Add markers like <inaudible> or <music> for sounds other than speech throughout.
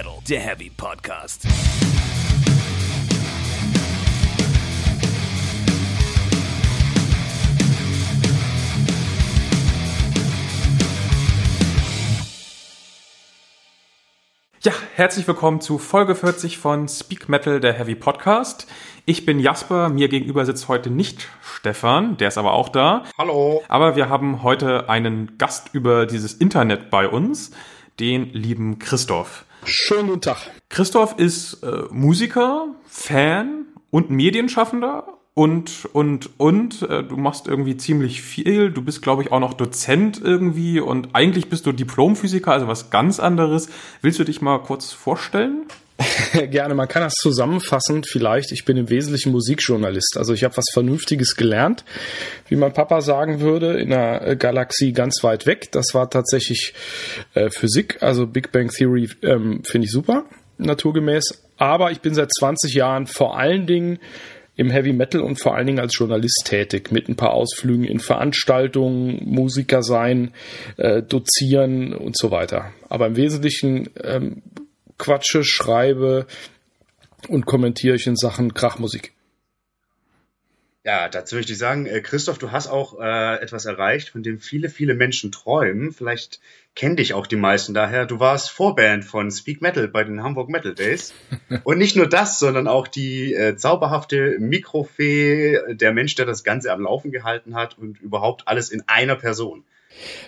Metal, der Heavy Podcast. Ja, herzlich willkommen zu Folge 40 von Speak Metal, der Heavy Podcast. Ich bin Jasper, mir gegenüber sitzt heute nicht Stefan, der ist aber auch da. Hallo. Aber wir haben heute einen Gast über dieses Internet bei uns, den lieben Christoph. Schönen guten Tag. Christoph ist äh, Musiker, Fan und Medienschaffender und und und äh, du machst irgendwie ziemlich viel. Du bist glaube ich auch noch Dozent irgendwie und eigentlich bist du Diplomphysiker, also was ganz anderes. Willst du dich mal kurz vorstellen? <laughs> Gerne, man kann das zusammenfassen vielleicht. Ich bin im Wesentlichen Musikjournalist. Also ich habe was Vernünftiges gelernt, wie mein Papa sagen würde, in einer Galaxie ganz weit weg. Das war tatsächlich äh, Physik, also Big Bang Theory ähm, finde ich super, naturgemäß. Aber ich bin seit 20 Jahren vor allen Dingen im Heavy Metal und vor allen Dingen als Journalist tätig, mit ein paar Ausflügen in Veranstaltungen, Musiker sein, äh, dozieren und so weiter. Aber im Wesentlichen ähm, quatsche, schreibe und kommentiere ich in Sachen Krachmusik. Ja, dazu möchte ich sagen, äh, Christoph, du hast auch äh, etwas erreicht, von dem viele, viele Menschen träumen. Vielleicht kennen dich auch die meisten daher. Du warst Vorband von Speak Metal bei den Hamburg Metal Days. <laughs> Und nicht nur das, sondern auch die äh, zauberhafte Mikrofee, der Mensch, der das Ganze am Laufen gehalten hat und überhaupt alles in einer Person.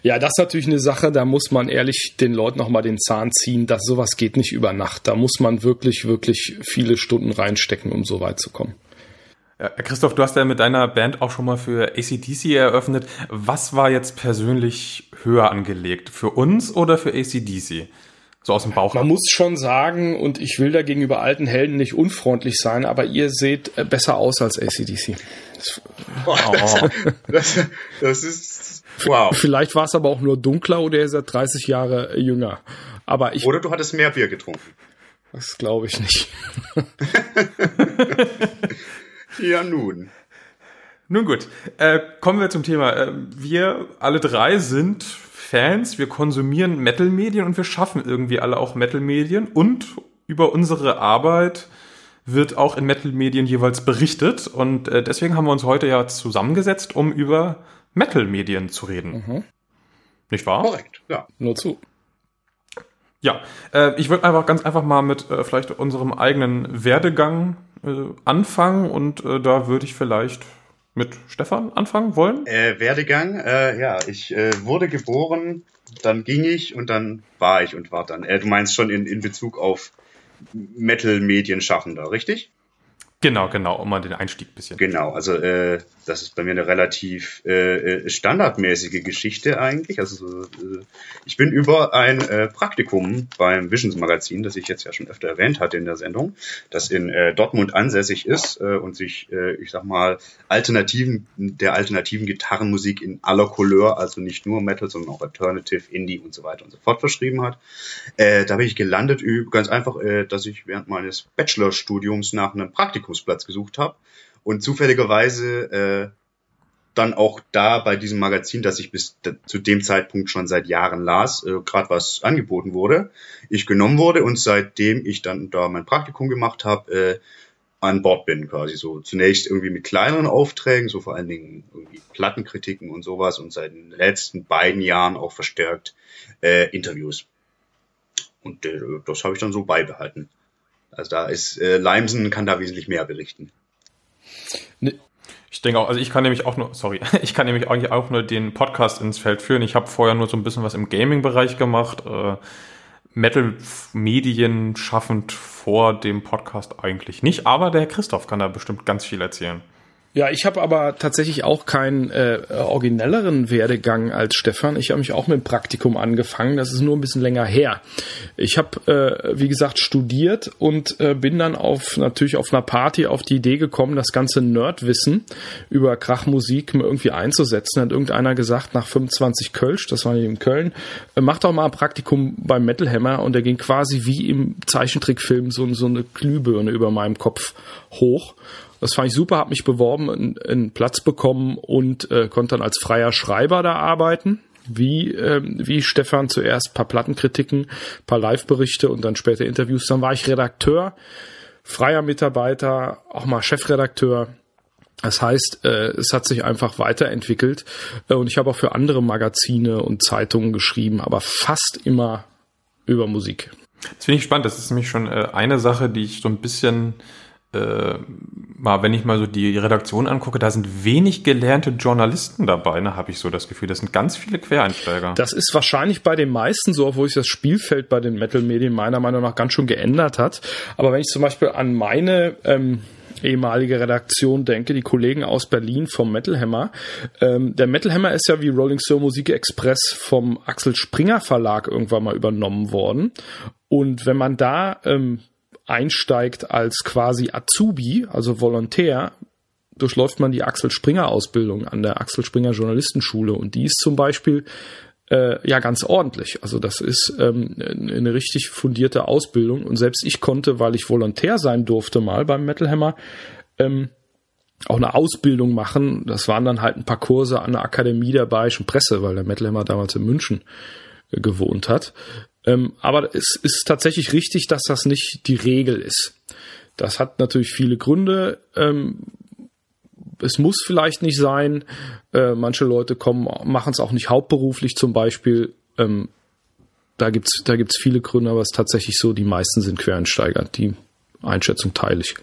Ja, das ist natürlich eine Sache, da muss man ehrlich den Leuten nochmal den Zahn ziehen, dass sowas geht nicht über Nacht. Da muss man wirklich, wirklich viele Stunden reinstecken, um so weit zu kommen. Ja, Christoph, du hast ja mit deiner Band auch schon mal für ACDC eröffnet. Was war jetzt persönlich höher angelegt? Für uns oder für ACDC? So aus dem Bauch. Man muss schon sagen, und ich will da gegenüber alten Helden nicht unfreundlich sein, aber ihr seht äh, besser aus als ACDC. Das, oh. <laughs> das, das ist wow. <laughs> Vielleicht war es aber auch nur dunkler oder ihr seid 30 Jahre jünger. Aber ich, oder du hattest mehr Bier getrunken. Das glaube ich nicht. <laughs> Ja, nun. Nun gut, äh, kommen wir zum Thema. Äh, wir alle drei sind Fans, wir konsumieren Metal-Medien und wir schaffen irgendwie alle auch Metal-Medien und über unsere Arbeit wird auch in Metal-Medien jeweils berichtet und äh, deswegen haben wir uns heute ja zusammengesetzt, um über Metal-Medien zu reden. Mhm. Nicht wahr? Korrekt, ja. Nur zu. Ja, äh, ich würde einfach ganz einfach mal mit äh, vielleicht unserem eigenen Werdegang äh, anfangen und äh, da würde ich vielleicht mit Stefan anfangen wollen. Äh, Werdegang, äh, ja, ich äh, wurde geboren, dann ging ich und dann war ich und war dann. Äh, du meinst schon in, in Bezug auf Metal-Medienschaffender, richtig? Genau, genau, um mal den Einstieg ein bisschen. Genau, also äh, das ist bei mir eine relativ äh, äh standardmäßige Geschichte eigentlich. Also äh, ich bin über ein äh, Praktikum beim Visions Magazin, das ich jetzt ja schon öfter erwähnt hatte in der Sendung, das in äh, Dortmund ansässig ist äh, und sich, äh, ich sag mal, alternativen der alternativen Gitarrenmusik in aller Couleur, also nicht nur Metal, sondern auch Alternative, Indie und so weiter und so fort verschrieben hat. Äh, da bin ich gelandet, ganz einfach, äh, dass ich während meines Bachelorstudiums nach einem Praktikumsplatz gesucht habe und zufälligerweise äh, dann auch da bei diesem Magazin, das ich bis zu dem Zeitpunkt schon seit Jahren las, äh, gerade was angeboten wurde, ich genommen wurde und seitdem ich dann da mein Praktikum gemacht habe, äh, an Bord bin quasi so. Zunächst irgendwie mit kleineren Aufträgen, so vor allen Dingen irgendwie Plattenkritiken und sowas und seit den letzten beiden Jahren auch verstärkt äh, Interviews. Und äh, das habe ich dann so beibehalten. Also da ist äh, Limesen kann da wesentlich mehr berichten. Ne, ich denke auch, also ich kann nämlich auch nur, sorry, <laughs> ich kann nämlich eigentlich auch nur den Podcast ins Feld führen. Ich habe vorher nur so ein bisschen was im Gaming-Bereich gemacht. Äh, Metal-Medien schaffend vor dem Podcast eigentlich nicht, aber der Christoph kann da bestimmt ganz viel erzählen. Ja, ich habe aber tatsächlich auch keinen äh, originelleren Werdegang als Stefan. Ich habe mich auch mit dem Praktikum angefangen. Das ist nur ein bisschen länger her. Ich habe, äh, wie gesagt, studiert und äh, bin dann auf natürlich auf einer Party auf die Idee gekommen, das ganze Nerdwissen über Krachmusik irgendwie einzusetzen. Hat irgendeiner gesagt, nach 25 Kölsch, das war in Köln, äh, mach doch mal ein Praktikum beim Metal Hammer und der ging quasi wie im Zeichentrickfilm so, so eine Glühbirne über meinem Kopf hoch. Das fand ich super, habe mich beworben, einen, Platz bekommen und äh, konnte dann als freier Schreiber da arbeiten. wie, ähm, wie Stefan zuerst paar Plattenkritiken, paar Live-Berichte und dann später Interviews. Dann war ich Redakteur, freier Mitarbeiter, auch mal Chefredakteur. Das heißt, äh, es hat sich einfach weiterentwickelt äh, und ich habe auch für andere Magazine und Zeitungen geschrieben, aber fast immer über Musik. Das finde ich spannend. Das ist nämlich schon äh, eine Sache, die ich so ein bisschen äh, mal, wenn ich mal so die Redaktion angucke, da sind wenig gelernte Journalisten dabei, ne, habe ich so das Gefühl. Das sind ganz viele Quereinsteiger. Das ist wahrscheinlich bei den meisten so, obwohl sich das Spielfeld bei den Metal-Medien meiner Meinung nach ganz schön geändert hat. Aber wenn ich zum Beispiel an meine ähm, ehemalige Redaktion denke, die Kollegen aus Berlin vom Metal Hammer. Ähm, der Metal Hammer ist ja wie Rolling Stone Musik Express vom Axel Springer Verlag irgendwann mal übernommen worden. Und wenn man da ähm, einsteigt als quasi Azubi, also Volontär, durchläuft man die Axel Springer Ausbildung an der Axel Springer Journalistenschule und die ist zum Beispiel äh, ja ganz ordentlich. Also das ist ähm, eine richtig fundierte Ausbildung und selbst ich konnte, weil ich Volontär sein durfte mal beim Metal Hammer, ähm, auch eine Ausbildung machen. Das waren dann halt ein paar Kurse an der Akademie der Bayerischen Presse, weil der Metal Hammer damals in München äh, gewohnt hat. Ähm, aber es ist tatsächlich richtig, dass das nicht die Regel ist. Das hat natürlich viele Gründe. Ähm, es muss vielleicht nicht sein. Äh, manche Leute kommen, machen es auch nicht hauptberuflich zum Beispiel. Ähm, da gibt's da gibt's viele Gründe, aber es ist tatsächlich so, die meisten sind Quereinsteiger. Die Einschätzung teile ich.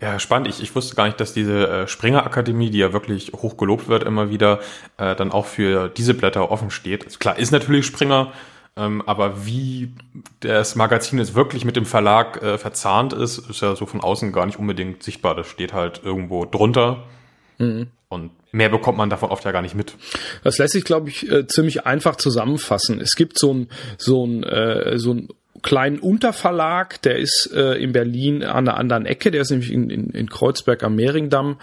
Ja, spannend. Ich, ich wusste gar nicht, dass diese äh, Springer Akademie, die ja wirklich hoch gelobt wird immer wieder, äh, dann auch für diese Blätter offen steht. Also klar, ist natürlich Springer, ähm, aber wie das Magazin jetzt wirklich mit dem Verlag äh, verzahnt ist, ist ja so von außen gar nicht unbedingt sichtbar. Das steht halt irgendwo drunter. Mhm. Und mehr bekommt man davon oft ja gar nicht mit. Das lässt sich, glaube ich, äh, ziemlich einfach zusammenfassen. Es gibt so ein, so ein, äh, so ein kleinen Unterverlag, der ist äh, in Berlin an der anderen Ecke, der ist nämlich in, in, in Kreuzberg am Mehringdamm.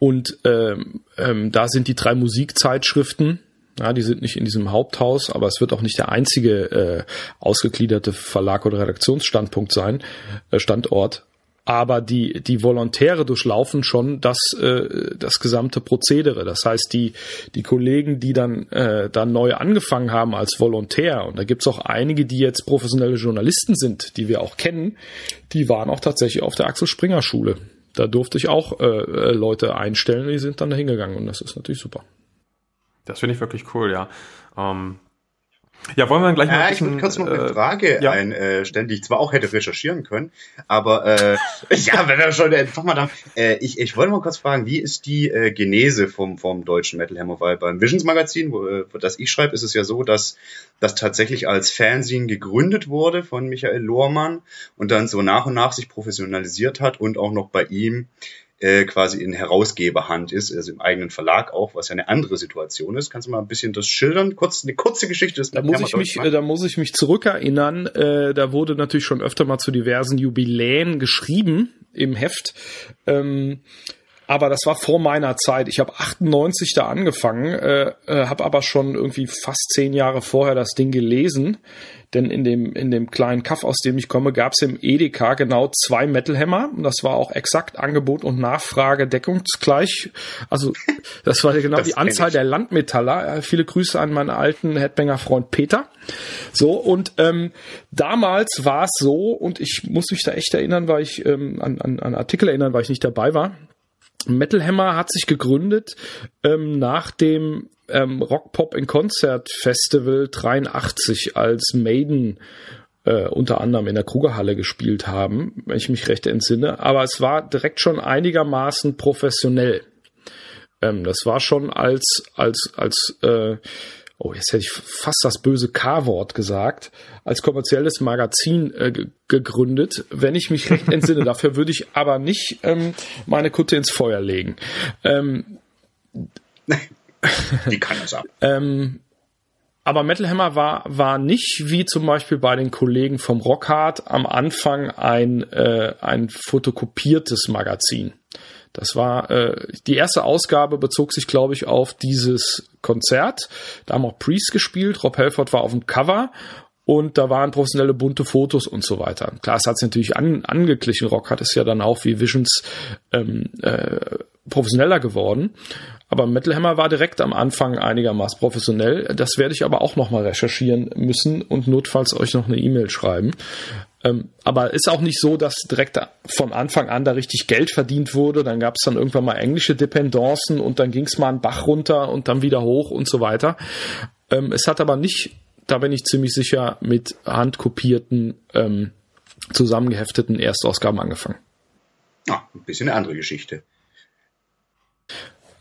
Und ähm, ähm, da sind die drei Musikzeitschriften, ja, die sind nicht in diesem Haupthaus, aber es wird auch nicht der einzige äh, ausgegliederte Verlag oder Redaktionsstandpunkt sein, äh, Standort aber die, die Volontäre durchlaufen schon das, äh, das gesamte Prozedere. Das heißt, die, die Kollegen, die dann, äh, dann neu angefangen haben als Volontär, und da gibt's auch einige, die jetzt professionelle Journalisten sind, die wir auch kennen, die waren auch tatsächlich auf der Axel Springer Schule. Da durfte ich auch äh, äh Leute einstellen, die sind dann da hingegangen und das ist natürlich super. Das finde ich wirklich cool, ja. Ähm, ja, wollen wir dann gleich mal ein bisschen, Ich würde kurz noch eine äh, Frage ja. einstellen, die ich zwar auch hätte recherchieren können, aber äh, <laughs> ja, wenn wir schon einfach mal da. Äh, ich, ich wollte mal kurz fragen, wie ist die äh, Genese vom, vom deutschen Metal Hammer? Weil beim Visions Magazin, wo, äh, wo das ich schreibe, ist es ja so, dass das tatsächlich als Fernsehen gegründet wurde von Michael Lohrmann und dann so nach und nach sich professionalisiert hat und auch noch bei ihm äh, quasi in Herausgeberhand ist, also im eigenen Verlag auch, was ja eine andere Situation ist. Kannst du mal ein bisschen das schildern? Kurz, eine kurze Geschichte des Da muss ich mich, da muss ich mich zurückerinnern. Äh, da wurde natürlich schon öfter mal zu diversen Jubiläen geschrieben im Heft. Ähm, aber das war vor meiner Zeit. Ich habe 98 da angefangen, äh, äh, habe aber schon irgendwie fast zehn Jahre vorher das Ding gelesen. Denn in dem, in dem kleinen Kaff, aus dem ich komme, gab es im Edeka genau zwei Metal Hammer. Das war auch exakt Angebot und Nachfrage deckungsgleich. Also das war genau das die Anzahl der Landmetaller. Äh, viele Grüße an meinen alten Headbanger-Freund Peter. So, und ähm, damals war es so, und ich muss mich da echt erinnern, weil ich ähm, an, an, an Artikel erinnern, weil ich nicht dabei war Metal Hammer hat sich gegründet ähm, nach dem ähm, Rock Pop in Konzert Festival 83, als Maiden äh, unter anderem in der Krugerhalle gespielt haben, wenn ich mich recht entsinne. Aber es war direkt schon einigermaßen professionell. Ähm, das war schon als als als äh, oh, jetzt hätte ich fast das böse K-Wort gesagt, als kommerzielles Magazin äh, gegründet, wenn ich mich recht entsinne. <laughs> Dafür würde ich aber nicht ähm, meine Kutte ins Feuer legen. Ähm, Die kann es ab. <laughs> ähm, aber Metal Hammer war, war nicht wie zum Beispiel bei den Kollegen vom Rockhard am Anfang ein, äh, ein fotokopiertes Magazin. Das war äh, die erste Ausgabe bezog sich, glaube ich, auf dieses Konzert. Da haben auch Priest gespielt. Rob Halford war auf dem Cover und da waren professionelle bunte Fotos und so weiter. Klar, es hat sich natürlich an, angeglichen. Rock hat es ja dann auch wie Visions ähm, äh, professioneller geworden. Aber Metal Hammer war direkt am Anfang einigermaßen professionell. Das werde ich aber auch nochmal recherchieren müssen und notfalls euch noch eine E-Mail schreiben. Ähm, aber ist auch nicht so, dass direkt von Anfang an da richtig Geld verdient wurde. Dann gab es dann irgendwann mal englische Dependancen und dann ging es mal einen Bach runter und dann wieder hoch und so weiter. Ähm, es hat aber nicht, da bin ich ziemlich sicher, mit handkopierten, ähm, zusammengehefteten Erstausgaben angefangen. Ah, ein bisschen eine andere Geschichte.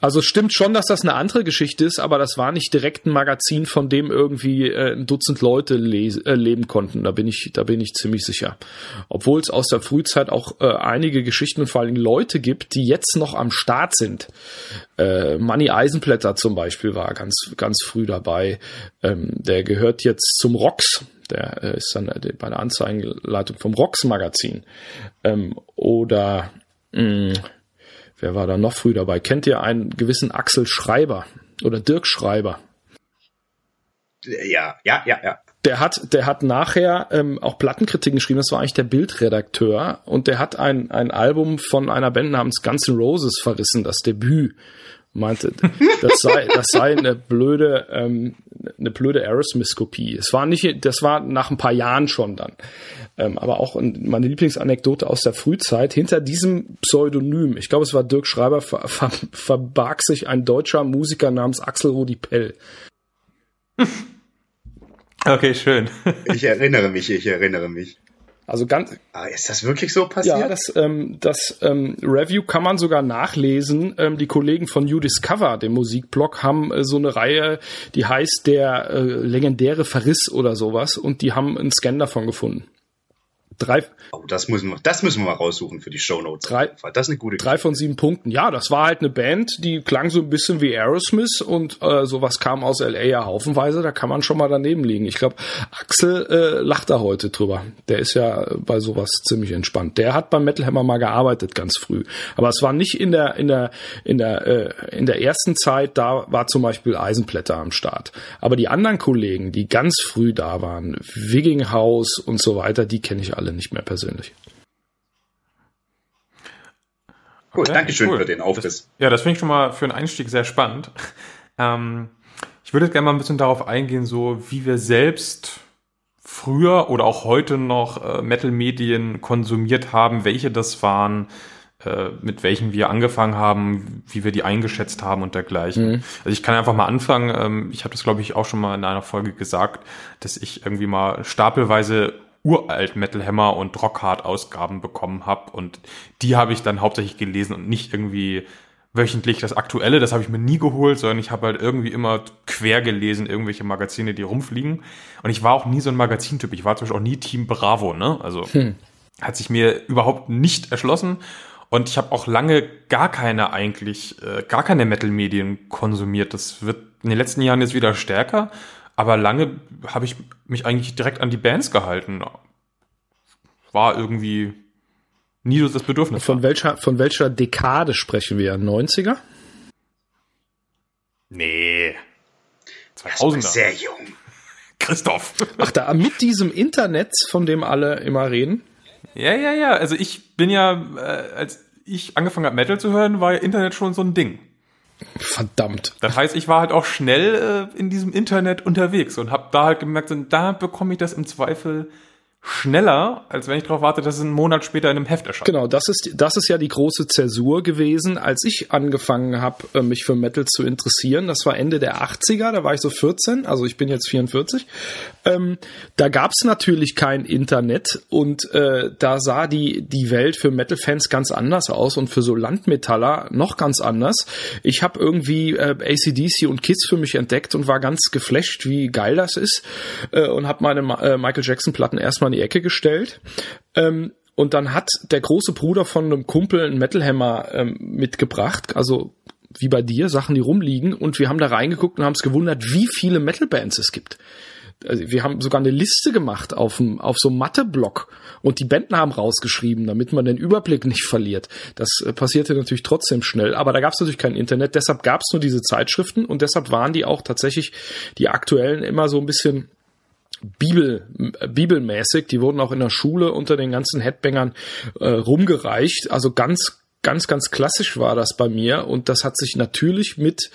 Also es stimmt schon, dass das eine andere Geschichte ist, aber das war nicht direkt ein Magazin, von dem irgendwie äh, ein Dutzend Leute äh, leben konnten. Da bin ich, da bin ich ziemlich sicher. Obwohl es aus der Frühzeit auch äh, einige Geschichten und vor allem Leute gibt, die jetzt noch am Start sind. Äh, Manny Eisenblätter zum Beispiel war ganz, ganz früh dabei. Ähm, der gehört jetzt zum Rox. Der äh, ist dann äh, bei der Anzeigenleitung vom Rox Magazin. Ähm, oder mh, Wer war da noch früh dabei? Kennt ihr einen gewissen Axel Schreiber oder Dirk Schreiber? Ja, ja, ja, ja. Der hat, der hat nachher ähm, auch Plattenkritiken geschrieben. Das war eigentlich der Bildredakteur und der hat ein ein Album von einer Band namens Guns N' Roses verrissen, das Debüt meinte, das sei, das sei eine blöde, ähm, eine blöde Aerosmith-Kopie. Es war nicht, das war nach ein paar Jahren schon dann. Ähm, aber auch meine Lieblingsanekdote aus der Frühzeit, hinter diesem Pseudonym, ich glaube, es war Dirk Schreiber, ver, ver, verbarg sich ein deutscher Musiker namens Axel Rudi Pell. Okay, schön. ich erinnere mich, ich erinnere mich. Also ganz. Ah, ist das wirklich so passiert? Ja, das, ähm, das ähm, Review kann man sogar nachlesen. Ähm, die Kollegen von You Discover, dem Musikblog, haben äh, so eine Reihe, die heißt der äh, legendäre Verriss oder sowas, und die haben einen Scan davon gefunden. Drei, oh, das, müssen wir, das müssen wir mal raussuchen für die Shownotes. Drei, das ist eine gute Drei von sieben Punkten. Ja, das war halt eine Band, die klang so ein bisschen wie Aerosmith und äh, sowas kam aus L.A. ja haufenweise. Da kann man schon mal daneben liegen. Ich glaube, Axel äh, lacht da heute drüber. Der ist ja bei sowas ziemlich entspannt. Der hat beim Metal Hammer mal gearbeitet ganz früh. Aber es war nicht in der, in der, in der, äh, in der ersten Zeit, da war zum Beispiel Eisenblätter am Start. Aber die anderen Kollegen, die ganz früh da waren, Wigginghaus und so weiter, die kenne ich alle nicht mehr persönlich. Gut, okay, Dankeschön cool. für den Aufriss. Das, ja, das finde ich schon mal für einen Einstieg sehr spannend. <laughs> Ähm, ich würde gerne mal ein bisschen darauf eingehen, so wie wir selbst früher oder auch heute noch äh, Metal-Medien konsumiert haben, welche das waren, äh, mit welchen wir angefangen haben, wie wir die eingeschätzt haben und dergleichen. Mhm. Also ich kann einfach mal anfangen. Ähm, ich habe das, glaube ich, auch schon mal in einer Folge gesagt, dass ich irgendwie mal stapelweise uralt Metal Hammer und Rockhard Ausgaben bekommen habe und die habe ich dann hauptsächlich gelesen und nicht irgendwie wöchentlich das aktuelle, das habe ich mir nie geholt, sondern ich habe halt irgendwie immer quer gelesen irgendwelche Magazine, die rumfliegen und ich war auch nie so ein Magazintyp, ich war zum Beispiel auch nie Team Bravo, ne? Also hm. hat sich mir überhaupt nicht erschlossen und ich habe auch lange gar keine eigentlich äh, gar keine Metal Medien konsumiert. Das wird in den letzten Jahren jetzt wieder stärker aber lange habe ich mich eigentlich direkt an die Bands gehalten. War irgendwie nie so das Bedürfnis. Von welcher, von welcher Dekade sprechen wir? 90er? Nee. 2000er. Sehr jung. <laughs> Christoph. Ach, da mit diesem Internet, von dem alle immer reden? Ja, ja, ja. Also ich bin ja, äh, als ich angefangen habe Metal zu hören, war ja Internet schon so ein Ding. Verdammt. Das heißt, ich war halt auch schnell äh, in diesem Internet unterwegs und habe da halt gemerkt, da bekomme ich das im Zweifel schneller, als wenn ich darauf warte, dass es einen Monat später in einem Heft erscheint. Genau, das ist, das ist ja die große Zäsur gewesen, als ich angefangen habe, äh, mich für Metal zu interessieren. Das war Ende der 80er, da war ich so 14, also ich bin jetzt 44. Ähm, da gab es natürlich kein Internet und äh, da sah die, die Welt für Metal-Fans ganz anders aus und für so Landmetaller noch ganz anders. Ich habe irgendwie äh, ACDC und Kids für mich entdeckt und war ganz geflasht, wie geil das ist äh, und habe meine äh, Michael Jackson-Platten erstmal die Ecke gestellt. Ähm, und dann hat der große Bruder von einem Kumpel einen Metal Hammer ähm, mitgebracht, also wie bei dir, Sachen, die rumliegen. Und wir haben da reingeguckt und haben es gewundert, wie viele Metal-Bands es gibt. Also wir haben sogar eine Liste gemacht auf, dem, auf so einem Matheblock und die Bandnamen rausgeschrieben, damit man den Überblick nicht verliert. Das äh, passierte natürlich trotzdem schnell, aber da gab es natürlich kein Internet, deshalb gab es nur diese Zeitschriften und deshalb waren die auch tatsächlich die aktuellen immer so ein bisschen Bibel, bibelmäßig. Die wurden auch in der Schule unter den ganzen Headbangern äh, rumgereicht. Also ganz ganz, ganz klassisch war das bei mir und das hat sich natürlich mit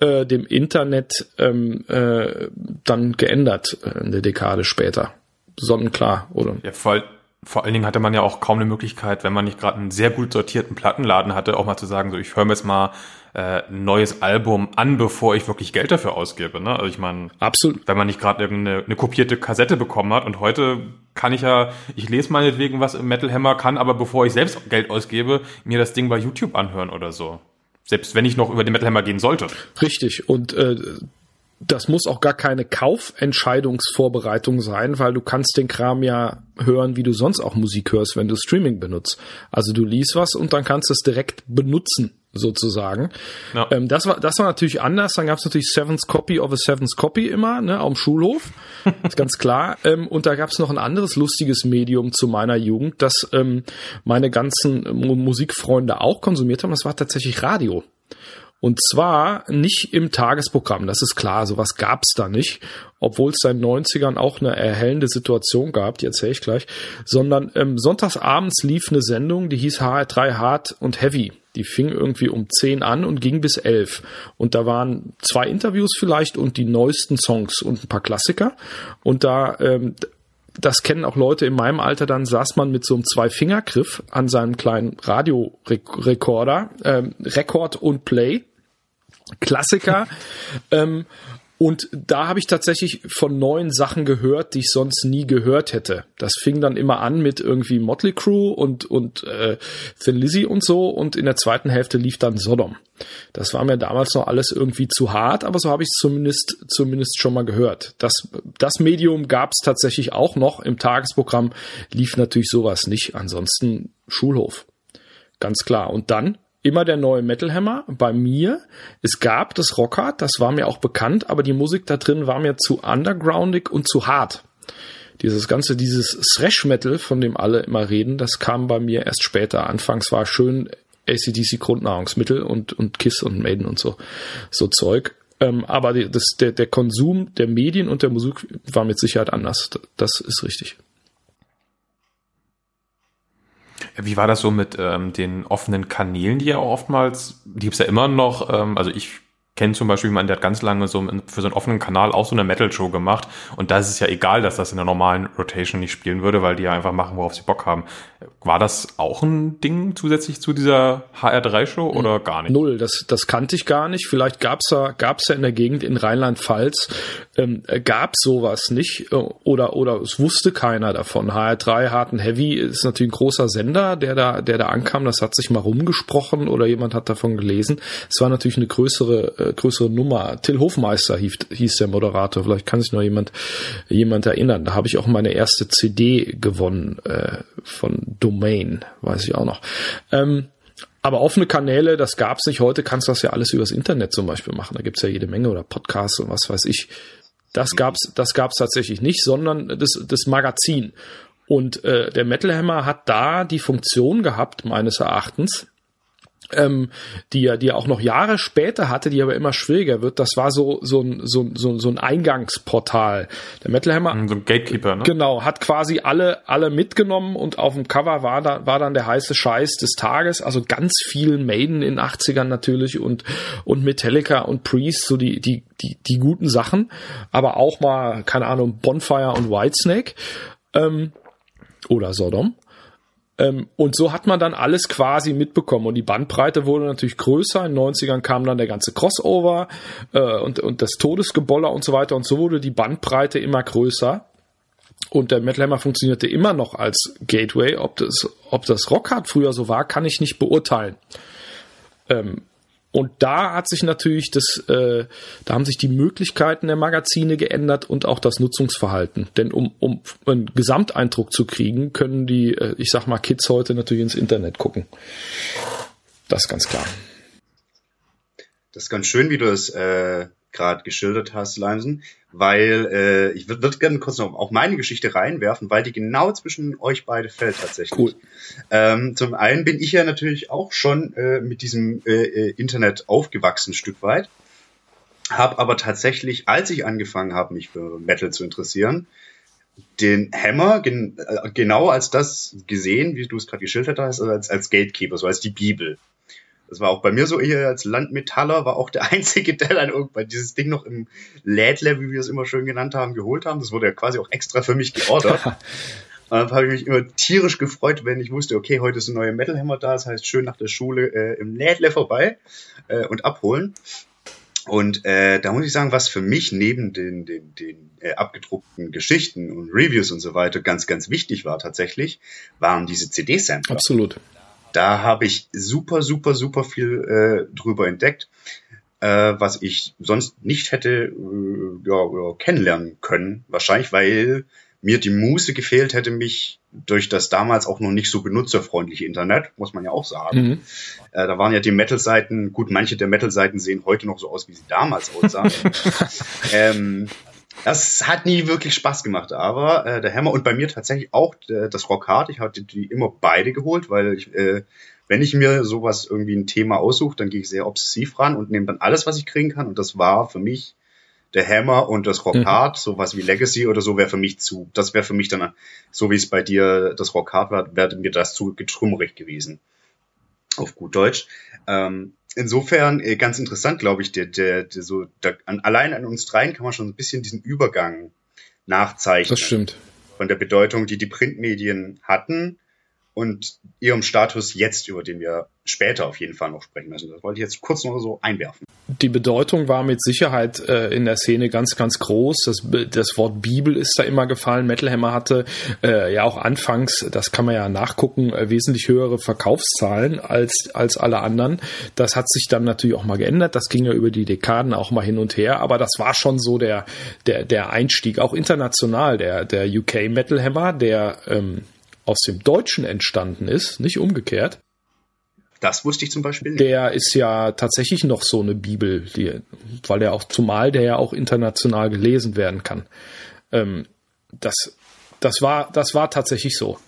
äh, dem Internet ähm, äh, dann geändert, äh, eine Dekade später. Sonnenklar, oder? Ja, voll. Vor allen Dingen hatte man ja auch kaum eine Möglichkeit, wenn man nicht gerade einen sehr gut sortierten Plattenladen hatte, auch mal zu sagen, so ich höre mir jetzt mal äh, ein neues Album an, bevor ich wirklich Geld dafür ausgebe. Ne? Also ich meine, absolut, wenn man nicht gerade irgendeine eine kopierte Kassette bekommen hat und heute kann ich ja, ich lese meinetwegen, was im Metal Hammer kann, aber bevor ich selbst Geld ausgebe, mir das Ding bei YouTube anhören oder so. Selbst wenn ich noch über den Metal Hammer gehen sollte. Richtig. Und äh, das muss auch gar keine Kaufentscheidungsvorbereitung sein, weil du kannst den Kram ja hören, wie du sonst auch Musik hörst, wenn du Streaming benutzt. Also du liest was und dann kannst du es direkt benutzen, sozusagen. Ja. Ähm, das war das war natürlich anders. Dann gab es natürlich Seventh Copy of a Seventh Copy immer, ne, am Schulhof. <laughs> ist ganz klar. Ähm, und da gab es noch ein anderes lustiges Medium zu meiner Jugend, das ähm, meine ganzen Musikfreunde auch konsumiert haben. Das war tatsächlich Radio. Und zwar nicht im Tagesprogramm, das ist klar, sowas gab's da nicht, obwohl es seit den 90ern auch eine erhellende Situation gab, die erzähle ich gleich, sondern ähm, sonntagsabends lief eine Sendung, die hieß HR3 Hard und Heavy. Die fing irgendwie um 10 an und ging bis 11. Und da waren zwei Interviews vielleicht und die neuesten Songs und ein paar Klassiker. Und da ähm, das kennen auch Leute in meinem Alter, dann saß man mit so einem Zwei-Finger-Griff an seinem kleinen Radiorekorder, ähm, Rekord und Play Klassiker. <laughs> ähm, und da habe ich tatsächlich von neuen Sachen gehört, die ich sonst nie gehört hätte. Das fing dann immer an mit irgendwie Motley Crue und, und äh, Thin Lizzy und so. Und in der zweiten Hälfte lief dann Sodom. Das war mir damals noch alles irgendwie zu hart, aber so habe ich es zumindest, zumindest schon mal gehört. Das, das Medium gab es tatsächlich auch noch. Im Tagesprogramm lief natürlich sowas nicht. Ansonsten Schulhof. Ganz klar. Und dann immer der neue Metal Hammer bei mir. Es gab das Rockhard, das war mir auch bekannt, aber die Musik da drin war mir zu undergroundig und zu hart. Dieses ganze, dieses Thrash Metal, von dem alle immer reden, das kam bei mir erst später. Anfangs war schön ACDC Grundnahrungsmittel und, und Kiss und Maiden und so, so Zeug. Ähm, aber das, der, der Konsum der Medien und der Musik war mit Sicherheit anders. Das ist richtig. Wie war das so mit ähm, den offenen Kanälen, die ja oftmals, die gibt's ja immer noch, ähm, also ich kenne zum Beispiel jemanden, der hat ganz lange so für so einen offenen Kanal auch so eine Metal-Show gemacht. Und da ist es ja egal, dass das in der normalen Rotation nicht spielen würde, weil die ja einfach machen, worauf sie Bock haben. War das auch ein Ding zusätzlich zu dieser HR3-Show oder gar nicht? Null, das, das kannte ich gar nicht. Vielleicht gab's ja, gab's ja in der Gegend in Rheinland-Pfalz, ähm, gab sowas nicht äh, oder, oder es wusste keiner davon. HR3 Hard Heavy ist natürlich ein großer Sender, der da, der da ankam. Das hat sich mal rumgesprochen oder jemand hat davon gelesen. Es war natürlich eine größere äh, größere Nummer. Till Hofmeister hieß, hieß der Moderator. Vielleicht kann sich noch jemand, jemand erinnern. Da habe ich auch meine erste CD gewonnen äh, von Domain, weiß ich auch noch. Ähm, aber offene Kanäle, das gab's nicht. Heute kannst du das ja alles übers Internet zum Beispiel machen. Da gibt's ja jede Menge oder Podcasts und was weiß ich. Das gab's, das gab's tatsächlich nicht, sondern das, das Magazin. Und äh, der Metal Hammer hat da die Funktion gehabt, meines Erachtens, ähm, die er, die er auch noch Jahre später hatte, die aber immer schwieriger wird. Das war so so ein so, so, so ein Eingangsportal. Der Metal Hammer, so ein Gatekeeper, ne? Genau, hat quasi alle alle mitgenommen und auf dem Cover war da war dann der heiße Scheiß des Tages, also ganz viel Maiden in 80ern natürlich und und Metallica und Priest, so die die die die guten Sachen, aber auch mal keine Ahnung Bonfire und Whitesnake ähm, oder Sodom. Ähm, und so hat man dann alles quasi mitbekommen. Und die Bandbreite wurde natürlich größer. In den 90ern kam dann der ganze Crossover äh, und, und das Todesgeboller und so weiter. Und so wurde die Bandbreite immer größer. Und der Metal Hammer funktionierte immer noch als Gateway. Ob das, ob das Rockhard früher so war, kann ich nicht beurteilen. Ähm, und da hat sich natürlich das, äh, da haben sich die Möglichkeiten der Magazine geändert und auch das Nutzungsverhalten. Denn um, um einen Gesamteindruck zu kriegen, können die, äh, ich sag mal, Kids heute natürlich ins Internet gucken. Das ist ganz klar. Das ist ganz schön, wie du es äh, gerade geschildert hast, Leimsen, weil äh, ich würde würd gerne kurz noch auch meine Geschichte reinwerfen, weil die genau zwischen euch beide fällt tatsächlich. Cool. Ähm, zum einen bin ich ja natürlich auch schon äh, mit diesem äh, äh Internet aufgewachsen, ein Stück weit. Hab aber tatsächlich, als ich angefangen habe, mich für Metal zu interessieren, den Hammer gen äh, genau als das gesehen, wie du es gerade geschildert hast, also als, als Gatekeeper, so als die Bibel. Das war auch bei mir so, eher als Landmetaller war auch der <laughs> Einzige, der dann irgendwann dieses Ding noch im Lädle, wie wir es immer schön genannt haben, geholt haben. Das wurde ja quasi auch extra für mich geordert. Und dann habe ich mich immer tierisch gefreut, wenn ich wusste, okay, heute ist ein neuer Metal Hammer da, das heißt schön nach der Schule äh, im Lädle vorbei äh, und abholen. Und äh, da muss ich sagen, was für mich neben den, den, den äh, abgedruckten Geschichten und Reviews und so weiter ganz, ganz wichtig war tatsächlich, waren diese CD-Sampler. Absolut. Da habe ich super, super, super viel äh, drüber entdeckt, äh, was ich sonst nicht hätte äh, ja, kennenlernen können. Wahrscheinlich, weil mir die Muße gefehlt hätte, mich durch das damals auch noch nicht so benutzerfreundliche Internet, muss man ja auch sagen. Mhm. Äh, da waren ja die Metal-Seiten, gut, manche der Metal-Seiten sehen heute noch so aus, wie sie damals aussahen. <laughs> ähm, das hat nie wirklich Spaß gemacht, aber äh, der Hammer und bei mir tatsächlich auch äh, das Rock Hard. Ich hatte die immer beide geholt, weil ich, äh, wenn ich mir sowas irgendwie ein Thema aussuche, dann gehe ich sehr obsessiv ran und nehme dann alles, was ich kriegen kann. Und das war für mich der Hammer und das Rock mhm. Sowas wie Legacy oder so wäre für mich zu, das wäre für mich dann, so wie es bei dir das Rock Hard war, wäre mir das zu getrümmerig gewesen. Auf gut Deutsch. Ähm, insofern äh, ganz interessant, glaube ich, der, der, der so, der, an, allein an uns dreien kann man schon ein bisschen diesen Übergang nachzeichnen. Das stimmt. Von der Bedeutung, die die Printmedien hatten und ihrem Status jetzt, über den wir später auf jeden Fall noch sprechen müssen. Das wollte ich jetzt kurz noch so einwerfen. Die Bedeutung war mit Sicherheit äh, in der Szene ganz, ganz groß. Das, das Wort Bibel ist da immer gefallen. Metal Hammer hatte äh, ja auch anfangs, das kann man ja nachgucken, äh, wesentlich höhere Verkaufszahlen als, als alle anderen. Das hat sich dann natürlich auch mal geändert. Das ging ja über die Dekaden auch mal hin und her. Aber das war schon so der, der, der Einstieg, auch international. Der, der UK Metal Hammer, der ähm, aus dem Deutschen entstanden ist, nicht umgekehrt. Das wusste ich zum Beispiel nicht. Der ist ja tatsächlich noch so eine Bibel, die, weil der auch, zumal der ja auch international gelesen werden kann. Ähm, das, das war, das war tatsächlich so.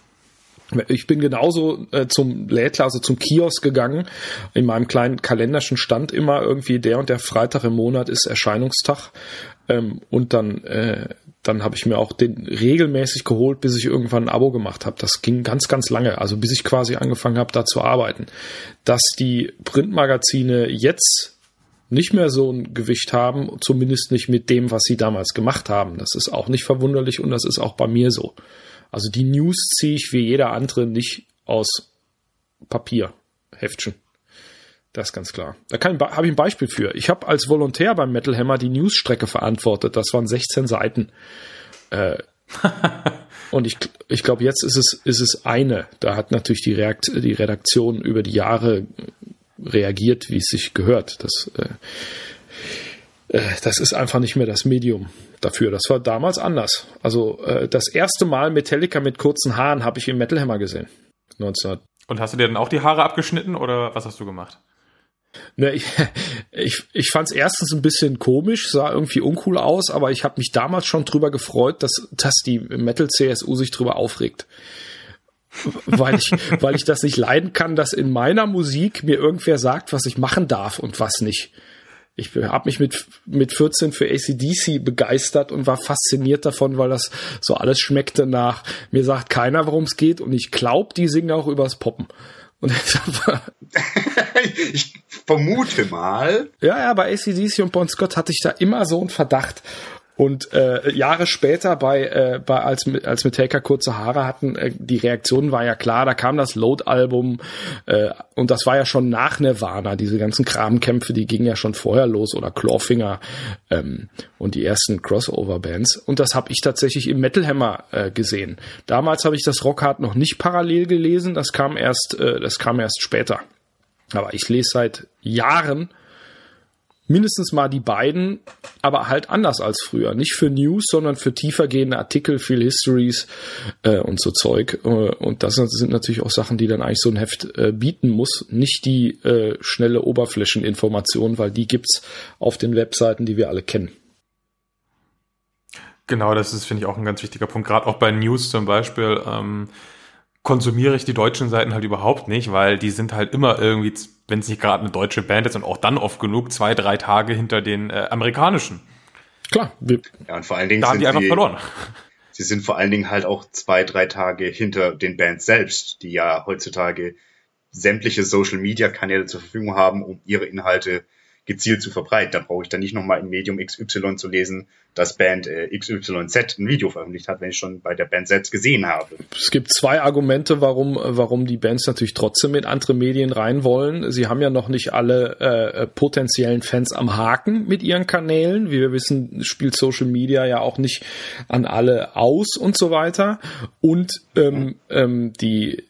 Ich bin genauso äh, zum Lädler, also zum Kiosk gegangen. In meinem kleinen kalenderschen stand immer irgendwie der und der Freitag im Monat ist Erscheinungstag. Ähm, und dann äh, dann habe ich mir auch den regelmäßig geholt, bis ich irgendwann ein Abo gemacht habe. Das ging ganz, ganz lange, also bis ich quasi angefangen habe, da zu arbeiten. Dass die Printmagazine jetzt nicht mehr so ein Gewicht haben, zumindest nicht mit dem, was sie damals gemacht haben. Das ist auch nicht verwunderlich und das ist auch bei mir so. Also die News ziehe ich wie jeder andere nicht aus Papierheftchen. Das ist ganz klar. Da habe ich ein Beispiel für. Ich habe als Volontär beim Metal Hammer die Newsstrecke verantwortet. Das waren 16 Seiten. Äh, und ich, ich glaube, jetzt ist es, ist es eine. Da hat natürlich die, Reakt die Redaktion über die Jahre reagiert, wie es sich gehört. Das, äh, äh, das ist einfach nicht mehr das Medium dafür. Das war damals anders. Also äh, das erste Mal Metallica mit kurzen Haaren habe ich im Metal Hammer gesehen. 19. Und hast du dir dann auch die Haare abgeschnitten oder was hast du gemacht? Ne, ich <laughs> ich, ich fand es erstens ein bisschen komisch, sah irgendwie uncool aus, aber ich habe mich damals schon drüber gefreut, dass, dass die Metal-CSU sich drüber aufregt. weil ich, <laughs> weil ich das nicht leiden kann, dass in meiner Musik mir irgendwer sagt, was ich machen darf und was nicht. Ich habe mich mit, mit 14 für ACDC begeistert und war fasziniert davon, weil das so alles schmeckte nach, mir sagt keiner, worum es geht und ich glaube, die singen auch übers Poppen. Und <laughs> ich vermute mal. Ja, ja, bei ACDC und Bon Scott hatte ich da immer so einen Verdacht. Und äh, Jahre später, bei, äh, bei als, als Metallica kurze Haare hatten, äh, die Reaktion war ja klar, da kam das Load-Album äh, und das war ja schon nach Nirvana. Diese ganzen Kramkämpfe, die gingen ja schon vorher los oder Clawfinger ähm, und die ersten Crossover-Bands. Und das habe ich tatsächlich im Metal Hammer äh, gesehen. Damals habe ich das Rockhard noch nicht parallel gelesen, das kam erst, äh, das kam erst später. Aber ich lese seit Jahren mindestens mal die beiden, aber halt anders als früher. Nicht für News, sondern für tiefergehende Artikel, viel Histories äh, und so Zeug. Äh, und das sind natürlich auch Sachen, die dann eigentlich so ein Heft äh, bieten muss. Nicht die äh, schnelle Oberflächeninformation, weil die gibt's auf den Webseiten, die wir alle kennen. Genau, das ist, finde ich, auch ein ganz wichtiger Punkt. Gerade auch bei News zum Beispiel. Ähm konsumiere ich die deutschen Seiten halt überhaupt nicht, weil die sind halt immer irgendwie, wenn es nicht gerade eine deutsche Band ist und auch dann oft genug, zwei, drei Tage hinter den äh, amerikanischen. Klar. Ja, und vor allen Dingen da haben die einfach sie, verloren. <laughs> sie sind vor allen Dingen halt auch zwei, drei Tage hinter den Bands selbst, die ja heutzutage sämtliche Social-Media-Kanäle zur Verfügung haben, um ihre Inhalte gezielt zu verbreiten. Da brauche ich dann nicht nochmal in Medium XY zu lesen, dass Band äh, XYZ ein Video veröffentlicht hat, wenn ich schon bei der Band selbst gesehen habe. Es gibt zwei Argumente, warum, warum die Bands natürlich trotzdem in andere Medien rein wollen. Sie haben ja noch nicht alle äh, potenziellen Fans am Haken mit ihren Kanälen. Wie wir wissen, spielt Social Media ja auch nicht an alle aus und so weiter. Und ähm, ähm, die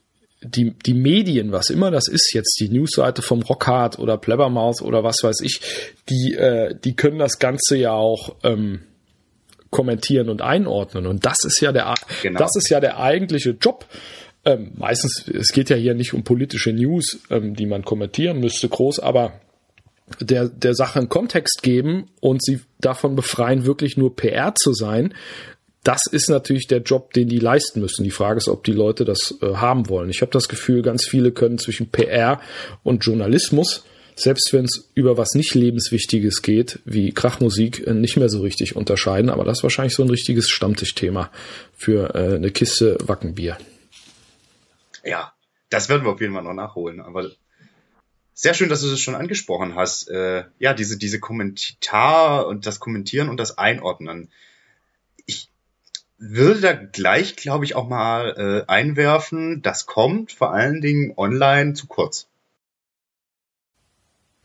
die, die Medien, was immer das ist, jetzt die Newsseite vom Rockhard oder Plebbermouth oder was weiß ich, die, äh, die können das Ganze ja auch ähm, kommentieren und einordnen. Und das ist ja der, genau. das ist ja der eigentliche Job. Ähm, meistens, es geht ja hier nicht um politische News, ähm, die man kommentieren müsste, groß, aber der, der Sache einen Kontext geben und sie davon befreien, wirklich nur PR zu sein, das ist natürlich der Job, den die leisten müssen. Die Frage ist, ob die Leute das äh, haben wollen. Ich habe das Gefühl, ganz viele können zwischen PR und Journalismus, selbst wenn es über was nicht lebenswichtiges geht, wie Krachmusik, äh, nicht mehr so richtig unterscheiden. Aber das ist wahrscheinlich so ein richtiges Stammtischthema für äh, eine Kiste Wackenbier. Ja, das werden wir auf jeden Fall noch nachholen. Aber sehr schön, dass du es das schon angesprochen hast. Äh, ja, diese, diese Kommentar und das Kommentieren und das Einordnen. Würde da gleich, glaube ich, auch mal äh, einwerfen, das kommt vor allen Dingen online zu kurz.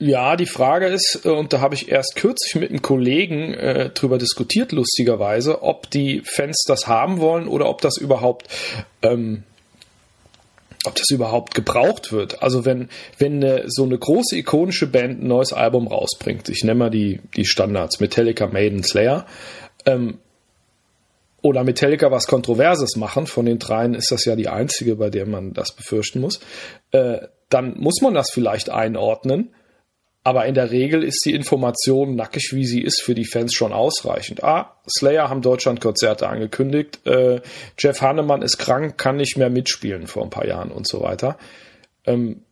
Ja, die Frage ist, äh, und da habe ich erst kürzlich mit einem Kollegen äh, drüber diskutiert, lustigerweise, ob die Fans das haben wollen oder ob das überhaupt, ähm, ob das überhaupt gebraucht wird. Also wenn, wenn eine, so eine große ikonische Band ein neues Album rausbringt, ich nenne mal die, die Standards, Metallica, Maiden, Slayer, ähm, oder Metallica was Kontroverses machen, von den dreien ist das ja die einzige, bei der man das befürchten muss, äh, dann muss man das vielleicht einordnen. Aber in der Regel ist die Information, nackig wie sie ist, für die Fans schon ausreichend. Ah, Slayer haben Deutschlandkonzerte angekündigt, äh, Jeff Hannemann ist krank, kann nicht mehr mitspielen vor ein paar Jahren und so weiter. Ähm,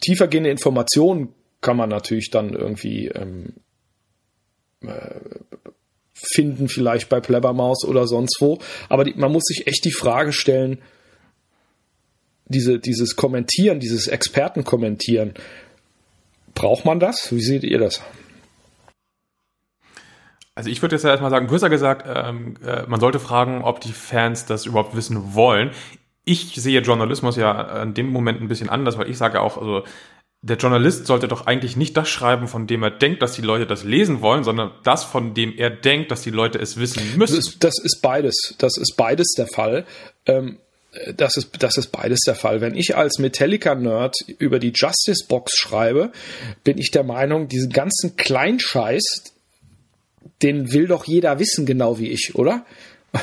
tiefergehende Informationen kann man natürlich dann irgendwie ähm, äh, finden, vielleicht bei Plebbermaus oder sonst wo. Aber die, man muss sich echt die Frage stellen, diese, dieses Kommentieren, dieses Expertenkommentieren, braucht man das? Wie seht ihr das? Also ich würde jetzt erstmal sagen, größer gesagt, ähm, äh, man sollte fragen, ob die Fans das überhaupt wissen wollen. Ich sehe Journalismus ja an dem Moment ein bisschen anders, weil ich sage auch, also der Journalist sollte doch eigentlich nicht das schreiben, von dem er denkt, dass die Leute das lesen wollen, sondern das, von dem er denkt, dass die Leute es wissen müssen. Das ist, das ist beides. Das ist beides der Fall. Ähm, das ist, das ist beides der Fall. Wenn ich als Metallica-Nerd über die Justice-Box schreibe, bin ich der Meinung, diesen ganzen Kleinscheiß, den will doch jeder wissen, genau wie ich, oder?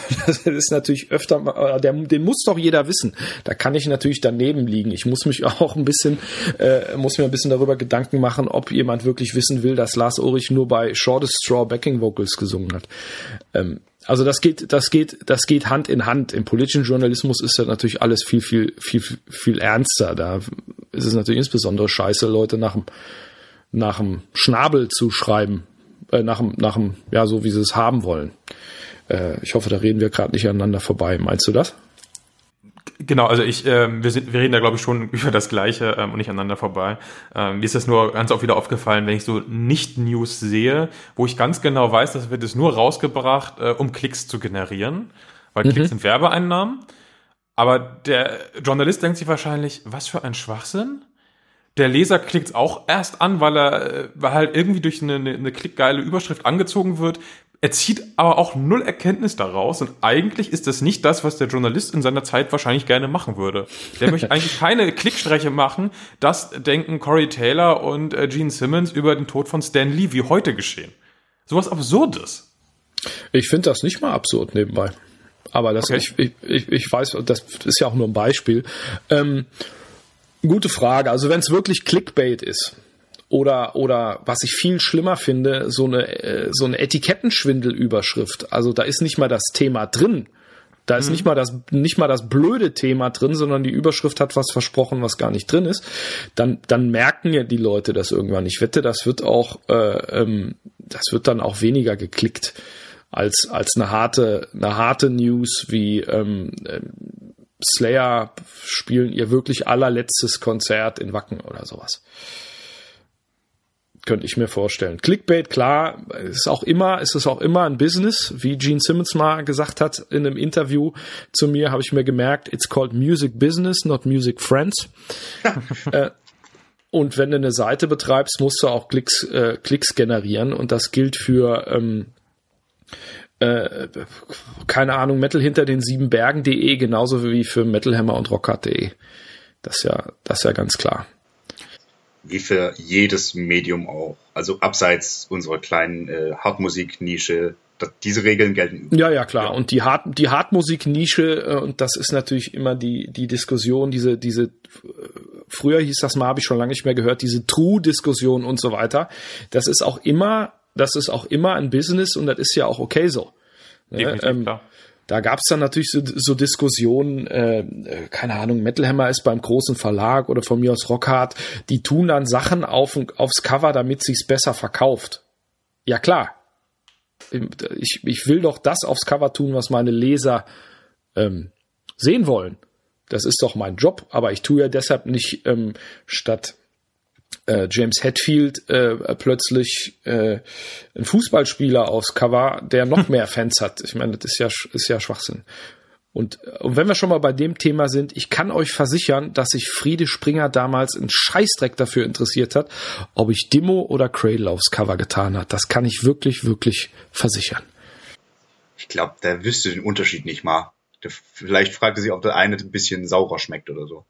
<laughs> Das ist natürlich öfter, mal, der, den muss doch jeder wissen. Da kann ich natürlich daneben liegen. Ich muss mich <laughs> auch ein bisschen, äh, muss mir ein bisschen darüber Gedanken machen, ob jemand wirklich wissen will, dass Lars Ulrich nur bei Shortest Straw Backing Vocals gesungen hat. Ähm, also das geht, das geht, das geht Hand in Hand. Im politischen Journalismus ist das natürlich alles viel, viel, viel, viel ernster. Da ist es natürlich insbesondere scheiße, Leute nach dem, nach dem Schnabel zu schreiben, äh, nach dem, nach dem, ja, so wie sie es haben wollen. Äh, ich hoffe, da reden wir gerade nicht aneinander vorbei. Meinst du das? Genau, also ich, äh, wir, sind, wir reden da glaube ich schon <laughs> über das Gleiche ähm, und nicht aneinander vorbei. Ähm, mir ist das nur ganz oft wieder aufgefallen, wenn ich so Nicht-News sehe, wo ich ganz genau weiß, das wird es nur rausgebracht, äh, um Klicks zu generieren, weil mhm. Klicks sind Werbeeinnahmen. Aber der Journalist denkt sich wahrscheinlich, was für ein Schwachsinn? Der Leser klickt auch erst an, weil er äh, weil halt irgendwie durch eine, eine klickgeile Überschrift angezogen wird, er zieht aber auch null Erkenntnis daraus und eigentlich ist das nicht das, was der Journalist in seiner Zeit wahrscheinlich gerne machen würde. Der möchte <laughs> eigentlich keine Klickstreiche machen. Das denken Corey Taylor und äh, Gene Simmons über den Tod von Stan Lee wie heute geschehen. Sowas Absurdes. Ich finde das nicht mal absurd nebenbei. Aber das, okay. ich, ich, ich weiß, das ist ja auch nur ein Beispiel. Ähm, gute Frage. Also wenn es wirklich Clickbait ist, oder, oder was ich viel schlimmer finde, so eine, äh, so eine Etikettenschwindelüberschrift. Also da ist nicht mal das Thema drin. Da ist mhm. nicht mal das, nicht mal das blöde Thema drin, sondern die Überschrift hat was versprochen, was gar nicht drin ist. Dann, dann merken ja die Leute das irgendwann. Ich wette, das wird auch, äh, ähm, das wird dann auch weniger geklickt. als, als eine harte, eine harte News wie ähm, Slayer spielen ihr wirklich allerletztes Konzert in Wacken oder sowas könnte ich mir vorstellen. Clickbait, klar, ist auch immer, ist es auch immer ein Business, wie Gene Simmons mal gesagt hat in einem Interview zu mir, habe ich mir gemerkt, it's called music business, not music friends. <laughs> äh, und wenn du eine Seite betreibst, musst du auch Klicks, äh, Klicks generieren und das gilt für ähm, äh, keine Ahnung, Metal hinter den sieben Bergen.de genauso wie für Metalhammer und Rockhard.de. Das ist ja, das ist ja ganz klar wie für jedes Medium auch. Also abseits unserer kleinen äh, Hartmusik-Nische. Diese Regeln gelten. Ja, ja, klar. Ja. Und die Hart, die Hartmusik-Nische, äh, und das ist natürlich immer die, die Diskussion, diese, diese, äh, früher hieß das mal, habe ich schon lange nicht mehr gehört, diese True-Diskussion und so weiter. Das ist auch immer, das ist auch immer ein Business und das ist ja auch okay so. Ne? Definitiv, ähm, klar da gab es dann natürlich so, so Diskussionen, äh, äh, keine Ahnung, Metal Hammer ist beim großen Verlag oder von mir aus Rockhard, die tun dann Sachen auf, aufs Cover, damit sich's besser verkauft. Ja klar, ich, ich will doch das aufs Cover tun, was meine Leser ähm, sehen wollen. Das ist doch mein Job, aber ich tue ja deshalb nicht ähm, statt äh, James Hetfield äh, plötzlich äh, ein Fußballspieler aufs Cover, der noch <laughs> mehr Fans hat. Ich meine, das ist ja, ist ja Schwachsinn. Und, und wenn wir schon mal bei dem Thema sind, ich kann euch versichern, dass sich Friede Springer damals einen Scheißdreck dafür interessiert hat, ob ich Dimo oder Cradle aufs Cover getan hat. Das kann ich wirklich, wirklich versichern. Ich glaube, der wüsste den Unterschied nicht mal. Der, vielleicht fragte sich, ob der eine ein bisschen saurer schmeckt oder so.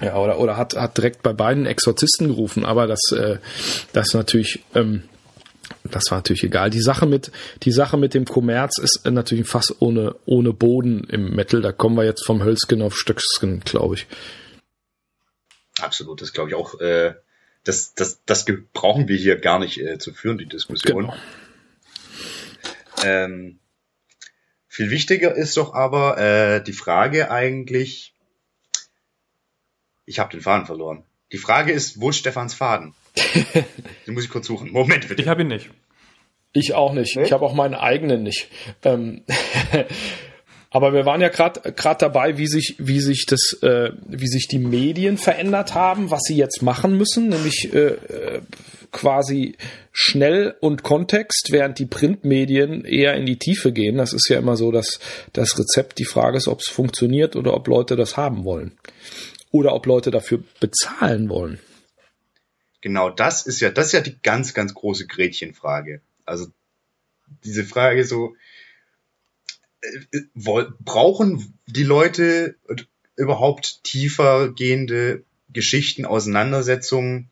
Ja, oder, oder hat, hat direkt bei beiden Exorzisten gerufen, aber das, äh, das natürlich, ähm, das war natürlich egal. Die Sache mit, die Sache mit dem Kommerz ist natürlich fast ohne, ohne Boden im Metal. Da kommen wir jetzt vom Hölzgen auf Stöcksken, glaube ich. Absolut, das glaube ich auch. Äh, das, das, das brauchen wir hier gar nicht äh, zu führen, die Diskussion. Genau. Ähm, viel wichtiger ist doch aber äh, die Frage eigentlich, ich habe den Faden verloren. Die Frage ist, wo ist Stefans Faden? <laughs> Den muss ich kurz suchen. Moment bitte. Ich habe ihn nicht. Ich auch nicht. Nee? Ich habe auch meinen eigenen nicht. Ähm, <laughs> aber wir waren ja gerade gerade dabei, wie sich wie sich das äh, wie sich die Medien verändert haben, was sie jetzt machen müssen, nämlich äh, äh quasi schnell und Kontext, während die Printmedien eher in die Tiefe gehen. Das ist ja immer so, dass das Rezept. Die Frage ist, ob es funktioniert oder ob Leute das haben wollen oder ob Leute dafür bezahlen wollen. Genau, das ist ja, das ist ja die ganz, ganz große Gretchenfrage. Also diese Frage so, äh, brauchen die Leute überhaupt tiefer gehende Geschichten, Auseinandersetzungen?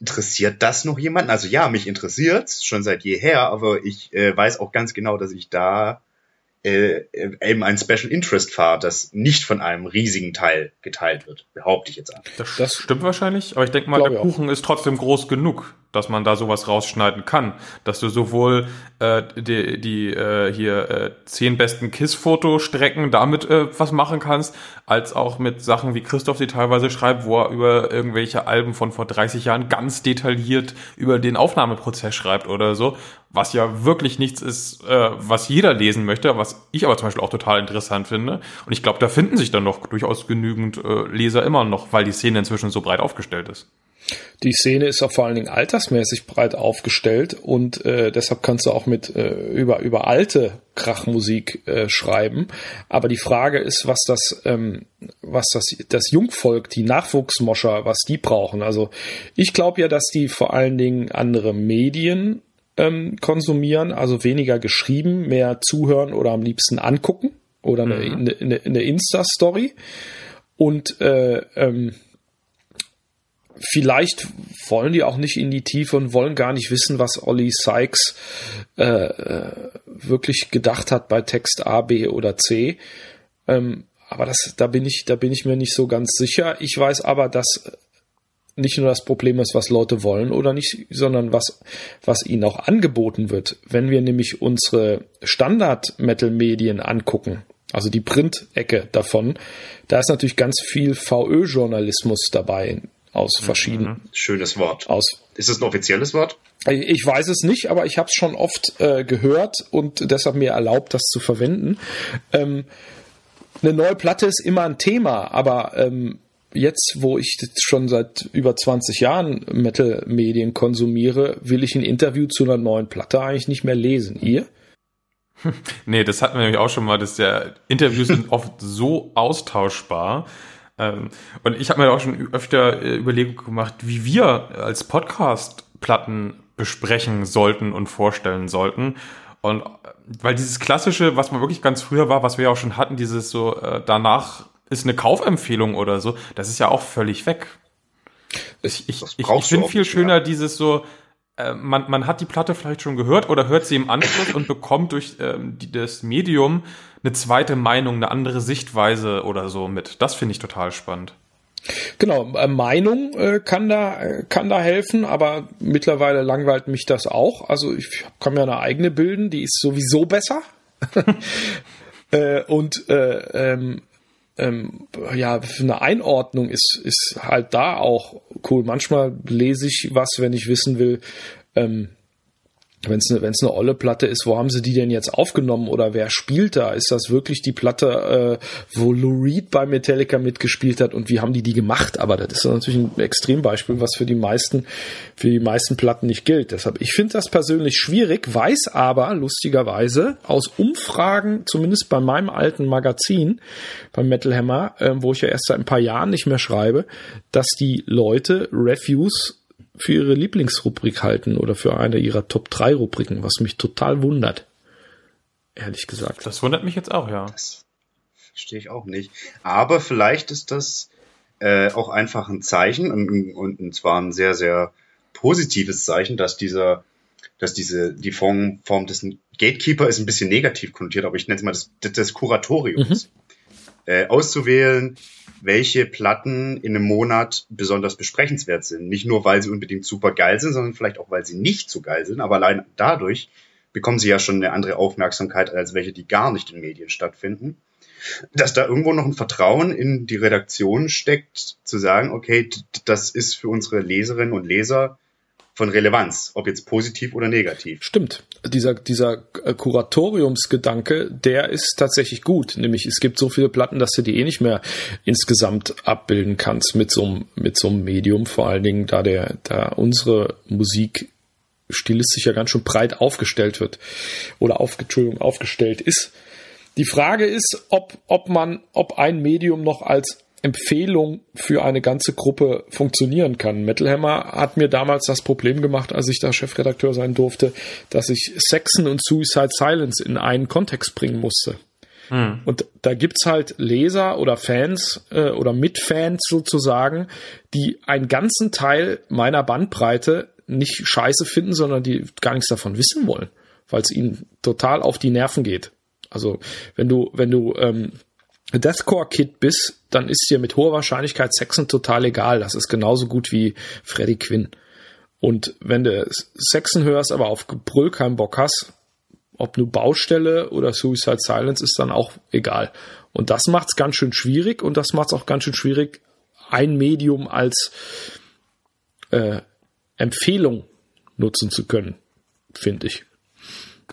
Interessiert das noch jemanden? Also ja, mich interessiert's schon seit jeher, aber ich äh, weiß auch ganz genau, dass ich da äh, eben ein Special Interest Pfad, das nicht von einem riesigen Teil geteilt wird, behaupte ich jetzt an. Das, das stimmt wahrscheinlich, aber ich denke mal, der Kuchen ist trotzdem groß genug, dass man da sowas rausschneiden kann, dass du sowohl äh, die, die äh, hier äh, zehn besten Kiss-Fotostrecken damit äh, was machen kannst, als auch mit Sachen, wie Christoph sie teilweise schreibt, wo er über irgendwelche Alben von vor 30 Jahren ganz detailliert über den Aufnahmeprozess schreibt oder so, was ja wirklich nichts ist, äh, was jeder lesen möchte, was ich aber zum Beispiel auch total interessant finde. Und ich glaube, da finden sich dann noch durchaus genügend äh, Leser immer noch, weil die Szene inzwischen so breit aufgestellt ist. Die Szene ist auch vor allen Dingen altersmäßig breit aufgestellt und äh, deshalb kannst du auch mit äh, über über alte Krachmusik äh, schreiben. Aber die Frage ist, was das ähm, was das das Jungvolk, die Nachwuchsmoscher, was die brauchen. Also ich glaube ja, dass die vor allen Dingen andere Medien ähm, konsumieren, also weniger geschrieben, mehr zuhören oder am liebsten angucken oder eine, mhm. eine, eine Insta-Story und äh, ähm, vielleicht wollen die auch nicht in die Tiefe und wollen gar nicht wissen, was Olli Sykes äh, äh, wirklich gedacht hat bei Text A, B oder C. Ähm, aber das, da bin ich, da bin ich mir nicht so ganz sicher. Ich weiß aber, dass nicht nur das Problem ist, was Leute wollen oder nicht, sondern was, was ihnen auch angeboten wird. Wenn wir nämlich unsere Standard-Metal-Medien angucken, also die Print-Ecke davon, da ist natürlich ganz viel VÖ-Journalismus dabei aus verschiedenen. Schönes Wort. Aus ist das ein offizielles Wort? Ich weiß es nicht, aber ich habe es schon oft äh, gehört und deshalb mir erlaubt, das zu verwenden. Ähm, eine neue Platte ist immer ein Thema, aber ähm, jetzt, wo ich schon seit über 20 Jahren Metal-Medien konsumiere, will ich ein Interview zu einer neuen Platte eigentlich nicht mehr lesen. Ihr? <laughs> Nee, das hatten wir nämlich auch schon mal, dass der Interviews sind oft so austauschbar. Ähm, und ich habe mir auch schon öfter äh, Überlegungen gemacht, wie wir als Podcast Platten besprechen sollten und vorstellen sollten. Und äh, weil dieses klassische, was man wirklich ganz früher war, was wir ja auch schon hatten, dieses so, äh, danach ist eine Kaufempfehlung oder so, das ist ja auch völlig weg. Ich, ich, ich, ich finde viel schöner ja. dieses so, äh, man, man hat die Platte vielleicht schon gehört oder hört sie im Anschluss und bekommt durch ähm, die, das Medium eine zweite Meinung, eine andere Sichtweise oder so mit. Das finde ich total spannend. Genau, äh, Meinung äh, kann da äh, kann da helfen, aber mittlerweile langweilt mich das auch. Also ich kann mir eine eigene bilden, die ist sowieso besser. <laughs> und äh, ähm, ähm, ja, eine Einordnung ist ist halt da auch cool. Manchmal lese ich was, wenn ich wissen will, ähm, wenn es eine, wenn's eine olle Platte ist, wo haben sie die denn jetzt aufgenommen oder wer spielt da? Ist das wirklich die Platte, äh, wo Lou Reed bei Metallica mitgespielt hat und wie haben die die gemacht? Aber das ist natürlich ein Extrembeispiel, was für die meisten, für die meisten Platten nicht gilt. Deshalb, ich finde das persönlich schwierig, weiß aber lustigerweise aus Umfragen, zumindest bei meinem alten Magazin, beim Metal Hammer, äh, wo ich ja erst seit ein paar Jahren nicht mehr schreibe, dass die Leute Reviews für ihre Lieblingsrubrik halten oder für eine ihrer Top 3 Rubriken, was mich total wundert. Ehrlich gesagt. Das wundert mich jetzt auch, ja. Das verstehe ich auch nicht. Aber vielleicht ist das äh, auch einfach ein Zeichen und, und, und zwar ein sehr, sehr positives Zeichen, dass dieser, dass diese, die Form, Form des Gatekeeper ist ein bisschen negativ konnotiert, aber ich nenne es mal das, des Kuratoriums. Mhm. Äh, auszuwählen, welche Platten in einem Monat besonders besprechenswert sind. Nicht nur, weil sie unbedingt super geil sind, sondern vielleicht auch, weil sie nicht so geil sind. Aber allein dadurch bekommen sie ja schon eine andere Aufmerksamkeit als welche, die gar nicht in Medien stattfinden. Dass da irgendwo noch ein Vertrauen in die Redaktion steckt, zu sagen, okay, das ist für unsere Leserinnen und Leser von Relevanz, ob jetzt positiv oder negativ. Stimmt. Dieser, dieser äh, Kuratoriumsgedanke, der ist tatsächlich gut. Nämlich es gibt so viele Platten, dass du die eh nicht mehr insgesamt abbilden kannst mit so einem, mit so einem Medium. Vor allen Dingen, da der, da unsere Musik stilistisch ja ganz schön breit aufgestellt wird oder auf, Entschuldigung, aufgestellt ist. Die Frage ist, ob, ob man, ob ein Medium noch als Empfehlung für eine ganze Gruppe funktionieren kann. Metal Hammer hat mir damals das Problem gemacht, als ich da Chefredakteur sein durfte, dass ich Saxon und Suicide Silence in einen Kontext bringen musste. Hm. Und da gibt's halt Leser oder Fans äh, oder Mitfans sozusagen, die einen ganzen Teil meiner Bandbreite nicht scheiße finden, sondern die gar nichts davon wissen wollen, weil es ihnen total auf die Nerven geht. Also wenn du, wenn du ähm, Deathcore-Kid bist, dann ist dir mit hoher Wahrscheinlichkeit Saxon total egal. Das ist genauso gut wie Freddy Quinn. Und wenn du Saxon hörst, aber auf Gebrüll keinen Bock hast, ob nur Baustelle oder Suicide Silence ist dann auch egal. Und das macht's ganz schön schwierig und das macht's auch ganz schön schwierig, ein Medium als äh, Empfehlung nutzen zu können, finde ich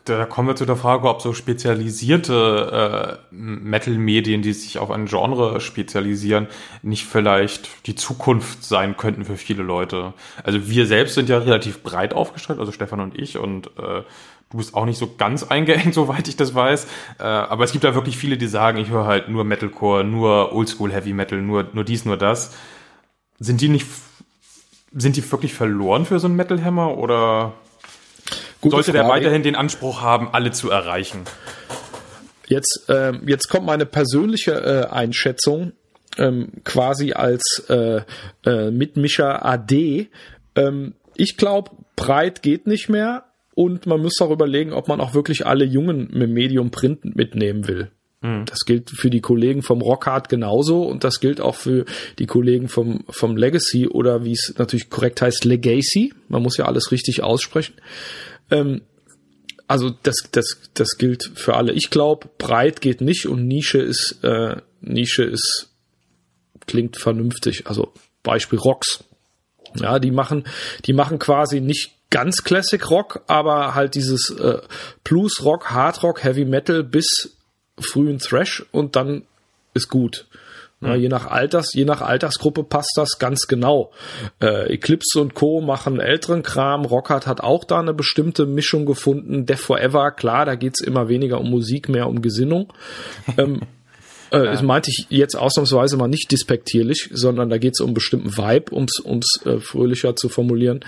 da kommen wir zu der Frage, ob so spezialisierte äh, Metal-Medien, die sich auf ein Genre spezialisieren, nicht vielleicht die Zukunft sein könnten für viele Leute. Also wir selbst sind ja relativ breit aufgestellt, also Stefan und ich, und äh, du bist auch nicht so ganz eingeengt, <laughs> soweit ich das weiß. Äh, aber es gibt da wirklich viele, die sagen, ich höre halt nur Metalcore, nur Oldschool Heavy Metal, nur, nur dies, nur das. Sind die nicht, sind die wirklich verloren für so einen Metal Hammer oder Gute sollte Frage. der weiterhin den Anspruch haben, alle zu erreichen? Jetzt, äh, jetzt kommt meine persönliche äh, Einschätzung ähm, quasi als äh, äh, Mitmischer AD. Ähm, ich glaube, breit geht nicht mehr und man muss auch überlegen, ob man auch wirklich alle Jungen mit Medium Print mitnehmen will. Hm. Das gilt für die Kollegen vom Rockhard genauso und das gilt auch für die Kollegen vom, vom Legacy oder wie es natürlich korrekt heißt, Legacy. Man muss ja alles richtig aussprechen. Ähm, also das, das, das gilt für alle. Ich glaube, breit geht nicht und Nische ist, äh, Nische ist, klingt vernünftig. Also Beispiel Rocks. Ja, die machen, die machen quasi nicht ganz Classic Rock, aber halt dieses äh, Blues Rock, Hard Rock, Heavy Metal bis frühen Thrash und dann ist gut. Ja, je nach Alters, je nach Altersgruppe passt das ganz genau. Äh, Eclipse und Co. machen älteren Kram. Rockhard hat auch da eine bestimmte Mischung gefunden. Death Forever, klar, da geht's immer weniger um Musik, mehr um Gesinnung. ähm, <laughs> äh, ja. Das meinte ich jetzt ausnahmsweise mal nicht dispektierlich, sondern da geht's um einen bestimmten Vibe, ums, ums äh, fröhlicher zu formulieren.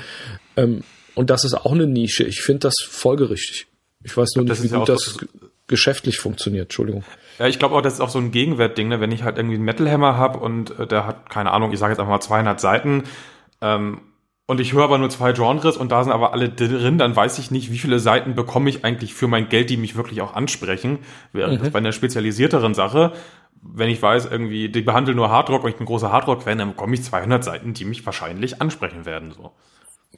Ähm, und das ist auch eine Nische. Ich finde das folgerichtig. Ich weiß nur nicht, wie gut das so geschäftlich funktioniert. Entschuldigung. Ja, ich glaube auch, das ist auch so ein Gegenwertding, ne? wenn ich halt irgendwie einen Metal Hammer habe und äh, der hat, keine Ahnung, ich sage jetzt einfach mal 200 Seiten ähm, und ich höre aber nur zwei Genres und da sind aber alle drin, dann weiß ich nicht, wie viele Seiten bekomme ich eigentlich für mein Geld, die mich wirklich auch ansprechen. Während mhm. bei einer spezialisierteren Sache, wenn ich weiß, irgendwie, die behandeln nur Hardrock und ich bin großer Hardrock-Fan, dann bekomme ich 200 Seiten, die mich wahrscheinlich ansprechen werden. So.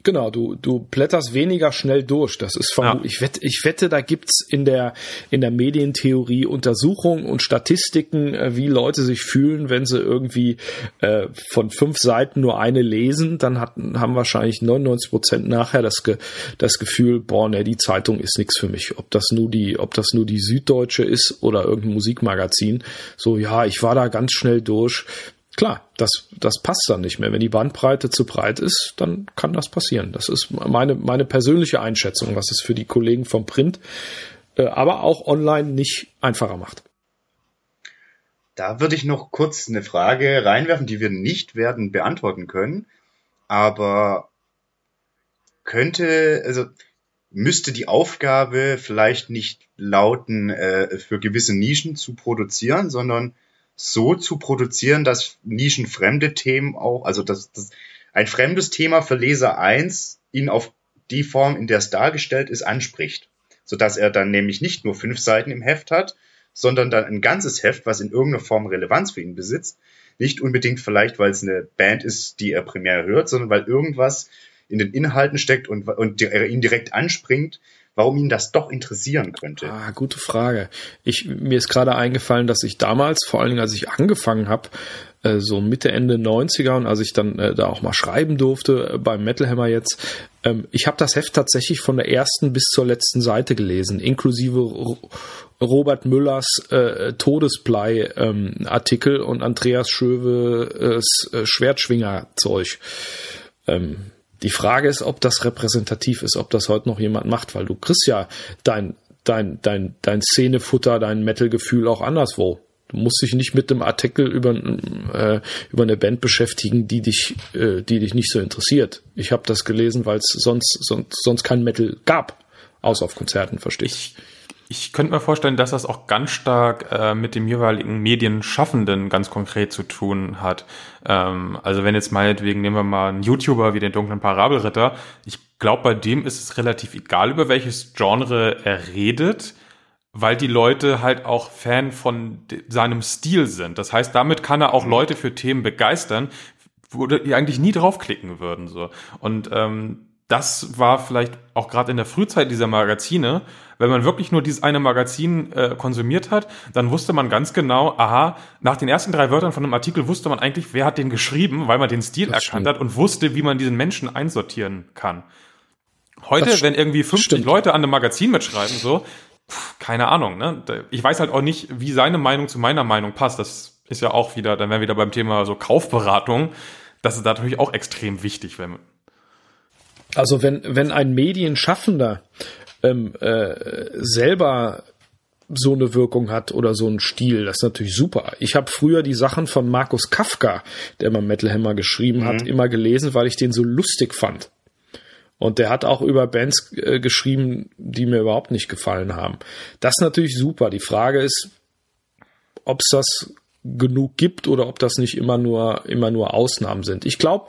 Genau, du, du blätterst weniger schnell durch. Das ist vermutlich, ja. ich wette, ich wette, da gibt's in der, in der Medientheorie Untersuchungen und Statistiken, äh, wie Leute sich fühlen, wenn sie irgendwie äh, von fünf Seiten nur eine lesen. Dann hatten, haben wahrscheinlich 99 Prozent nachher das, Ge, das Gefühl, boah, ne, die Zeitung ist nichts für mich. Ob das nur die, ob das nur die Süddeutsche ist oder irgendein Musikmagazin. So, ja, ich war da ganz schnell durch klar, das, das passt dann nicht mehr. Wenn die Bandbreite zu breit ist, dann kann das passieren. Das ist meine, meine persönliche Einschätzung, was es für die Kollegen vom Print, äh, aber auch online nicht einfacher macht. Da würde ich noch kurz eine Frage reinwerfen, die wir nicht werden beantworten können. Aber könnte, also müsste die Aufgabe vielleicht nicht lauten, äh, für gewisse Nischen zu produzieren, sondern so zu produzieren, dass nischenfremde Themen auch, also dass, dass ein fremdes Thema für Leser 1 ihn auf die Form, in der es dargestellt ist, anspricht. Sodass er dann nämlich nicht nur fünf Seiten im Heft hat, sondern dann ein ganzes Heft, was in irgendeiner Form Relevanz für ihn besitzt. Nicht unbedingt vielleicht, weil es eine Band ist, die er primär hört, sondern weil irgendwas in den Inhalten steckt und, und ihn direkt anspringt, warum ihn das doch interessieren könnte. Ah, gute Frage. Ich, mir ist gerade eingefallen, dass ich damals, vor allen Dingen als ich angefangen habe, äh, so Mitte, Ende 90er und als ich dann äh, da auch mal schreiben durfte, äh, beim Metal Hammer jetzt, ähm, ich habe das Heft tatsächlich von der ersten bis zur letzten Seite gelesen, inklusive Robert Müllers äh, Todesblei ähm, und Andreas Schöwe äh, Schwertschwinger-Zeug. Ähm, die Frage ist, ob das repräsentativ ist, ob das heute noch jemand macht, weil du kriegst ja dein, dein, dein, dein Szenefutter, dein Metal-Gefühl auch anderswo. Du musst dich nicht mit einem Artikel über, äh, über eine Band beschäftigen, die dich, äh, die dich nicht so interessiert. Ich habe das gelesen, weil es sonst, sonst, sonst kein Metal gab, außer auf Konzerten, verstehe ich. Ich könnte mir vorstellen, dass das auch ganz stark äh, mit dem jeweiligen Medienschaffenden ganz konkret zu tun hat. Ähm, also wenn jetzt meinetwegen nehmen wir mal einen YouTuber wie den dunklen Parabelritter, ich glaube, bei dem ist es relativ egal, über welches Genre er redet, weil die Leute halt auch Fan von seinem Stil sind. Das heißt, damit kann er auch Leute für Themen begeistern, wo die eigentlich nie draufklicken würden. So. Und ähm, das war vielleicht auch gerade in der Frühzeit dieser Magazine, wenn man wirklich nur dieses eine Magazin äh, konsumiert hat, dann wusste man ganz genau, aha, nach den ersten drei Wörtern von einem Artikel wusste man eigentlich, wer hat den geschrieben, weil man den Stil das erkannt stimmt. hat und wusste, wie man diesen Menschen einsortieren kann. Heute, wenn irgendwie 50 stimmt. Leute an einem Magazin mitschreiben, so, pff, keine Ahnung, ne? Ich weiß halt auch nicht, wie seine Meinung zu meiner Meinung passt. Das ist ja auch wieder, dann wären wir wieder beim Thema so Kaufberatung. Das ist natürlich auch extrem wichtig, wenn also wenn, wenn ein Medienschaffender ähm, äh, selber so eine Wirkung hat oder so einen Stil, das ist natürlich super. Ich habe früher die Sachen von Markus Kafka, der mal Metal Hammer geschrieben mhm. hat, immer gelesen, weil ich den so lustig fand. Und der hat auch über Bands äh, geschrieben, die mir überhaupt nicht gefallen haben. Das ist natürlich super. Die Frage ist, ob es das genug gibt oder ob das nicht immer nur immer nur Ausnahmen sind. Ich glaube,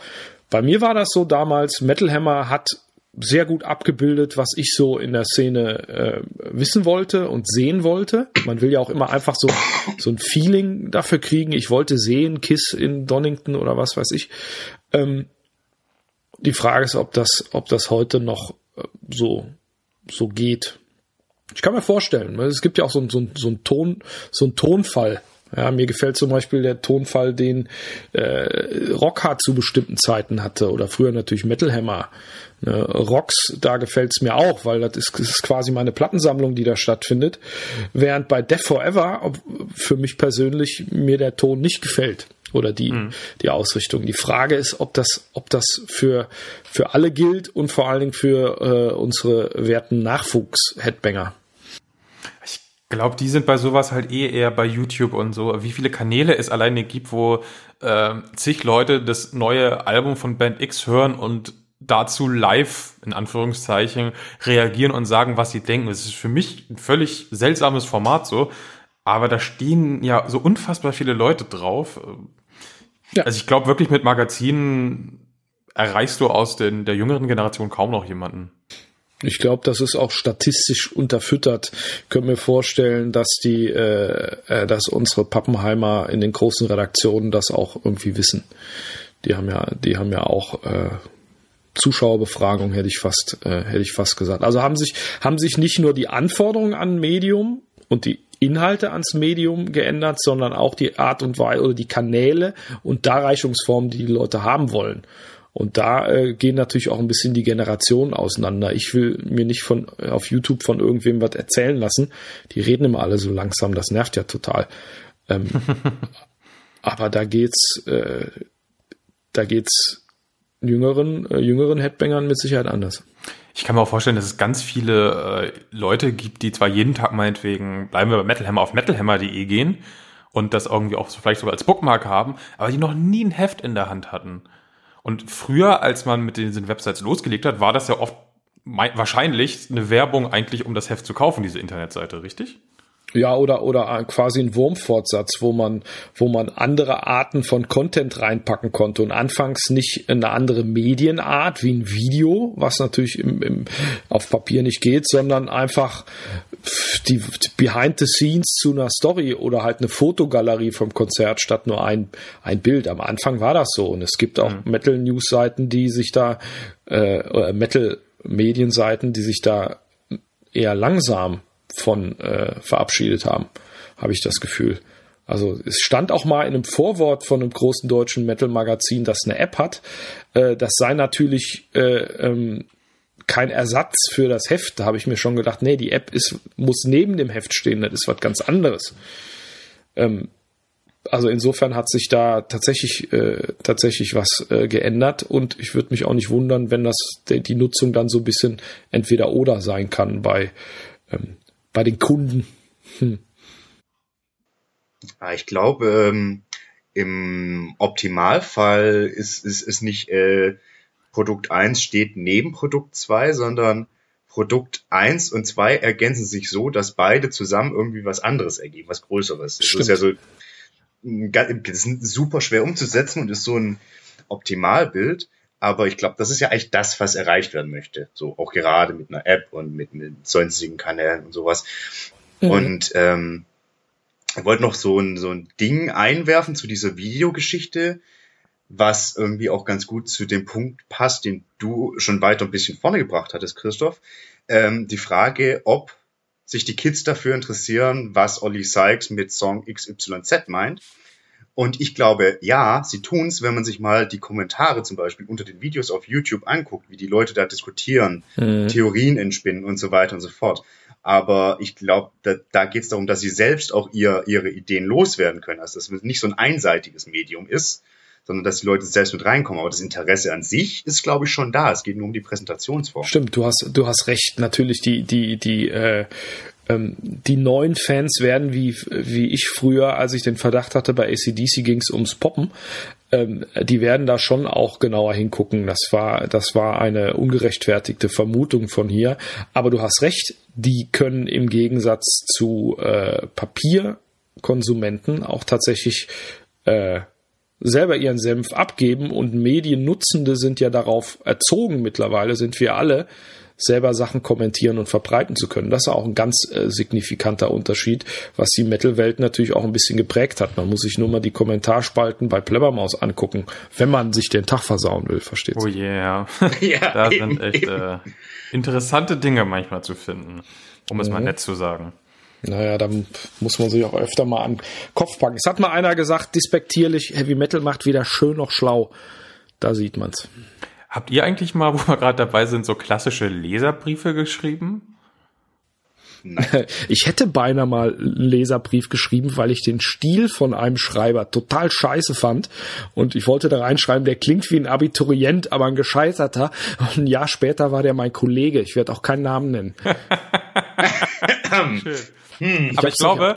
bei mir war das so damals, Metal Hammer hat sehr gut abgebildet, was ich so in der Szene äh, wissen wollte und sehen wollte. Man will ja auch immer einfach so, so ein Feeling dafür kriegen. Ich wollte sehen, Kiss in Donington oder was weiß ich. Ähm, die Frage ist, ob das, ob das heute noch äh, so, so geht. Ich kann mir vorstellen, es gibt ja auch so, so, so einen Ton, so einen Tonfall Ja, mir gefällt zum Beispiel der Tonfall, den äh, Rockhard zu bestimmten Zeiten hatte oder früher natürlich Metal Hammer. Ne, Rocks, da gefällt's mir auch, weil das ist, das ist quasi meine Plattensammlung, die da stattfindet. Während bei Death Forever für mich persönlich mir der Ton nicht gefällt oder die, mhm. die Ausrichtung. Die Frage ist, ob das, ob das für, für alle gilt und vor allen Dingen für äh, unsere werten Nachwuchs-Headbanger. Ich glaube, die sind bei sowas halt eh eher bei YouTube und so. Wie viele Kanäle es alleine gibt, wo äh, zig Leute das neue Album von Band X hören und dazu live, in Anführungszeichen, reagieren und sagen, was sie denken. Das ist für mich ein völlig seltsames Format so. Aber da stehen ja so unfassbar viele Leute drauf. Ja. Also ich glaube wirklich mit Magazinen erreichst du aus den, der jüngeren Generation kaum noch jemanden. Ich glaube, das ist auch statistisch unterfüttert. Ich könnte mir vorstellen, dass die, äh, äh, dass unsere Pappenheimer in den großen Redaktionen das auch irgendwie wissen. Die haben ja, die haben ja auch äh, Zuschauerbefragung, hätte ich fast, äh, hätte ich fast gesagt. Also haben sich, haben sich nicht nur die Anforderungen an Medium und die Inhalte ans Medium geändert, sondern auch die Art und Weise oder die Kanäle und Darreichungsformen, die die Leute haben wollen. Und da äh, gehen natürlich auch ein bisschen die Generationen auseinander. Ich will mir nicht von auf YouTube von irgendwem was erzählen lassen. Die reden immer alle so langsam, das nervt ja total. Ähm, <laughs> aber da geht's, äh, da geht's jüngeren, äh, jüngeren Headbangern mit Sicherheit anders. Ich kann mir auch vorstellen, dass es ganz viele äh, Leute gibt, die zwar jeden Tag meinetwegen, bleiben wir bei Metal Hammer, auf metalhammer.de gehen und das irgendwie auch so vielleicht sogar als Bookmark haben, aber die noch nie ein Heft in der Hand hatten. Und früher, als man mit diesen Websites losgelegt hat, war das ja oft wahrscheinlich eine Werbung eigentlich, um das Heft zu kaufen, diese Internetseite, richtig? Ja, oder, oder quasi ein Wurmfortsatz, wo man, wo man andere Arten von Content reinpacken konnte und anfangs nicht eine andere Medienart wie ein Video, was natürlich im, im, auf Papier nicht geht, sondern einfach die, die Behind the Scenes zu einer Story oder halt eine Fotogalerie vom Konzert statt nur ein, ein Bild. Am Anfang war das so und es gibt auch mhm. Metal News Seiten, die sich da, äh, Metal Medienseiten, die sich da eher langsam von äh, verabschiedet haben, habe ich das Gefühl. Also es stand auch mal in einem Vorwort von einem großen deutschen Metal-Magazin, das eine App hat. Äh, das sei natürlich äh, ähm, kein Ersatz für das Heft. Da habe ich mir schon gedacht, nee, die App ist, muss neben dem Heft stehen, das ist was ganz anderes. Ähm, also insofern hat sich da tatsächlich äh, tatsächlich was äh, geändert und ich würde mich auch nicht wundern, wenn das die Nutzung dann so ein bisschen entweder oder sein kann bei ähm, bei den Kunden? Hm. Ich glaube, ähm, im Optimalfall ist, ist, ist nicht äh, Produkt 1 steht neben Produkt 2, sondern Produkt 1 und 2 ergänzen sich so, dass beide zusammen irgendwie was anderes ergeben, was Größeres. Das Stimmt. ist ja so das ist super schwer umzusetzen und ist so ein Optimalbild. Aber ich glaube, das ist ja eigentlich das, was erreicht werden möchte. So auch gerade mit einer App und mit, mit sonstigen Kanälen und sowas. Mhm. Und ähm, ich wollte noch so ein, so ein Ding einwerfen zu dieser Videogeschichte, was irgendwie auch ganz gut zu dem Punkt passt, den du schon weiter ein bisschen vorne gebracht hattest, Christoph. Ähm, die Frage, ob sich die Kids dafür interessieren, was Olli Sykes mit Song XYZ meint. Und ich glaube, ja, sie tun es, wenn man sich mal die Kommentare zum Beispiel unter den Videos auf YouTube anguckt, wie die Leute da diskutieren, mhm. Theorien entspinnen und so weiter und so fort. Aber ich glaube, da, da geht es darum, dass sie selbst auch ihr, ihre Ideen loswerden können. Also dass es nicht so ein einseitiges Medium ist, sondern dass die Leute selbst mit reinkommen. Aber das Interesse an sich ist, glaube ich, schon da. Es geht nur um die Präsentationsform. Stimmt, du hast, du hast recht. Natürlich die, die, die äh, ähm, die neuen Fans werden wie, wie ich früher, als ich den Verdacht hatte, bei ACDC ging es ums Poppen, ähm, die werden da schon auch genauer hingucken. Das war, das war eine ungerechtfertigte Vermutung von hier. Aber du hast recht, die können im Gegensatz zu äh, Papierkonsumenten auch tatsächlich äh, selber ihren Senf abgeben und Mediennutzende sind ja darauf erzogen mittlerweile, sind wir alle, selber Sachen kommentieren und verbreiten zu können. Das ist auch ein ganz äh, signifikanter Unterschied, was die Metal-Welt natürlich auch ein bisschen geprägt hat. Man muss sich nur mal die Kommentarspalten bei Plebbermaus angucken, wenn man sich den Tag versauen will, versteht Oh yeah. <laughs> ja. da sind echt äh, interessante Dinge manchmal zu finden, um es mhm. mal nett zu sagen. Naja, dann muss man sich auch öfter mal an den Kopf packen. Es hat mal einer gesagt, dispektierlich, Heavy Metal macht weder schön noch schlau. Da sieht man's. Habt ihr eigentlich mal, wo wir gerade dabei sind, so klassische Leserbriefe geschrieben? <laughs> Ich hätte beinahe mal einen Leserbrief geschrieben, weil ich den Stil von einem Schreiber total scheiße fand. Und ich wollte da reinschreiben, der klingt wie ein Abiturient, aber ein gescheiterter. Und ein Jahr später war der mein Kollege. Ich werde auch keinen Namen nennen. <laughs> Schön. Hm. Aber ich glaube,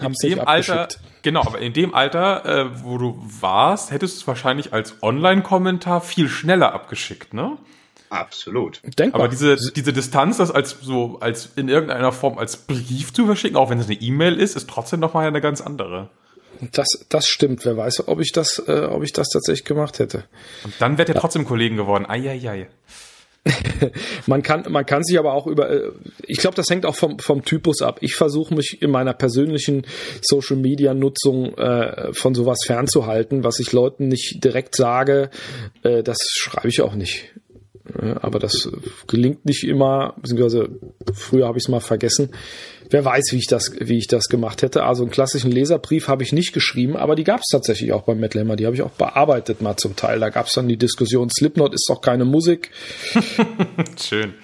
in dem Alter, genau, aber in dem Alter, äh, wo du warst, hättest du es wahrscheinlich als Online-Kommentar viel schneller abgeschickt, ne? Absolut. Denkbar. Aber diese, diese Distanz, das als so, als in irgendeiner Form als Brief zu verschicken, auch wenn es eine E-Mail ist, ist trotzdem nochmal eine ganz andere. Das, das stimmt. Wer weiß, ob ich das, äh, ob ich das tatsächlich gemacht hätte. Und dann wäre ihr ja. trotzdem Kollegen geworden. Eieiei. <laughs> man kann, man kann sich aber auch über, äh, ich glaube, das hängt auch vom, vom Typus ab. Ich versuche mich in meiner persönlichen Social Media Nutzung äh, von sowas fernzuhalten, was ich Leuten nicht direkt sage, äh, das schreibe ich auch nicht. Aber das gelingt nicht immer, beziehungsweise früher habe ich es mal vergessen. Wer weiß, wie ich das, wie ich das gemacht hätte. Also einen klassischen Leserbrief habe ich nicht geschrieben, aber die gab es tatsächlich auch beim Metal Hammer. Die habe ich auch bearbeitet mal zum Teil. Da gab es dann die Diskussion, Slipknot ist doch keine Musik. <laughs> Schön.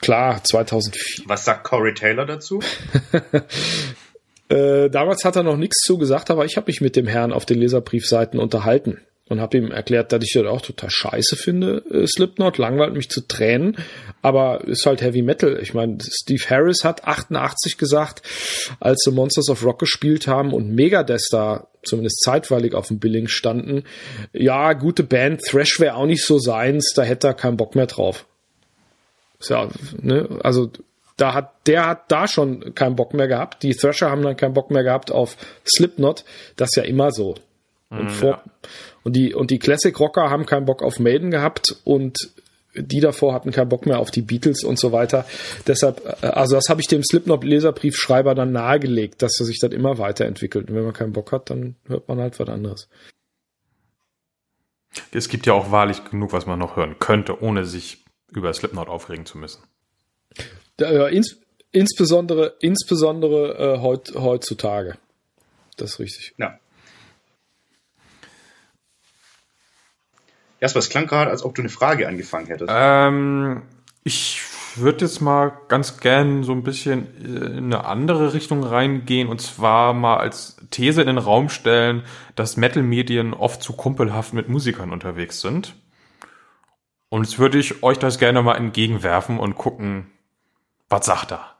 Klar, 2004. Was sagt Corey Taylor dazu? <laughs> äh, damals hat er noch nichts zugesagt, aber ich habe mich mit dem Herrn auf den Leserbriefseiten unterhalten und habe ihm erklärt, dass ich das auch total scheiße finde, äh, Slipknot, langweilt mich zu Tränen, aber ist halt Heavy Metal. Ich meine, Steve Harris hat 88 gesagt, als sie Monsters of Rock gespielt haben und Megadeth da zumindest zeitweilig auf dem Billing standen, ja, gute Band, Thrash wäre auch nicht so seins, da hätte er keinen Bock mehr drauf. Ja, ne, also da hat, der hat da schon keinen Bock mehr gehabt. Die Thrasher haben dann keinen Bock mehr gehabt auf Slipknot. Das ist ja immer so. Und, vor, ja. Und die, und die Classic Rocker haben keinen Bock auf Maiden gehabt und die davor hatten keinen Bock mehr auf die Beatles und so weiter. Deshalb, äh, also das habe ich dem Slipknot-Leserbriefschreiber dann nahegelegt, dass er sich das immer weiterentwickelt. Und wenn man keinen Bock hat, dann hört man halt was anderes. Es gibt ja auch wahrlich genug, was man noch hören könnte, ohne sich über Slipknot aufregen zu müssen. Ja, ins, insbesondere insbesondere äh, heut, heutzutage. Das ist richtig. Ja. Jasper, es klang gerade, als ob du eine Frage angefangen hättest. Ähm, ich würde jetzt mal ganz gern so ein bisschen in eine andere Richtung reingehen und zwar mal als These in den Raum stellen, dass Metal-Medien oft zu kumpelhaft mit Musikern unterwegs sind. Und jetzt würde ich euch das gerne mal entgegenwerfen und gucken, was sagt er?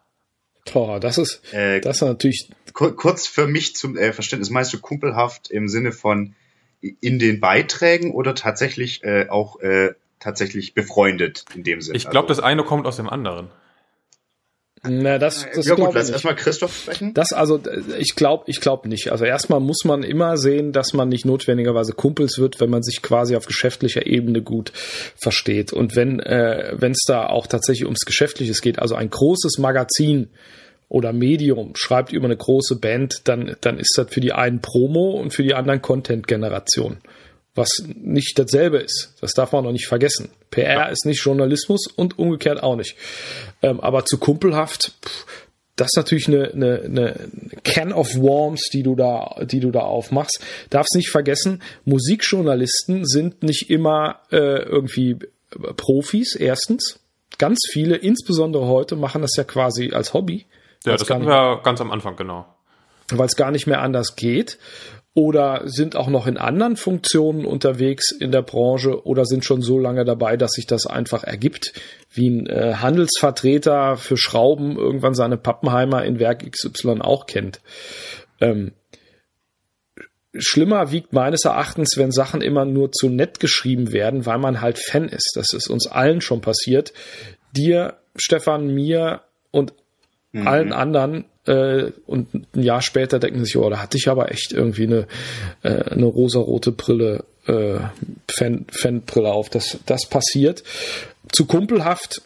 Boah, das ist, äh, das ist natürlich. Kurz für mich zum äh, Verständnis, meinst du kumpelhaft im Sinne von, in den Beiträgen oder tatsächlich äh, auch äh, tatsächlich befreundet in dem Sinne? Ich glaube, also, das eine kommt aus dem anderen. Na, das, das ja gut, lass erstmal Christoph sprechen. Das also, ich glaube, ich glaube nicht. Also erstmal muss man immer sehen, dass man nicht notwendigerweise Kumpels wird, wenn man sich quasi auf geschäftlicher Ebene gut versteht. Und wenn äh, wenn es da auch tatsächlich ums Geschäftliches geht, also ein großes Magazin oder Medium schreibt über eine große Band, dann, dann ist das für die einen Promo und für die anderen Content-Generation. Was nicht dasselbe ist. Das darf man noch nicht vergessen. PR ja. ist nicht Journalismus und umgekehrt auch nicht. Ähm, aber zu kumpelhaft, pff, das ist natürlich eine, eine, eine Can of Worms, die du da, die du da aufmachst. Darfst nicht vergessen, Musikjournalisten sind nicht immer äh, irgendwie Profis, erstens. Ganz viele, insbesondere heute, machen das ja quasi als Hobby. Ja, das hatten wir ganz am Anfang, genau. Weil es gar nicht mehr anders geht. Oder sind auch noch in anderen Funktionen unterwegs in der Branche oder sind schon so lange dabei, dass sich das einfach ergibt, wie ein äh, Handelsvertreter für Schrauben irgendwann seine Pappenheimer in Werk XY auch kennt. Ähm, schlimmer wiegt meines Erachtens, wenn Sachen immer nur zu nett geschrieben werden, weil man halt Fan ist. Das ist uns allen schon passiert. Dir, Stefan, mir und mhm. allen anderen äh, und ein Jahr später denken sich, oh, da hatte ich aber echt irgendwie eine, äh, eine rosarote Brille, äh, Fan, Fanbrille auf. Das, das passiert. Zu kumpelhaft,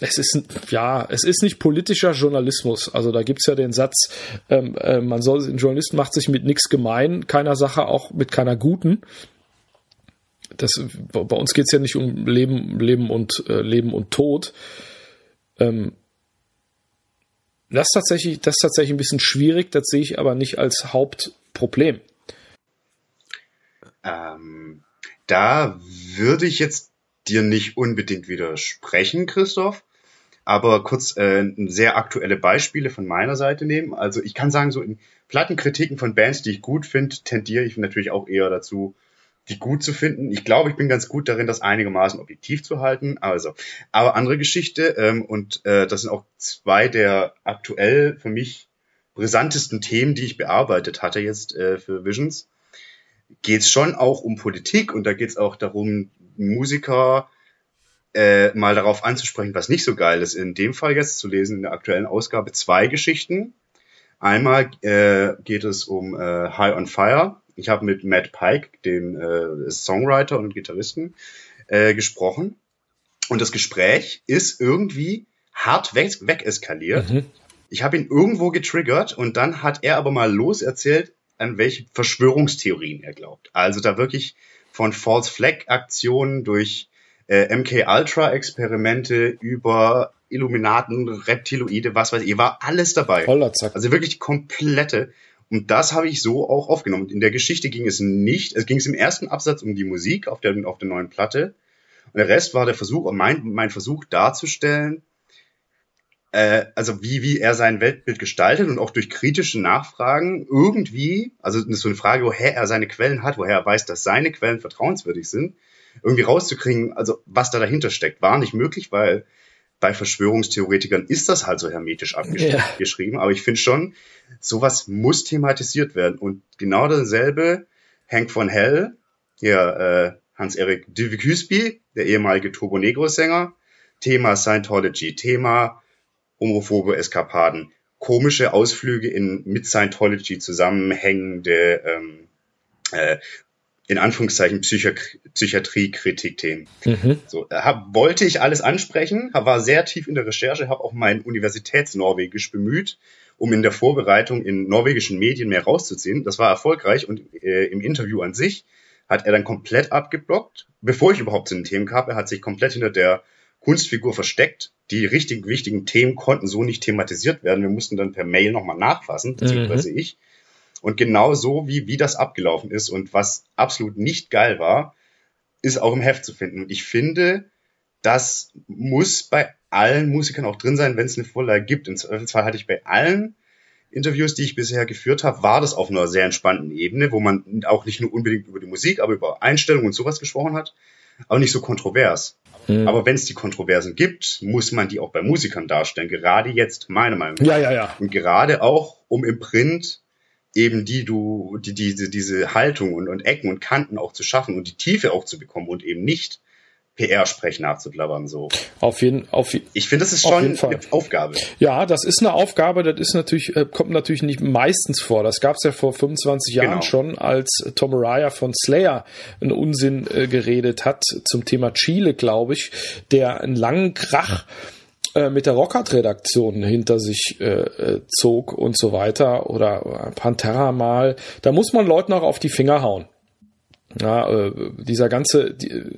es ist ja, es ist nicht politischer Journalismus. Also da gibt's ja den Satz, ähm, äh, man soll, ein Journalist macht sich mit nichts gemein, keiner Sache, auch mit keiner guten. Das, bei uns geht's ja nicht um Leben, Leben und äh, Leben und Tod. Ähm, Das ist tatsächlich, das ist tatsächlich ein bisschen schwierig, das sehe ich aber nicht als Hauptproblem. Ähm, da würde ich jetzt dir nicht unbedingt widersprechen, Christoph, aber kurz äh, sehr aktuelle Beispiele von meiner Seite nehmen. Also ich kann sagen, so in Plattenkritiken von Bands, die ich gut finde, tendiere ich natürlich auch eher dazu, die gut zu finden. Ich glaube, ich bin ganz gut darin, das einigermaßen objektiv zu halten. Also, aber andere Geschichte ähm, und äh, das sind auch zwei der aktuell für mich brisantesten Themen, die ich bearbeitet hatte jetzt äh, für Visions. Geht es schon auch um Politik und da geht es auch darum, Musiker äh, mal darauf anzusprechen, was nicht so geil ist. In dem Fall jetzt zu lesen in der aktuellen Ausgabe zwei Geschichten. Einmal äh, geht es um äh, High on Fire ich habe mit Matt Pike, dem äh, Songwriter und Gitarristen, äh, gesprochen. Und das Gespräch ist irgendwie hart weg, wegeskaliert. Mhm. Ich habe ihn irgendwo getriggert und dann hat er aber mal loserzählt, an welche Verschwörungstheorien er glaubt. Also da wirklich von False Flag Aktionen durch äh, MK Ultra Experimente über Illuminaten, Reptiloide, was weiß ich, war alles dabei. Voller Zack. Also wirklich komplette. Und das habe ich so auch aufgenommen. In der Geschichte ging es nicht, es ging es im ersten Absatz um die Musik auf der, auf der neuen Platte. Und der Rest war der Versuch, mein, mein Versuch darzustellen, äh, also wie, wie er sein Weltbild gestaltet und auch durch kritische Nachfragen irgendwie, also so eine Frage, woher er seine Quellen hat, woher er weiß, dass seine Quellen vertrauenswürdig sind, irgendwie rauszukriegen, also was da dahinter steckt, war nicht möglich, weil bei Verschwörungstheoretikern ist das halt so hermetisch abgeschrieben. Ja. Aber ich finde schon, sowas muss thematisiert werden. Und genau dasselbe, Hank von Hell, hier äh, Hans-Erik Düviküsby, der ehemalige Turbo Negro-Sänger, Thema Scientology, Thema homophobe Eskapaden, komische Ausflüge in mit Scientology zusammenhängende ähm, äh, in Anführungszeichen Psychiatrie-Kritik-Themen. Mhm. So, hab, wollte ich alles ansprechen, war sehr tief in der Recherche, habe auch mein Universitätsnorwegisch bemüht, um in der Vorbereitung in norwegischen Medien mehr rauszuziehen. Das war erfolgreich und äh, im Interview an sich hat er dann komplett abgeblockt. Bevor ich überhaupt zu den Themen kam, er hat sich komplett hinter der Kunstfigur versteckt. Die richtigen, wichtigen Themen konnten so nicht thematisiert werden. Wir mussten dann per Mail nochmal nachfassen, beziehungsweise mhm. ich. Und genau so, wie, wie das abgelaufen ist und was absolut nicht geil war, ist auch im Heft zu finden. Und ich finde, das muss bei allen Musikern auch drin sein, wenn es eine Vorlage gibt. Im Zweifelsfall hatte ich bei allen Interviews, die ich bisher geführt habe, war das auf einer sehr entspannten Ebene, wo man auch nicht nur unbedingt über die Musik, aber über Einstellungen und sowas gesprochen hat, aber nicht so kontrovers. Mhm. Aber wenn es die Kontroversen gibt, muss man die auch bei Musikern darstellen. Gerade jetzt, meine Meinung nach. Ja, ja, ja. Und gerade auch, um im Print eben die du, die, diese, diese Haltung und, und Ecken und Kanten auch zu schaffen und die Tiefe auch zu bekommen und eben nicht PR-Sprech nachzublabbern, so. Auf jeden, auf, ich finde, das ist schon eine Aufgabe. Ja, das ist eine Aufgabe, das ist natürlich, äh, kommt natürlich nicht meistens vor. Das gab es ja vor 25 Jahren genau. schon, als Tom Araya von Slayer einen Unsinn äh, geredet hat zum Thema Chile, glaube ich, der einen langen Krach äh, mit der Rockhard-Redaktion hinter sich äh, äh, zog und so weiter oder Pantera mal. Da muss man Leuten auch auf die Finger hauen. Ja, äh, dieser ganze die, äh,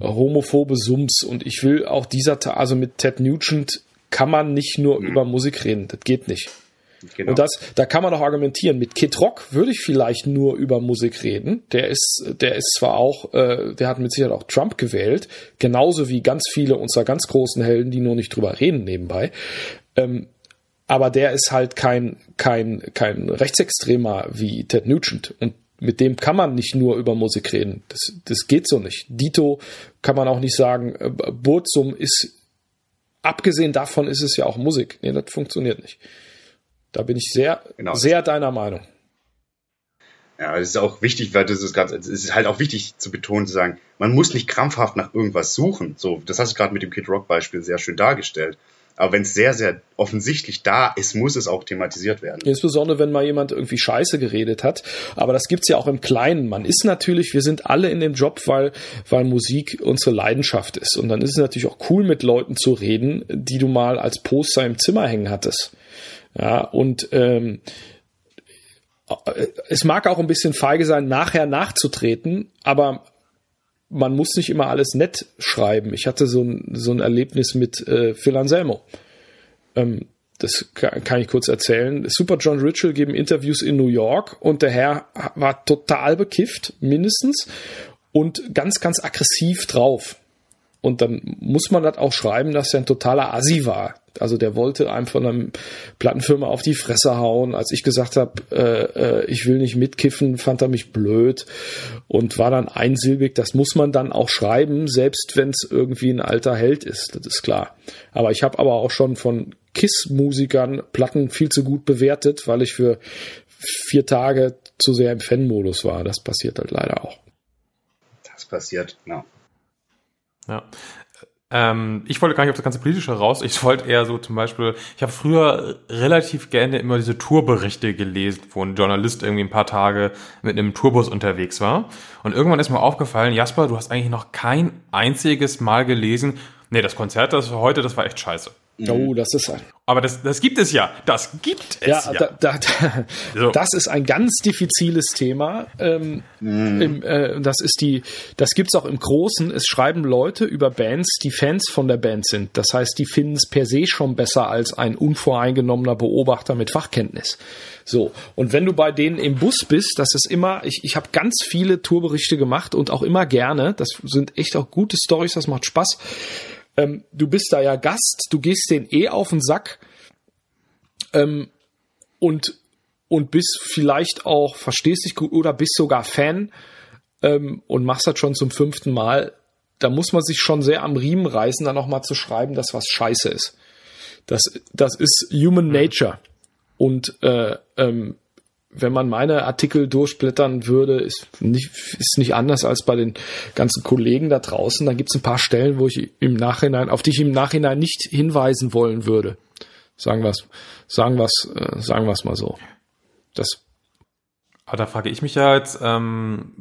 homophobe Sums und ich will auch dieser, also mit Ted Nugent kann man nicht nur mhm. über Musik reden, das geht nicht. Genau. Und das, da kann man auch argumentieren. Mit Kid Rock würde ich vielleicht nur über Musik reden. Der ist, der ist zwar auch, äh, der hat mit Sicherheit auch Trump gewählt, genauso wie ganz viele unserer ganz großen Helden, die nur nicht drüber reden nebenbei. Ähm, aber der ist halt kein, kein, kein Rechtsextremer wie Ted Nugent. Und mit dem kann man nicht nur über Musik reden. Das, das geht so nicht. Dito kann man auch nicht sagen, äh, Burzum ist, abgesehen davon ist es ja auch Musik. Nee, das funktioniert nicht. Da bin ich sehr, genau. sehr deiner Meinung. Ja, es ist auch wichtig, weil das ist gerade, es ist halt auch wichtig zu betonen, zu sagen, man muss nicht krampfhaft nach irgendwas suchen. So, das hast du gerade mit dem Kid Rock Beispiel sehr schön dargestellt. Aber wenn es sehr, sehr offensichtlich da ist, muss es auch thematisiert werden. Insbesondere, wenn mal jemand irgendwie Scheiße geredet hat. Aber das gibt's ja auch im Kleinen. Man ist natürlich, wir sind alle in dem Job, weil, weil Musik unsere Leidenschaft ist. Und dann ist es natürlich auch cool, mit Leuten zu reden, die du mal als Poster im Zimmer hängen hattest. Ja, und ähm, es mag auch ein bisschen feige sein, nachher nachzutreten, aber man muss nicht immer alles nett schreiben. Ich hatte so ein, so ein Erlebnis mit äh, Phil Anselmo. Ähm, das kann ich kurz erzählen. Super John Ritchell geben Interviews in New York und der Herr war total bekifft, mindestens, und ganz, ganz aggressiv drauf. Und dann muss man das auch schreiben, dass er ein totaler Assi war. Also der wollte einem von einem Plattenfirma auf die Fresse hauen. Als ich gesagt habe, äh, äh, ich will nicht mitkiffen, fand er mich blöd und war dann einsilbig. Das muss man dann auch schreiben, selbst wenn es irgendwie ein alter Held ist. Das ist klar. Aber ich habe aber auch schon von KISS-Musikern Platten viel zu gut bewertet, weil ich für vier Tage zu sehr im Fan-Modus war. Das passiert halt leider auch. Das passiert, ja. Ja. Ähm, ich wollte gar nicht auf das ganze Politische raus. Ich wollte eher so zum Beispiel, ich habe früher relativ gerne immer diese Tourberichte gelesen, wo ein Journalist irgendwie ein paar Tage mit einem Tourbus unterwegs war. Und irgendwann ist mir aufgefallen, Jasper, du hast eigentlich noch kein einziges Mal gelesen, nee, das Konzert, das heute, das war echt scheiße. Oh, das ist ein. Aber das, das gibt es ja. Das gibt es ja. ja. Da, da, da, so. Das ist ein ganz diffiziles Thema. Ähm, mm. im, äh, das ist die, das gibt's auch im Großen. Es schreiben Leute über Bands, die Fans von der Band sind. Das heißt, die finden es per se schon besser als ein unvoreingenommener Beobachter mit Fachkenntnis. So. Und wenn du bei denen im Bus bist, das ist immer, ich, ich habe ganz viele Tourberichte gemacht und auch immer gerne. Das sind echt auch gute Stories, das macht Spaß ähm, du bist da ja Gast, du gehst den eh auf den Sack ähm, und, und bist vielleicht auch, verstehst dich gut oder bist sogar Fan ähm, und machst das schon zum fünften Mal. Da muss man sich schon sehr am Riemen reißen, dann nochmal zu schreiben, dass was scheiße ist. Das, das ist Human Nature. Und äh, ähm, wenn man meine Artikel durchblättern würde, ist nicht, ist nicht anders als bei den ganzen Kollegen da draußen. Da gibt es ein paar Stellen, wo ich im Nachhinein, auf die ich im Nachhinein nicht hinweisen wollen würde. Sagen wir sagen wir's, äh, sagen wir's mal so. Das. Aber da frage ich mich ja jetzt, ähm,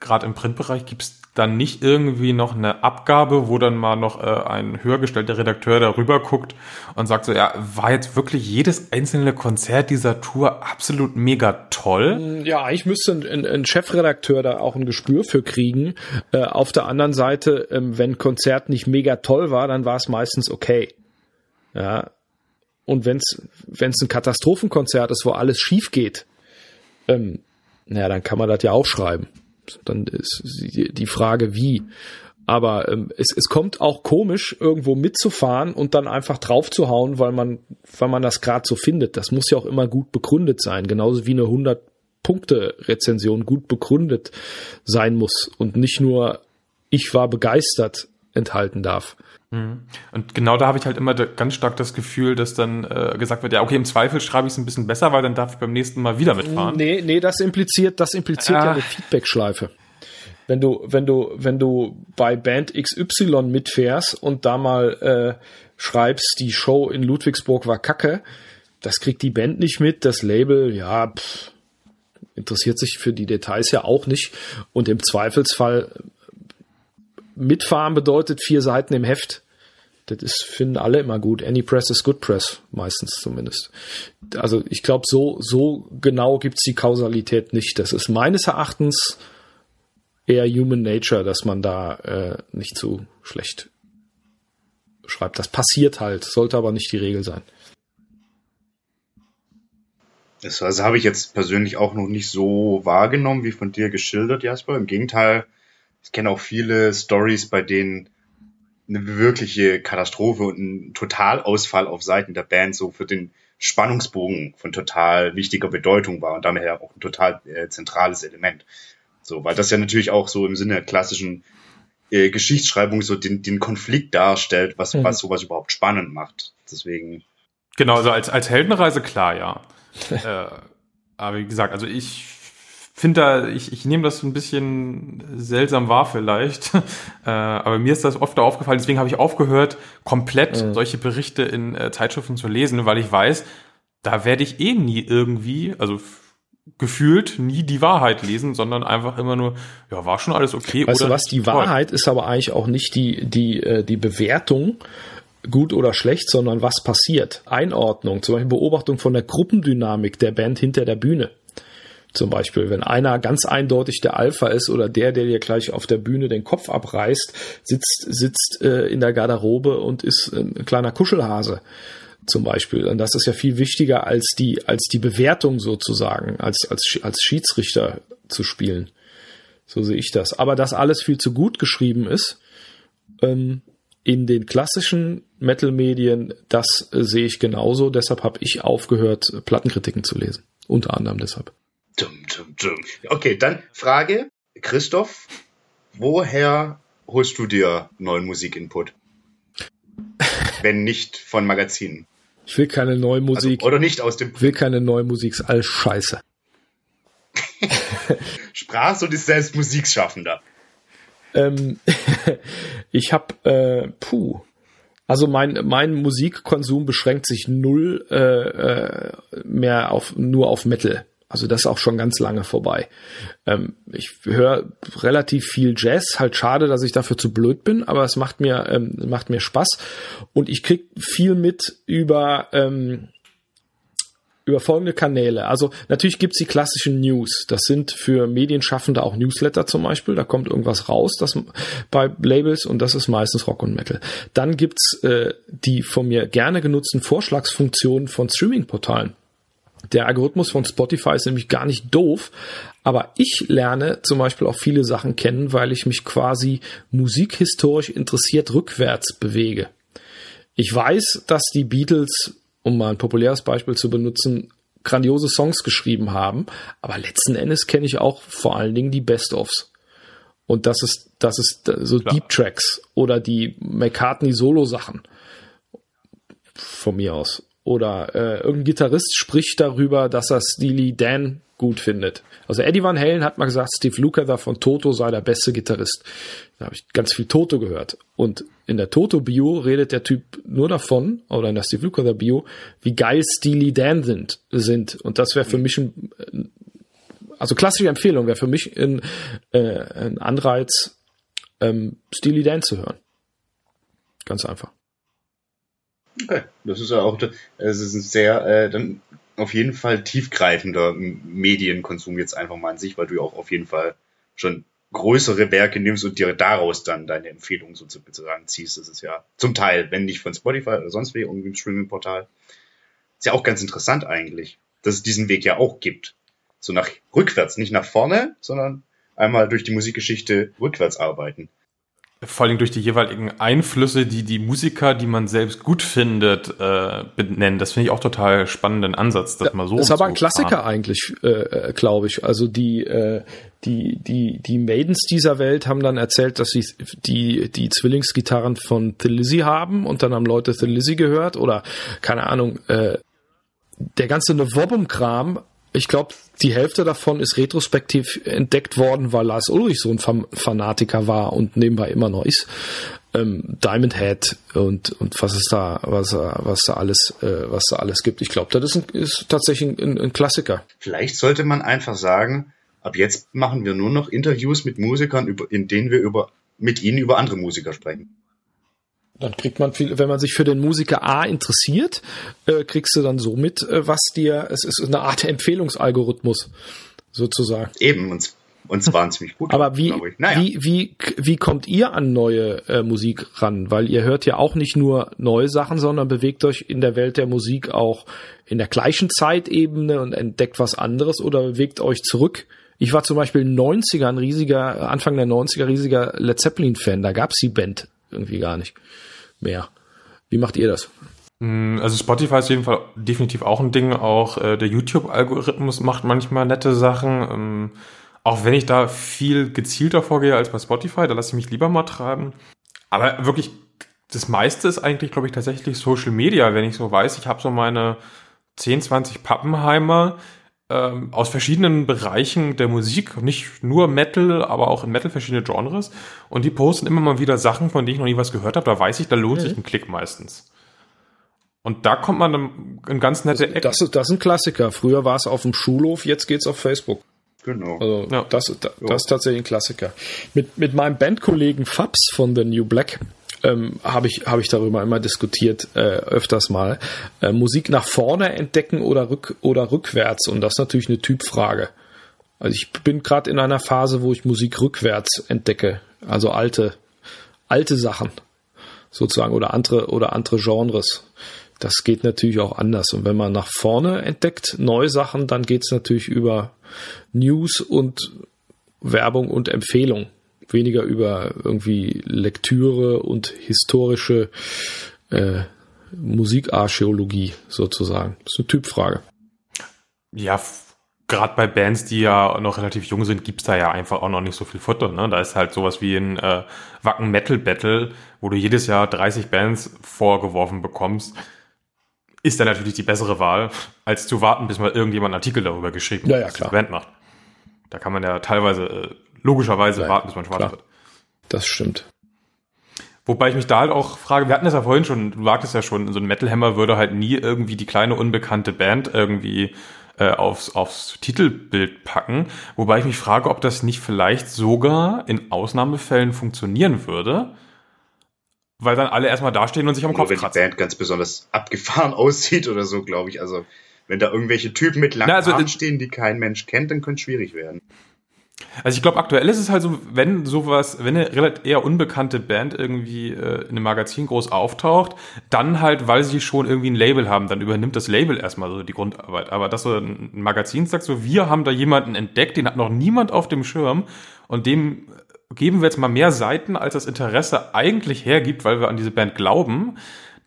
gerade im Printbereich gibt es dann nicht irgendwie noch eine Abgabe, wo dann mal noch äh, ein höhergestellter Redakteur darüber guckt und sagt so, ja, war jetzt wirklich jedes einzelne Konzert dieser Tour absolut mega toll? Mm, ja, ich müsste ein, ein Chefredakteur da auch ein Gespür für kriegen. Äh, auf der anderen Seite, ähm, wenn Konzert nicht mega toll war, dann war es meistens okay. Ja. Und wenn es ein Katastrophenkonzert ist, wo alles schief geht, ähm, naja, dann kann man das ja auch schreiben. Dann ist die Frage, wie. Aber ähm, es, es kommt auch komisch, irgendwo mitzufahren und dann einfach draufzuhauen, weil man, weil man das gerade so findet. Das muss ja auch immer gut begründet sein, genauso wie eine 100 Punkte Rezension gut begründet sein muss und nicht nur ich war begeistert enthalten darf. Mhm. Und genau da habe ich halt immer ganz stark das Gefühl, dass dann äh, gesagt wird, ja, okay, im Zweifel schreibe ich es ein bisschen besser, weil dann darf ich beim nächsten Mal wieder mitfahren. Nee, nee, das impliziert, das impliziert ah. ja eine Feedback-Schleife. Wenn du, wenn du, wenn du bei Band XY mitfährst und da mal äh, schreibst, die Show in Ludwigsburg war kacke, das kriegt die Band nicht mit, das Label, ja, pff, interessiert sich für die Details ja auch nicht. Und im Zweifelsfall mitfahren bedeutet vier Seiten im Heft. Das ist, finden alle immer gut. Any press is good press, meistens zumindest. Also ich glaube, so, so genau gibt's die Kausalität nicht. Das ist meines Erachtens eher Human Nature, dass man da äh, nicht zu schlecht schreibt. Das passiert halt, sollte aber nicht die Regel sein. Das also habe ich jetzt persönlich auch noch nicht so wahrgenommen, wie von dir geschildert, Jasper. Im Gegenteil, ich kenne auch viele Stories, bei denen eine wirkliche Katastrophe und ein Totalausfall auf Seiten der Band so für den Spannungsbogen von total wichtiger Bedeutung war und damit auch ein total äh, zentrales Element. So, weil das ja natürlich auch so im Sinne der klassischen äh, Geschichtsschreibung so den, den Konflikt darstellt, was, mhm. was sowas überhaupt spannend macht. Deswegen. Genau, also als, als Heldenreise klar, ja. <laughs> äh, aber wie gesagt, also ich finde da, ich, ich nehme das ein bisschen seltsam wahr vielleicht, <laughs> äh, aber mir ist das oft aufgefallen, deswegen habe ich aufgehört, komplett mhm. solche Berichte in äh, Zeitschriften zu lesen, weil ich weiß, da werde ich eh nie irgendwie, also gefühlt nie die Wahrheit lesen, sondern einfach immer nur, ja, war schon alles okay. Weißt oder du was, die Wahrheit ist aber eigentlich auch nicht die, die, äh, die Bewertung, gut oder schlecht, sondern was passiert. Einordnung, zum Beispiel Beobachtung von der Gruppendynamik der Band hinter der Bühne. Zum Beispiel, wenn einer ganz eindeutig der Alpha ist oder der, der dir gleich auf der Bühne den Kopf abreißt, sitzt, sitzt äh, in der Garderobe und ist ein kleiner Kuschelhase. zum Beispiel. Und das ist ja viel wichtiger als die, als die Bewertung sozusagen, als, als, als Schiedsrichter zu spielen. So sehe ich das. Aber dass alles viel zu gut geschrieben ist, ähm, in den klassischen Metal-Medien, das äh, sehe ich genauso. Deshalb habe ich aufgehört, Plattenkritiken zu lesen. Unter anderem deshalb. Dum, dum, dum. Okay, dann Frage, Christoph, woher holst du dir neuen Musikinput? Wenn nicht von Magazinen. Ich will keine neue Musik. Also, oder nicht aus dem. Ich will keine neue Musik, ist alles scheiße. <laughs> Sprach so ist selbst Musikschaffender. Ähm, <laughs> ich habe, äh, puh. Also mein, mein Musikkonsum beschränkt sich null äh, äh, mehr auf nur auf Metal. Also das ist auch schon ganz lange vorbei. Ähm, ich höre relativ viel Jazz. Halt schade, dass ich dafür zu blöd bin, aber es macht mir ähm, macht mir Spaß und ich krieg viel mit über ähm, über folgende Kanäle. Also natürlich gibt's die klassischen News. Das sind für Medienschaffende auch Newsletter zum Beispiel. Da kommt irgendwas raus das bei Labels und das ist meistens Rock und Metal. Dann gibt's äh, die von mir gerne genutzten Vorschlagsfunktionen von Streaming-Portalen. Der Algorithmus von Spotify ist nämlich gar nicht doof, aber ich lerne zum Beispiel auch viele Sachen kennen, weil ich mich quasi musikhistorisch interessiert rückwärts bewege. Ich weiß, dass die Beatles um mal ein populäres Beispiel zu benutzen, grandiose Songs geschrieben haben. Aber letzten Endes kenne ich auch vor allen Dingen die Best-ofs. Und das ist, das ist so Klar. Deep Tracks oder die McCartney Solo-Sachen. Von mir aus. Oder äh, irgendein Gitarrist spricht darüber, dass er Steely Dan gut findet. Also Eddie Van Halen hat mal gesagt, Steve Lukather von Toto sei der beste Gitarrist. Da habe ich ganz viel Toto gehört. Und in der Toto-Bio redet der Typ nur davon, oder in der Steve Lukather-Bio, wie geil Steely Dan sind. sind. Und das wäre für mich ein, also klassische Empfehlung wäre für mich ein, äh, ein Anreiz, ähm, Steely Dan zu hören. Ganz einfach. Okay, das ist ja auch, es ist ein sehr, äh, dann auf jeden Fall tiefgreifender Medienkonsum jetzt einfach mal an sich, weil du ja auch auf jeden Fall schon größere Werke nimmst und dir daraus dann deine Empfehlungen sozusagen ziehst. Das ist ja zum Teil, wenn nicht von Spotify oder sonst wie, irgendwie im Streaming-Portal. Ist ja auch ganz interessant eigentlich, dass es diesen Weg ja auch gibt. So nach rückwärts, nicht nach vorne, sondern einmal durch die Musikgeschichte rückwärts arbeiten vor allem durch die jeweiligen Einflüsse, die die Musiker, die man selbst gut findet, äh, benennen. Das finde ich auch total spannenden Ansatz, das ja, mal so. Das ist aber ein Klassiker fahren. eigentlich, äh, äh glaube ich. Also die äh, die die die Maidens dieser Welt haben dann erzählt, dass sie die die Zwillingsgitarren von The Lizzy haben und dann haben Leute The Lizzy gehört oder keine Ahnung. Äh, der ganze Novobum-Kram ich glaube, die Hälfte davon ist retrospektiv entdeckt worden, weil Lars Ulrich so ein Fanatiker war und nebenbei immer noch ist. Ähm, Diamond Head und, und was ist da, was, was da alles, äh, was da alles gibt. Ich glaube, das ist, ein, ist tatsächlich ein, ein Klassiker. Vielleicht sollte man einfach sagen, ab jetzt machen wir nur noch Interviews mit Musikern, in denen wir über, mit ihnen über andere Musiker sprechen. Dann kriegt man viel, wenn man sich für den Musiker A interessiert, äh, kriegst du dann so mit, äh, was dir, es ist eine Art Empfehlungsalgorithmus, sozusagen. Eben, und, und zwar ein ziemlich gut. Aber wie, naja. wie, wie, wie kommt ihr an neue äh, Musik ran? Weil ihr hört ja auch nicht nur neue Sachen, sondern bewegt euch in der Welt der Musik auch in der gleichen Zeitebene und entdeckt was anderes oder bewegt euch zurück. Ich war zum Beispiel 90er, ein riesiger, Anfang der 90er riesiger Led Zeppelin-Fan. Da gab's die Band irgendwie gar nicht mehr. Wie macht ihr das? Mm, also Spotify ist jeden Fall definitiv auch ein Ding. Auch äh, der YouTube-Algorithmus macht manchmal nette Sachen. Ähm, auch wenn ich da viel gezielter vorgehe als bei Spotify, da lasse ich mich lieber mal treiben. Aber wirklich, das meiste ist eigentlich, glaube ich, tatsächlich Social Media. Wenn ich so weiß, ich habe so meine 10, 20 Pappenheimer, ähm, aus verschiedenen Bereichen der Musik, nicht nur Metal, aber auch in Metal verschiedene Genres. Und die posten immer mal wieder Sachen, von denen ich noch nie was gehört habe. Da weiß ich, da lohnt mhm. sich ein Klick meistens. Und da kommt man dann in ganz nette Ecken. Das ist, das ist ein Klassiker. Früher war es auf dem Schulhof, jetzt geht's auf Facebook. Genau. Also ja. das, das, das ist tatsächlich ein Klassiker. Mit, mit meinem Bandkollegen Fabs von The New Black ähm, habe ich, hab ich darüber immer diskutiert, äh, öfters mal. Äh, Musik nach vorne entdecken oder, rück, oder rückwärts. Und das ist natürlich eine Typfrage. Also ich bin gerade in einer Phase, wo ich Musik rückwärts entdecke. Also alte, alte Sachen sozusagen oder andere oder andere Genres. das geht natürlich auch anders. Und wenn man nach vorne entdeckt neue Sachen, dann geht's natürlich über News und Werbung und Empfehlung. Weniger über irgendwie Lektüre und historische äh, Musikarchäologie sozusagen. Das ist eine Typfrage. Ja, gerade bei Bands, die ja noch relativ jung sind, gibt's da ja einfach auch noch nicht so viel Futter. Ne? Da ist halt sowas wie ein äh, Wacken Metal Battle, wo du jedes Jahr 30 Bands vorgeworfen bekommst ist dann natürlich die bessere Wahl, als zu warten, bis mal irgendjemand einen Artikel darüber geschrieben ja, ja, was klar. die Band macht. Da kann man ja teilweise äh, logischerweise Ja, warten, bis man schwarz klar. wird. Das stimmt. Wobei ich mich da halt auch frage, wir hatten das ja vorhin schon, du sagtest ja schon, so ein Metal Hammer würde halt nie irgendwie die kleine unbekannte Band irgendwie äh, aufs, aufs Titelbild packen. Wobei ich mich frage, ob das nicht vielleicht sogar in Ausnahmefällen funktionieren würde, weil dann alle erstmal dastehen und sich am Nur Kopf wenn die kratzen. Band ganz besonders abgefahren <laughs> aussieht oder so, glaube ich. Also, wenn da irgendwelche Typen mit langen Na, also, Haaren äh, stehen, die kein Mensch kennt, dann könnte es schwierig werden. Also ich glaube, aktuell ist es halt so, wenn sowas, wenn eine relativ eher unbekannte Band irgendwie äh, in einem Magazin groß auftaucht, dann halt, weil sie schon irgendwie ein Label haben, dann übernimmt das Label erstmal so die Grundarbeit. Aber dass so ein Magazin sagt so, wir haben da jemanden entdeckt, den hat noch niemand auf dem Schirm und dem geben wir jetzt mal mehr Seiten, als das Interesse eigentlich hergibt, weil wir an diese Band glauben.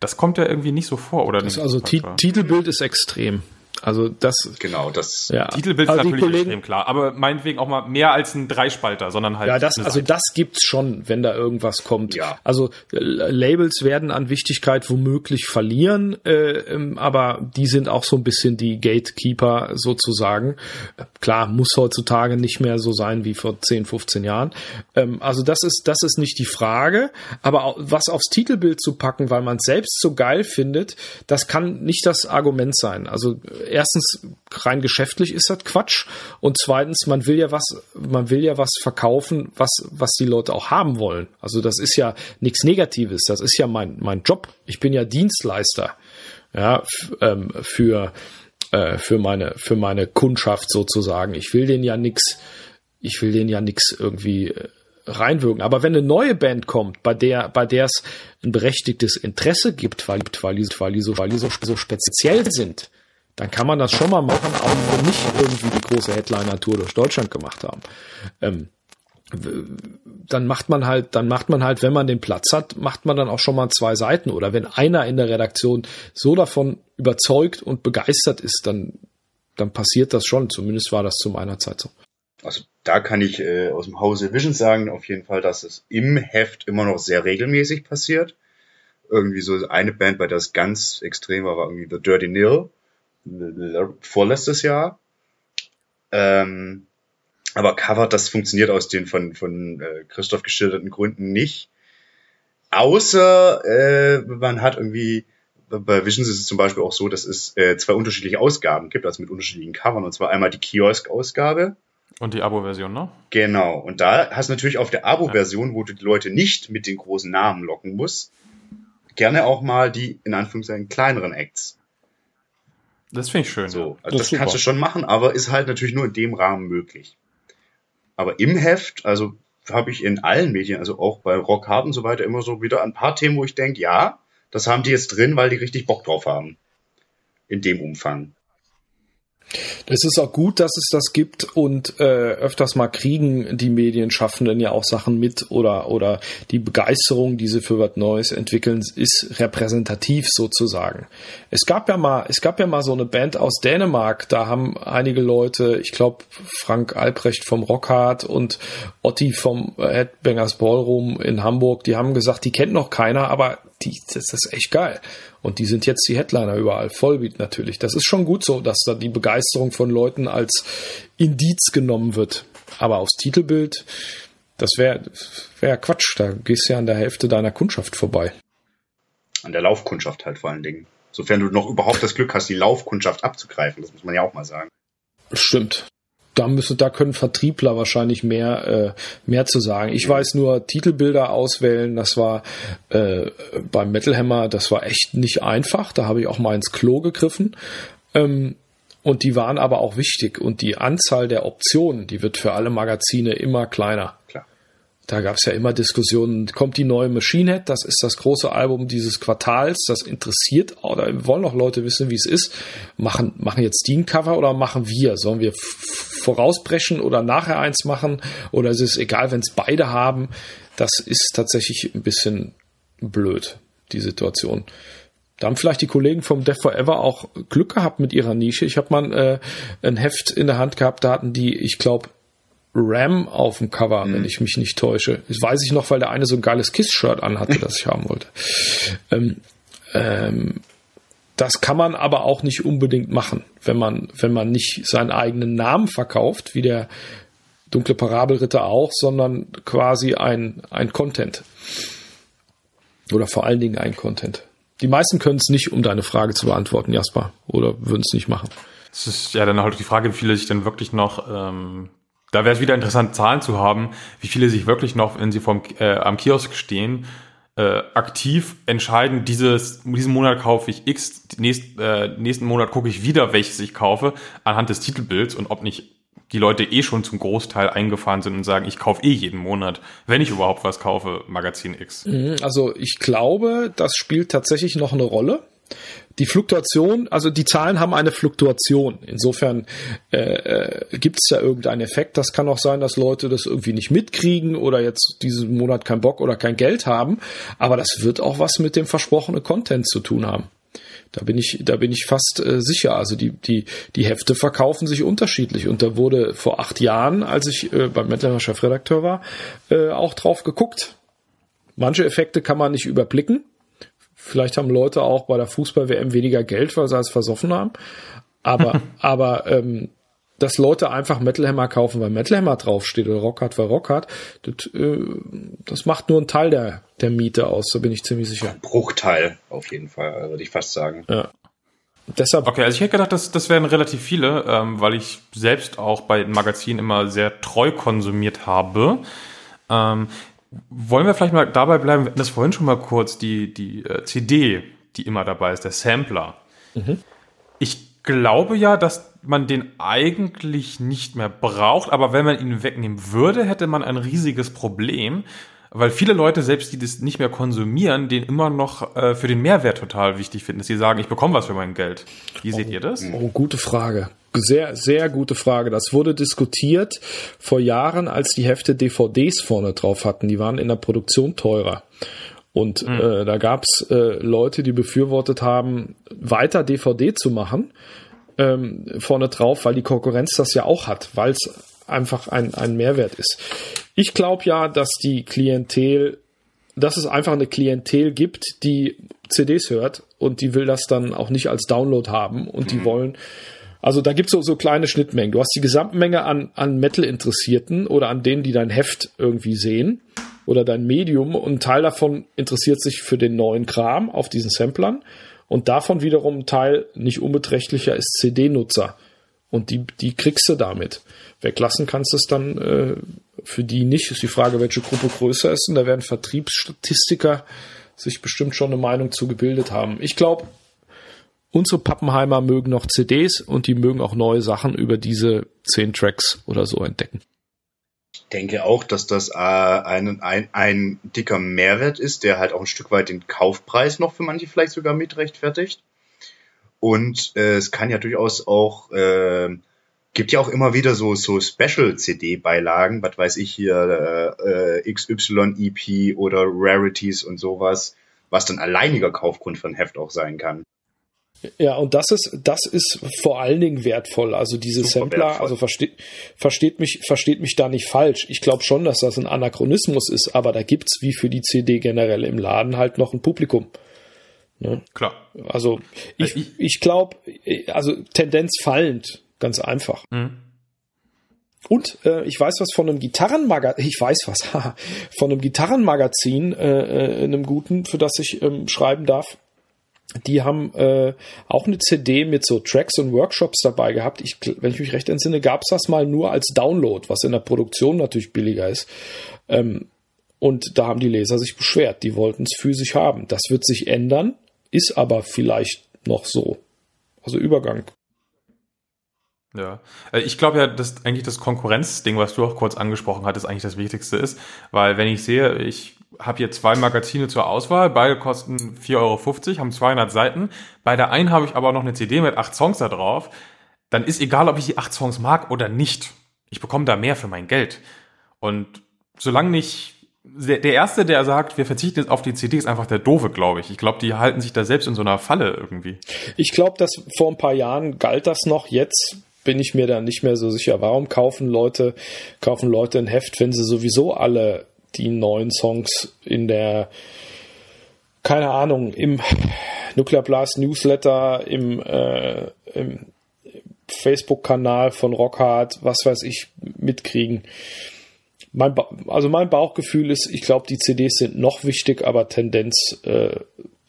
Das kommt ja irgendwie nicht so vor, oder? Das nicht? also Ti Titelbild ist extrem. Also das Genau, das. ja. Titelbild also ist natürlich Kollegen, extrem klar, aber meinetwegen auch mal mehr als ein Dreispalter, sondern halt. Ja, das, also das gibt's schon, wenn da irgendwas kommt. Ja. Also äh, Labels werden an Wichtigkeit womöglich verlieren, äh, ähm, aber die sind auch so ein bisschen die Gatekeeper sozusagen. Klar, muss heutzutage nicht mehr so sein wie vor 10, 15 Jahren. Ähm, also das ist, das ist nicht die Frage, aber auch, was aufs Titelbild zu packen, weil man es selbst so geil findet, das kann nicht das Argument sein. Also äh, erstens rein geschäftlich ist das Quatsch und zweitens man will ja was, man will ja was verkaufen, was was die Leute auch haben wollen. Also das ist ja nichts Negatives. Das ist ja mein mein Job. Ich bin ja Dienstleister. Ja, ähm, für äh, für meine für meine Kundschaft sozusagen. Ich will denen ja nix ich will denen ja nix irgendwie äh, reinwirken. Aber wenn eine neue Band kommt, bei der, bei der es ein berechtigtes Interesse gibt, weil, weil, die, weil, die, so, weil die so, so speziell sind, dann kann man das schon mal machen, auch wenn wir nicht irgendwie die große Headliner-Tour durch Deutschland gemacht haben. Ähm, dann macht man halt, dann macht man halt, wenn man den Platz hat, macht man dann auch schon mal zwei Seiten. Oder wenn einer in der Redaktion so davon überzeugt und begeistert ist, dann, dann passiert das schon. Zumindest war das zu meiner Zeit so. Also da kann ich äh, aus dem Hause Vision sagen, auf jeden Fall, dass es im Heft immer noch sehr regelmäßig passiert. Irgendwie so eine Band, bei der es ganz extrem war, war irgendwie The Dirty Nil, vorletztes Jahr. Ähm, aber Cover, das funktioniert aus den von, von äh, Christoph geschilderten Gründen nicht. Außer äh, man hat irgendwie, bei Visions ist es zum Beispiel auch so, dass es äh, zwei unterschiedliche Ausgaben gibt, also mit unterschiedlichen Covern. Und zwar einmal die Kiosk-Ausgabe, Und die Abo-Version, ne? Genau. Und da hast du natürlich auf der Abo-Version, wo du die Leute nicht mit den großen Namen locken musst, gerne auch mal die, in Anführungszeichen, kleineren Acts. Das finde ich schön. So, Das also das, super. kannst du schon machen, aber ist halt natürlich nur in dem Rahmen möglich. Aber im Heft, also habe ich in allen Medien, also auch bei Rock Hard und so weiter, immer so wieder ein paar Themen, wo ich denke, ja, das haben die jetzt drin, weil die richtig Bock drauf haben. In dem Umfang. Es ist auch gut, dass es das gibt und äh, öfters mal kriegen die Medienschaffenden ja auch Sachen mit oder oder die Begeisterung, die sie für was Neues entwickeln, ist repräsentativ sozusagen. Es gab ja mal, es gab ja mal so eine Band aus Dänemark, da haben einige Leute, ich glaube Frank Albrecht vom Rockhard und Otti vom Headbangers Ballroom in Hamburg, die haben gesagt, die kennt noch keiner, aber die, das ist echt geil. Und die sind jetzt die Headliner überall. Vollbeat natürlich. Das ist schon gut so, dass da die Begeisterung von Leuten als Indiz genommen wird. Aber aufs Titelbild, das wäre wär Quatsch. Da gehst du ja an der Hälfte deiner Kundschaft vorbei. An der Laufkundschaft halt vor allen Dingen. Sofern du noch überhaupt das Glück hast, die Laufkundschaft abzugreifen, das muss man ja auch mal sagen. Stimmt. Da müsste, da können Vertriebler wahrscheinlich mehr, äh, mehr zu sagen. Ich weiß nur, Titelbilder auswählen, das war äh, beim Metal Hammer, das war echt nicht einfach. Da habe ich auch mal ins Klo gegriffen. Ähm, und die waren aber auch wichtig. Und die Anzahl der Optionen, die wird für alle Magazine immer kleiner. Klar. Da gab es ja immer Diskussionen, kommt die neue Machine Head, das ist das große Album dieses Quartals, das interessiert, oder wollen auch Leute wissen, wie es ist. Machen, machen jetzt die ein Cover oder machen wir? Sollen wir vorausbrechen oder nachher eins machen? Oder ist es egal, wenn es beide haben? Das ist tatsächlich ein bisschen blöd, die Situation. Da haben vielleicht die Kollegen vom Death Forever auch Glück gehabt mit ihrer Nische. Ich habe mal äh, ein Heft in der Hand gehabt, da hatten die, ich glaube, Ram auf dem Cover, mhm. wenn ich mich nicht täusche. Das weiß ich noch, weil der eine so ein geiles Kiss-Shirt anhatte, das ich haben wollte. Ähm, ähm, das kann man aber auch nicht unbedingt machen, wenn man, wenn man nicht seinen eigenen Namen verkauft, wie der dunkle Parabelritter auch, sondern quasi ein, ein Content. Oder vor allen Dingen ein Content. Die meisten können es nicht, um deine Frage zu beantworten, Jasper, oder würden es nicht machen. Es ist ja dann halt die Frage, wie viele sich denn wirklich noch ähm, da wäre es wieder interessant, Zahlen zu haben, wie viele sich wirklich noch, wenn sie vom, äh, am Kiosk stehen, äh, aktiv entscheiden, dieses, diesen Monat kaufe ich X, nächst, äh, nächsten Monat gucke ich wieder, welches ich kaufe, anhand des Titelbilds und ob nicht die Leute eh schon zum Großteil eingefahren sind und sagen, ich kaufe eh jeden Monat, wenn ich überhaupt was kaufe, Magazin X. Mhm, also ich glaube, das spielt tatsächlich noch eine Rolle die Fluktuation, also die Zahlen haben eine Fluktuation. Insofern äh, äh, gibt es da irgendeinen Effekt. Das kann auch sein, dass Leute das irgendwie nicht mitkriegen oder jetzt diesen Monat keinen Bock oder kein Geld haben. Aber das wird auch was mit dem versprochenen Content zu tun haben. Da bin ich, da bin ich fast äh, sicher. Also die, die, die Hefte verkaufen sich unterschiedlich. Und da wurde vor acht Jahren, als ich äh, beim Mettler Chefredakteur war, äh, auch drauf geguckt. Manche Effekte kann man nicht überblicken Vielleicht haben Leute auch bei der Fußball-WM weniger Geld, weil sie es versoffen haben. Aber, <laughs> aber ähm, dass Leute einfach Metal Hammer kaufen, weil Metal Hammer draufsteht oder Rock hat, weil Rock hat, das, äh, das macht nur einen Teil der, der Miete aus, da bin ich ziemlich sicher. Ein Bruchteil, auf jeden Fall, würde ich fast sagen. Ja. Deshalb okay, also ich hätte gedacht, das, das wären relativ viele, ähm, weil ich selbst auch bei Magazinen immer sehr treu konsumiert habe. Ähm, wollen wir vielleicht mal dabei bleiben? Wir hatten das vorhin schon mal kurz, die, die äh, CD, die immer dabei ist, der Sampler. Mhm. Ich glaube ja, dass man den eigentlich nicht mehr braucht, aber wenn man ihn wegnehmen würde, hätte man ein riesiges Problem, weil viele Leute, selbst die das nicht mehr konsumieren, den immer noch äh, für den Mehrwert total wichtig finden, dass sie sagen, ich bekomme was für mein Geld. Wie seht oh, ihr das? Oh, gute Frage. Sehr, sehr gute Frage. Das wurde diskutiert vor Jahren, als die Hefte DVDs vorne drauf hatten. Die waren in der Produktion teurer. Und mhm. äh, da gab's äh, Leute, die befürwortet haben, weiter DVD zu machen ähm, vorne drauf, weil die Konkurrenz das ja auch hat, weil es einfach ein, ein Mehrwert ist. Ich glaube ja, dass die Klientel, dass es einfach eine Klientel gibt, die CDs hört und die will das dann auch nicht als Download haben und die mhm. wollen also da gibt's so, so kleine Schnittmengen. Du hast die Gesamtmenge an, an Metal-Interessierten oder an denen, die dein Heft irgendwie sehen oder dein Medium und ein Teil davon interessiert sich für den neuen Kram auf diesen Samplern und davon wiederum ein Teil nicht unbeträchtlicher ist CD-Nutzer und die, die kriegst du damit. Weglassen kannst du es dann äh, für die nicht. Ist die Frage, welche Gruppe größer ist und da werden Vertriebsstatistiker sich bestimmt schon eine Meinung zu gebildet haben. Ich glaube, Unsere Pappenheimer mögen noch CDs und die mögen auch neue Sachen über diese zehn Tracks oder so entdecken. Ich denke auch, dass das äh, ein, ein, ein dicker Mehrwert ist, der halt auch ein Stück weit den Kaufpreis noch für manche vielleicht sogar mitrechtfertigt. Und äh, es kann ja durchaus auch, äh, gibt ja auch immer wieder so, so Special-CD-Beilagen, was weiß ich hier, äh, äh XY-EP oder Rarities und sowas, was dann alleiniger Kaufgrund ein Heft auch sein kann. Ja, und das ist, das ist vor allen Dingen wertvoll. Also diese Super Sampler, wertvoll. also versteht, versteht mich, versteht mich da nicht falsch. Ich glaube schon, dass das ein Anachronismus ist, aber da gibt's wie für die CD generell im Laden halt noch ein Publikum. Ne? Klar. Also ich, ich, ich glaube, also Tendenz fallend, ganz einfach. Mhm. Und äh, ich weiß was von einem Gitarrenmagazin, ich weiß was, <laughs> von einem Gitarrenmagazin, äh, äh, einem guten, für das ich ähm, schreiben darf die haben äh, auch eine CD mit so Tracks und Workshops dabei gehabt. Ich, wenn ich mich recht entsinne, gab es das mal nur als Download, was in der Produktion natürlich billiger ist. Ähm, und da haben die Leser sich beschwert. Die wollten es physisch haben. Das wird sich ändern, ist aber vielleicht noch so. Also Übergang. Ja, äh, ich glaube ja, dass eigentlich das Konkurrenzding, was du auch kurz angesprochen hattest, eigentlich das Wichtigste ist, weil wenn ich sehe, ich habe hier zwei Magazine zur Auswahl, beide kosten 4,50 Euro, haben 200 Seiten, bei der einen habe ich aber noch eine CD mit acht Songs da drauf, dann ist egal, ob ich die acht Songs mag oder nicht. Ich bekomme da mehr für mein Geld. Und solange nicht der Erste, der sagt, wir verzichten jetzt auf die CD, ist einfach der Doofe, glaube ich. Ich glaube, die halten sich da selbst in so einer Falle irgendwie. Ich glaube, dass vor ein paar Jahren galt das noch. Jetzt bin ich mir da nicht mehr so sicher. Warum kaufen Leute, kaufen Leute ein Heft, wenn sie sowieso alle die neuen Songs in der, keine Ahnung, im Nuclear Blast Newsletter, im, äh, im Facebook-Kanal von Rockhard, was weiß ich, mitkriegen. Mein also mein Bauchgefühl ist, ich glaube, die CDs sind noch wichtig, aber Tendenz äh,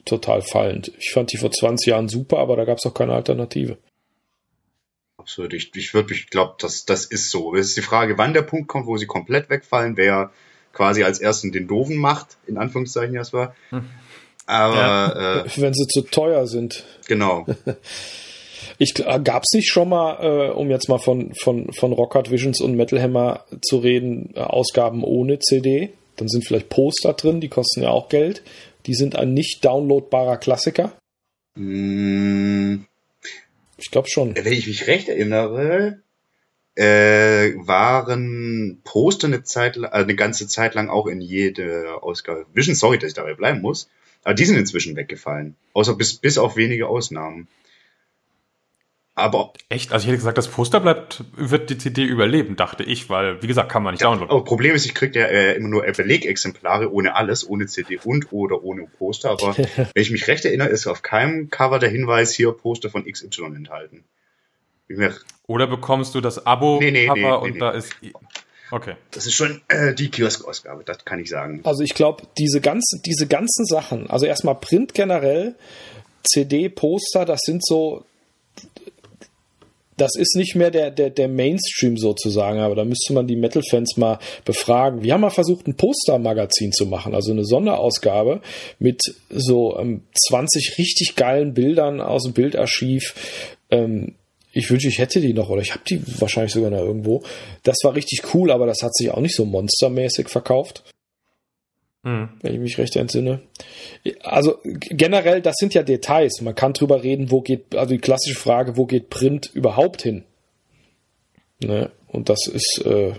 total fallend. Ich fand die vor 20 Jahren super, aber da gab es auch keine Alternative absolut. Ich, ich würde, ich glaube, das, das ist so. Es ist die Frage, wann der Punkt kommt, wo sie komplett wegfallen, wer quasi als ersten den Doofen macht, in Anführungszeichen erstmal. Aber ja. äh, wenn sie zu teuer sind. Genau. <laughs> Ich gab es nicht schon mal, äh, um jetzt mal von von von Rockhard Visions und Metal Hammer zu reden, äh, Ausgaben ohne CD. Dann sind vielleicht Poster drin, die kosten ja auch Geld. Die sind ein nicht downloadbarer Klassiker. Mm, ich glaube schon. Wenn ich mich recht erinnere, äh, waren Poster eine Zeit, äh, eine ganze Zeit lang auch in jede Ausgabe. Vision, sorry, dass ich dabei bleiben muss, aber die sind inzwischen weggefallen. Außer bis, bis auf wenige Ausnahmen. Aber echt, also ich hätte gesagt, das Poster bleibt, wird die CD überleben, dachte ich, weil wie gesagt, kann man nicht ja, downloaden. Aber Problem ist, ich kriege ja äh, immer nur Belegexemplare ohne alles, ohne CD und oder ohne Poster. Aber <laughs> wenn ich mich recht erinnere, ist auf keinem Cover der Hinweis hier Poster von XY enthalten. Oder bekommst du das Abo-Cover nee, nee, nee, und da ist Okay. Das ist schon äh, die Kiosk-Ausgabe, das kann ich sagen. Also ich glaube, diese ganzen, diese ganzen Sachen, also erstmal Print generell, CD, Poster, das sind so das ist nicht mehr der, der, der Mainstream sozusagen, aber da müsste man die Metal-Fans mal befragen. Wir haben mal versucht, ein Poster-Magazin zu machen, also eine Sonderausgabe mit so ähm, 20 richtig geilen Bildern aus dem Bildarchiv. Ähm, ich wünsche, ich hätte die noch oder ich habe die wahrscheinlich sogar noch irgendwo. Das war richtig cool, aber das hat sich auch nicht so monstermäßig verkauft. Hm. Wenn ich mich recht entsinne. Also generell, das sind ja Details. Man kann drüber reden, wo geht, also die klassische Frage, wo geht Print überhaupt hin? Ne? Und das ist äh,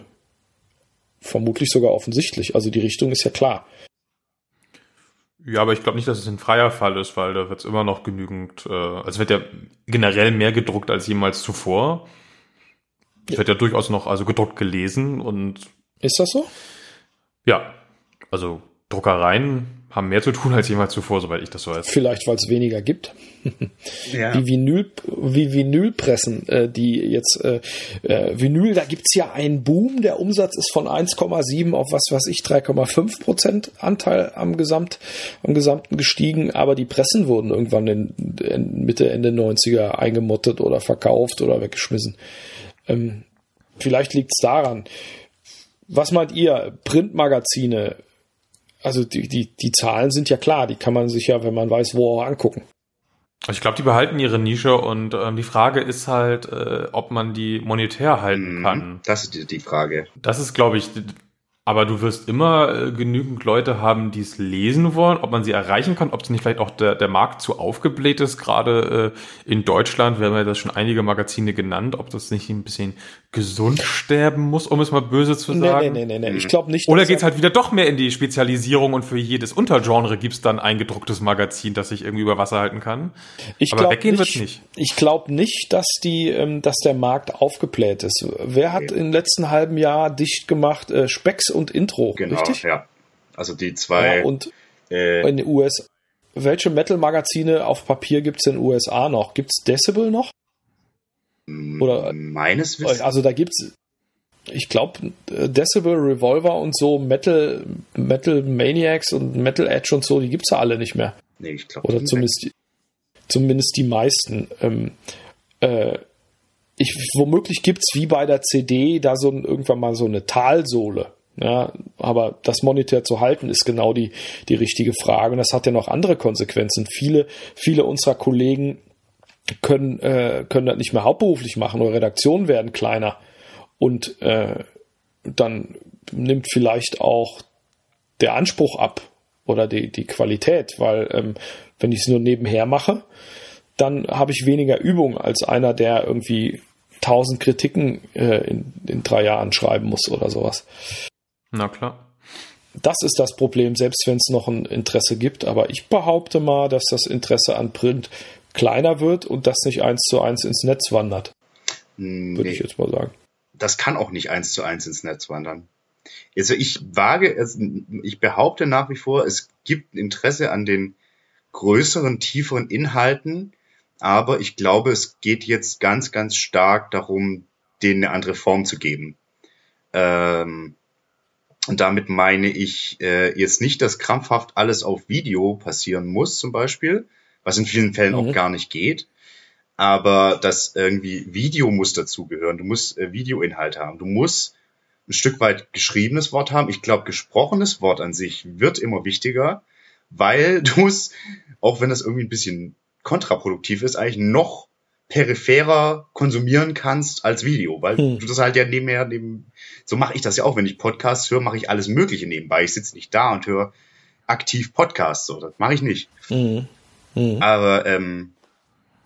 vermutlich sogar offensichtlich. Also die Richtung ist ja klar. Ja, aber ich glaube nicht, dass es ein freier Fall ist, weil da wird es immer noch genügend, äh, also wird ja generell mehr gedruckt als jemals zuvor. Es ja. wird ja durchaus noch also gedruckt gelesen und. Ist das so? Ja. Also Druckereien haben mehr zu tun als jemals zuvor, soweit ich das so weiß. Vielleicht, weil es weniger gibt. <laughs> ja. Wie Vinyl, wie Vinylpressen, äh, die jetzt äh, äh, Vinyl, da gibt's ja einen Boom. Der Umsatz ist von 1,7 auf was weiß ich 3,5 Prozent Anteil am Gesamt, am Gesamten gestiegen. Aber die Pressen wurden irgendwann in, in Mitte Ende 90er eingemottet oder verkauft oder weggeschmissen. Ähm, vielleicht liegt's daran. Was meint ihr? Printmagazine, also die, die, die Zahlen sind ja klar, die kann man sich ja, wenn man weiß, wo auch angucken. Ich glaube, die behalten ihre Nische und ähm, die Frage ist halt, äh, ob man die monetär halten mhm, kann. Das ist die, die Frage. Das ist, glaube ich, aber du wirst immer äh, genügend Leute haben, die es lesen wollen, ob man sie erreichen kann, ob es nicht vielleicht auch der, der Markt zu aufgebläht ist, gerade äh, in Deutschland, wir haben ja das schon einige Magazine genannt, ob das nicht ein bisschen gesund sterben muss, um es mal böse zu sagen. Nee, nee, nee, nee. ich glaube nicht. Oder geht es halt wieder doch mehr in die Spezialisierung und für jedes Untergenre gibt es dann ein gedrucktes Magazin, das sich irgendwie über Wasser halten kann? Ich Aber weggehen nicht, wird nicht. Ich glaube nicht, dass die, ähm, dass der Markt aufgebläht ist. Wer hat okay. im letzten halben Jahr dicht gemacht äh, Specks und Intro, genau, richtig? ja. Also die zwei. Ja, und äh, in den USA. Welche Metal-Magazine auf Papier gibt es in den USA noch? Gibt es Decibel noch? Oder, meines Wissens. Also da gibt's, ich glaube, Decibel, Revolver und so, Metal, Metal Maniacs und Metal Edge und so, die gibt's ja alle nicht mehr. Nee, ich glaube Oder zumindest die, zumindest die meisten. Ähm, äh, ich, womöglich gibt's wie bei der CD da so ein, irgendwann mal so eine Talsohle. Ja, aber das monetär zu halten ist genau die, die richtige Frage. Und das hat ja noch andere Konsequenzen. Viele, viele unserer Kollegen können, äh, können das nicht mehr hauptberuflich machen oder Redaktionen werden kleiner. Und äh, dann nimmt vielleicht auch der Anspruch ab oder die, die Qualität, weil ähm, wenn ich es nur nebenher mache, dann habe ich weniger Übung als einer, der irgendwie tausend Kritiken äh, in, in drei Jahren schreiben muss oder sowas. Na klar. Das ist das Problem, selbst wenn es noch ein Interesse gibt. Aber ich behaupte mal, dass das Interesse an Print kleiner wird und das nicht eins zu eins ins Netz wandert. Nee. Würde ich jetzt mal sagen. Das kann auch nicht eins zu eins ins Netz wandern. Also ich wage, ich behaupte nach wie vor, es gibt Interesse an den größeren, tieferen Inhalten, aber ich glaube, es geht jetzt ganz, ganz stark darum, denen eine andere Form zu geben. Ähm, und damit meine ich äh, jetzt nicht, dass krampfhaft alles auf Video passieren muss, zum Beispiel, was in vielen Fällen mhm. auch gar nicht geht. Aber dass irgendwie Video muss dazugehören. Du musst äh, Videoinhalt haben. Du musst ein Stück weit geschriebenes Wort haben. Ich glaube, gesprochenes Wort an sich wird immer wichtiger, weil <laughs> du es, auch wenn das irgendwie ein bisschen kontraproduktiv ist, eigentlich noch peripherer konsumieren kannst als Video, weil hm. du das halt ja nebenher, neben, so mache ich das ja auch, wenn ich Podcasts höre, mache ich alles Mögliche nebenbei. Ich sitze nicht da und höre aktiv Podcasts, so, das mache ich nicht. Hm. Hm. Aber ähm,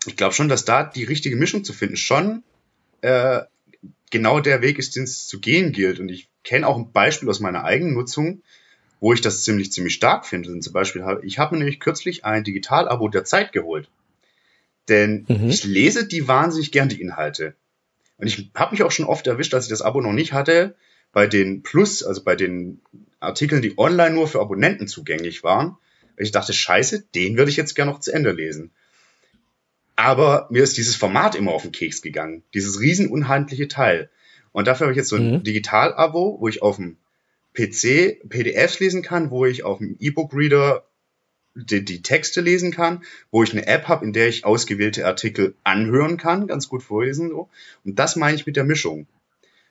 ich glaube schon, dass da die richtige Mischung zu finden schon äh, genau der Weg ist, den es zu gehen gilt. Und ich kenne auch ein Beispiel aus meiner eigenen Nutzung, wo ich das ziemlich, ziemlich stark finde. Und zum Beispiel, ich habe mir nämlich kürzlich ein Digital-Abo der Zeit geholt. Denn mhm. ich lese die wahnsinnig gern, die Inhalte. Und ich habe mich auch schon oft erwischt, dass ich das Abo noch nicht hatte, bei den Plus, also bei den Artikeln, die online nur für Abonnenten zugänglich waren. Ich dachte, scheiße, den würde ich jetzt gern noch zu Ende lesen. Aber mir ist dieses Format immer auf den Keks gegangen. Dieses riesen unhandliche Teil. Und dafür habe ich jetzt so ein mhm. Digital-Abo, wo ich auf dem PC PDFs lesen kann, wo ich auf dem E-Book-Reader die, die, Texte lesen kann, wo ich eine App habe, in der ich ausgewählte Artikel anhören kann, ganz gut vorlesen. So. Und das meine ich mit der Mischung.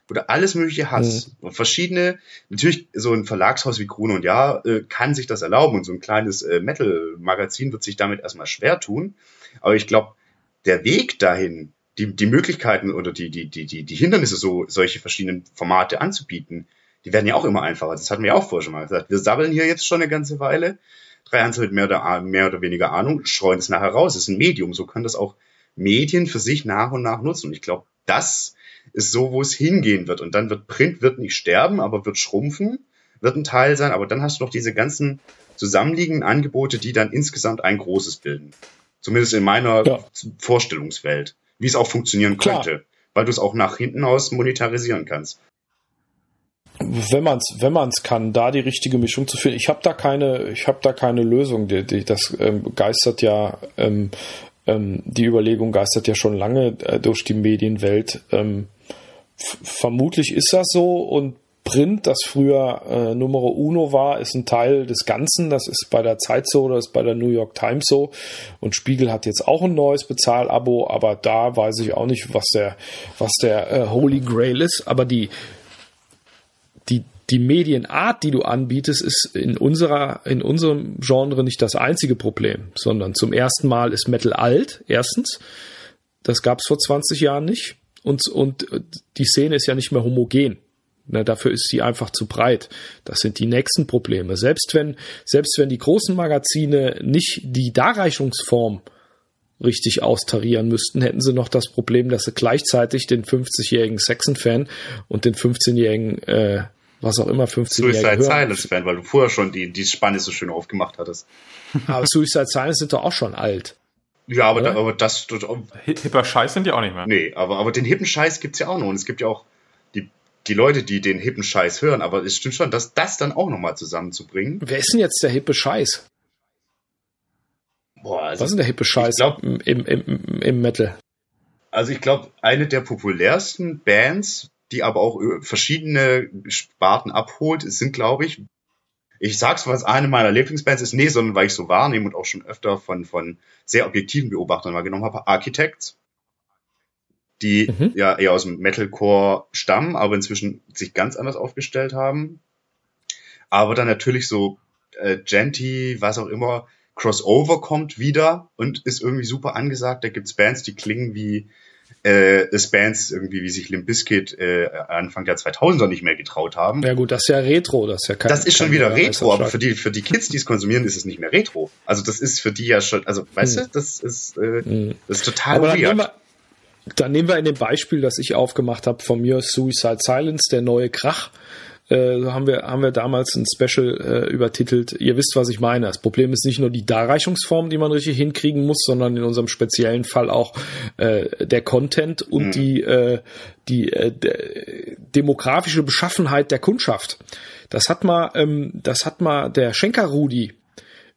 Oder alles mögliche hast. Mhm. Und verschiedene, natürlich so ein Verlagshaus wie Krone und Ja äh, kann sich das erlauben und so ein kleines äh, Metal-Magazin wird sich damit erstmal schwer tun. Aber ich glaube, der Weg dahin, die, die Möglichkeiten oder die, die, die, die, die Hindernisse, so solche verschiedenen Formate anzubieten, die werden ja auch immer einfacher. Das hatten wir ja auch vorher schon mal gesagt. Wir sabbeln hier jetzt schon eine ganze Weile. Drei Einzel mit mehr oder, mehr oder weniger Ahnung, streuen es nachher raus. Das ist ein Medium. So können das auch Medien für sich nach und nach nutzen. Und ich glaube, das ist so, wo es hingehen wird. Und dann wird Print wird nicht sterben, aber wird schrumpfen, wird ein Teil sein. Aber dann hast du noch diese ganzen zusammenliegenden Angebote, die dann insgesamt ein großes bilden. Zumindest in meiner ja. Vorstellungswelt. Wie es auch funktionieren könnte. Klar. Weil du es auch nach hinten aus monetarisieren kannst wenn man es wenn man's kann, da die richtige Mischung zu finden. Ich habe da keine, ich habe da keine Lösung. Die, die, das ähm, geistert ja, ähm, ähm, die Überlegung geistert ja schon lange äh, durch die Medienwelt. Ähm, vermutlich ist das so und Print, das früher äh, Numero Uno war, ist ein Teil des Ganzen. Das ist bei der Zeit so, das ist bei der New York Times so. Und Spiegel hat jetzt auch ein neues Bezahlabo, aber da weiß ich auch nicht, was der, was der äh, Holy Grail ist. Aber die, die, die Medienart, die du anbietest, ist in unserer, in unserem Genre nicht das einzige Problem, sondern zum ersten Mal ist Metal alt, erstens. Das gab es vor 20 Jahren nicht. Und, und die Szene ist ja nicht mehr homogen. Na, dafür ist sie einfach zu breit. Das sind die nächsten Probleme. Selbst wenn, selbst wenn die großen Magazine nicht die Darreichungsform richtig austarieren müssten, hätten sie noch das Problem, dass sie gleichzeitig den 50-jährigen Saxon-Fan und den 15-jährigen, äh, was auch immer, 15-jährigen Suicide Silence-Fan, weil du vorher schon die, die Spanne so schön aufgemacht hattest. Aber Suicide Silence sind doch auch schon alt. Ja, aber, da, aber das, das Hipper Scheiß sind ja auch nicht mehr. Nee, aber, aber den hippen Scheiß gibt's ja auch noch. Und es gibt ja auch die, die Leute, die den hippen Scheiß hören. Aber es stimmt schon, dass das dann auch nochmal zusammenzubringen. Wer ist denn jetzt der hippe Scheiß? Boah, also Was ist denn der hippe Scheiß glaub, im, im, im, im Metal? Also ich glaube, eine der populärsten Bands, die aber auch verschiedene Sparten abholt, sind, glaube ich, ich sag's, was eine meiner Lieblingsbands ist, nee, sondern weil ich so wahrnehme und auch schon öfter von, von sehr objektiven Beobachtern wahrgenommen habe, Architects, die mhm. ja eher aus dem Metalcore stammen, aber inzwischen sich ganz anders aufgestellt haben. Aber dann natürlich so äh, Genty, was auch immer, Crossover kommt wieder und ist irgendwie super angesagt. Da gibt's Bands, die klingen wie äh, es Bands irgendwie, wie sich Limp Bizkit äh, Anfang der 2000er nicht mehr getraut haben. Ja gut, das ist ja Retro, das ist ja kein, Das ist schon wieder Retro, aber für die, für die Kids, die es konsumieren, ist es nicht mehr Retro. Also das ist für die ja schon, also weißt Hm. du, das ist, äh, das ist total Aber weird. nehmen, wir, dann nehmen wir in dem Beispiel, das ich aufgemacht habe, von mir Suicide Silence, der neue Krach. Äh, haben wir haben wir damals ein Special äh, übertitelt. Ihr wisst, was ich meine. Das Problem ist nicht nur die Darreichungsform, die man richtig hinkriegen muss, sondern in unserem speziellen Fall auch äh, der Content und die äh, die äh, de demografische Beschaffenheit der Kundschaft. Das hat mal ähm, das hat mal der Schenker Rudi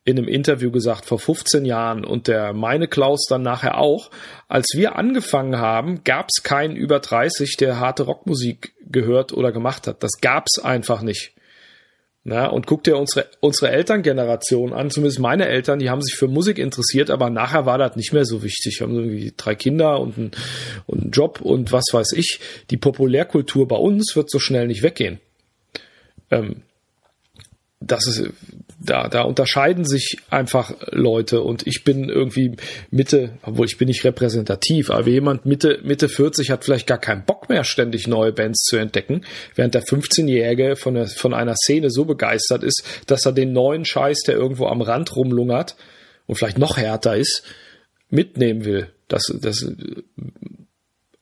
in einem Interview gesagt vor 15 Jahren und der meine Klaus dann nachher auch. Als wir angefangen haben, gab es keinen über 30, der harte Rockmusik gehört oder gemacht hat. Das gab es einfach nicht. Na, und guck dir unsere, unsere Elterngeneration an, zumindest meine Eltern, die haben sich für Musik interessiert, aber nachher war das nicht mehr so wichtig. Haben irgendwie drei Kinder und einen, und einen Job und was weiß ich. Die Populärkultur bei uns wird so schnell nicht weggehen. Ähm, das ist, da, da unterscheiden sich einfach Leute und ich bin irgendwie Mitte, obwohl ich bin nicht repräsentativ, aber jemand Mitte, Mitte 40 hat vielleicht gar keinen Bock mehr, ständig neue Bands zu entdecken, während der 15-Jährige von, von einer Szene so begeistert ist, dass er den neuen Scheiß, der irgendwo am Rand rumlungert und vielleicht noch härter ist, mitnehmen will. Das, das,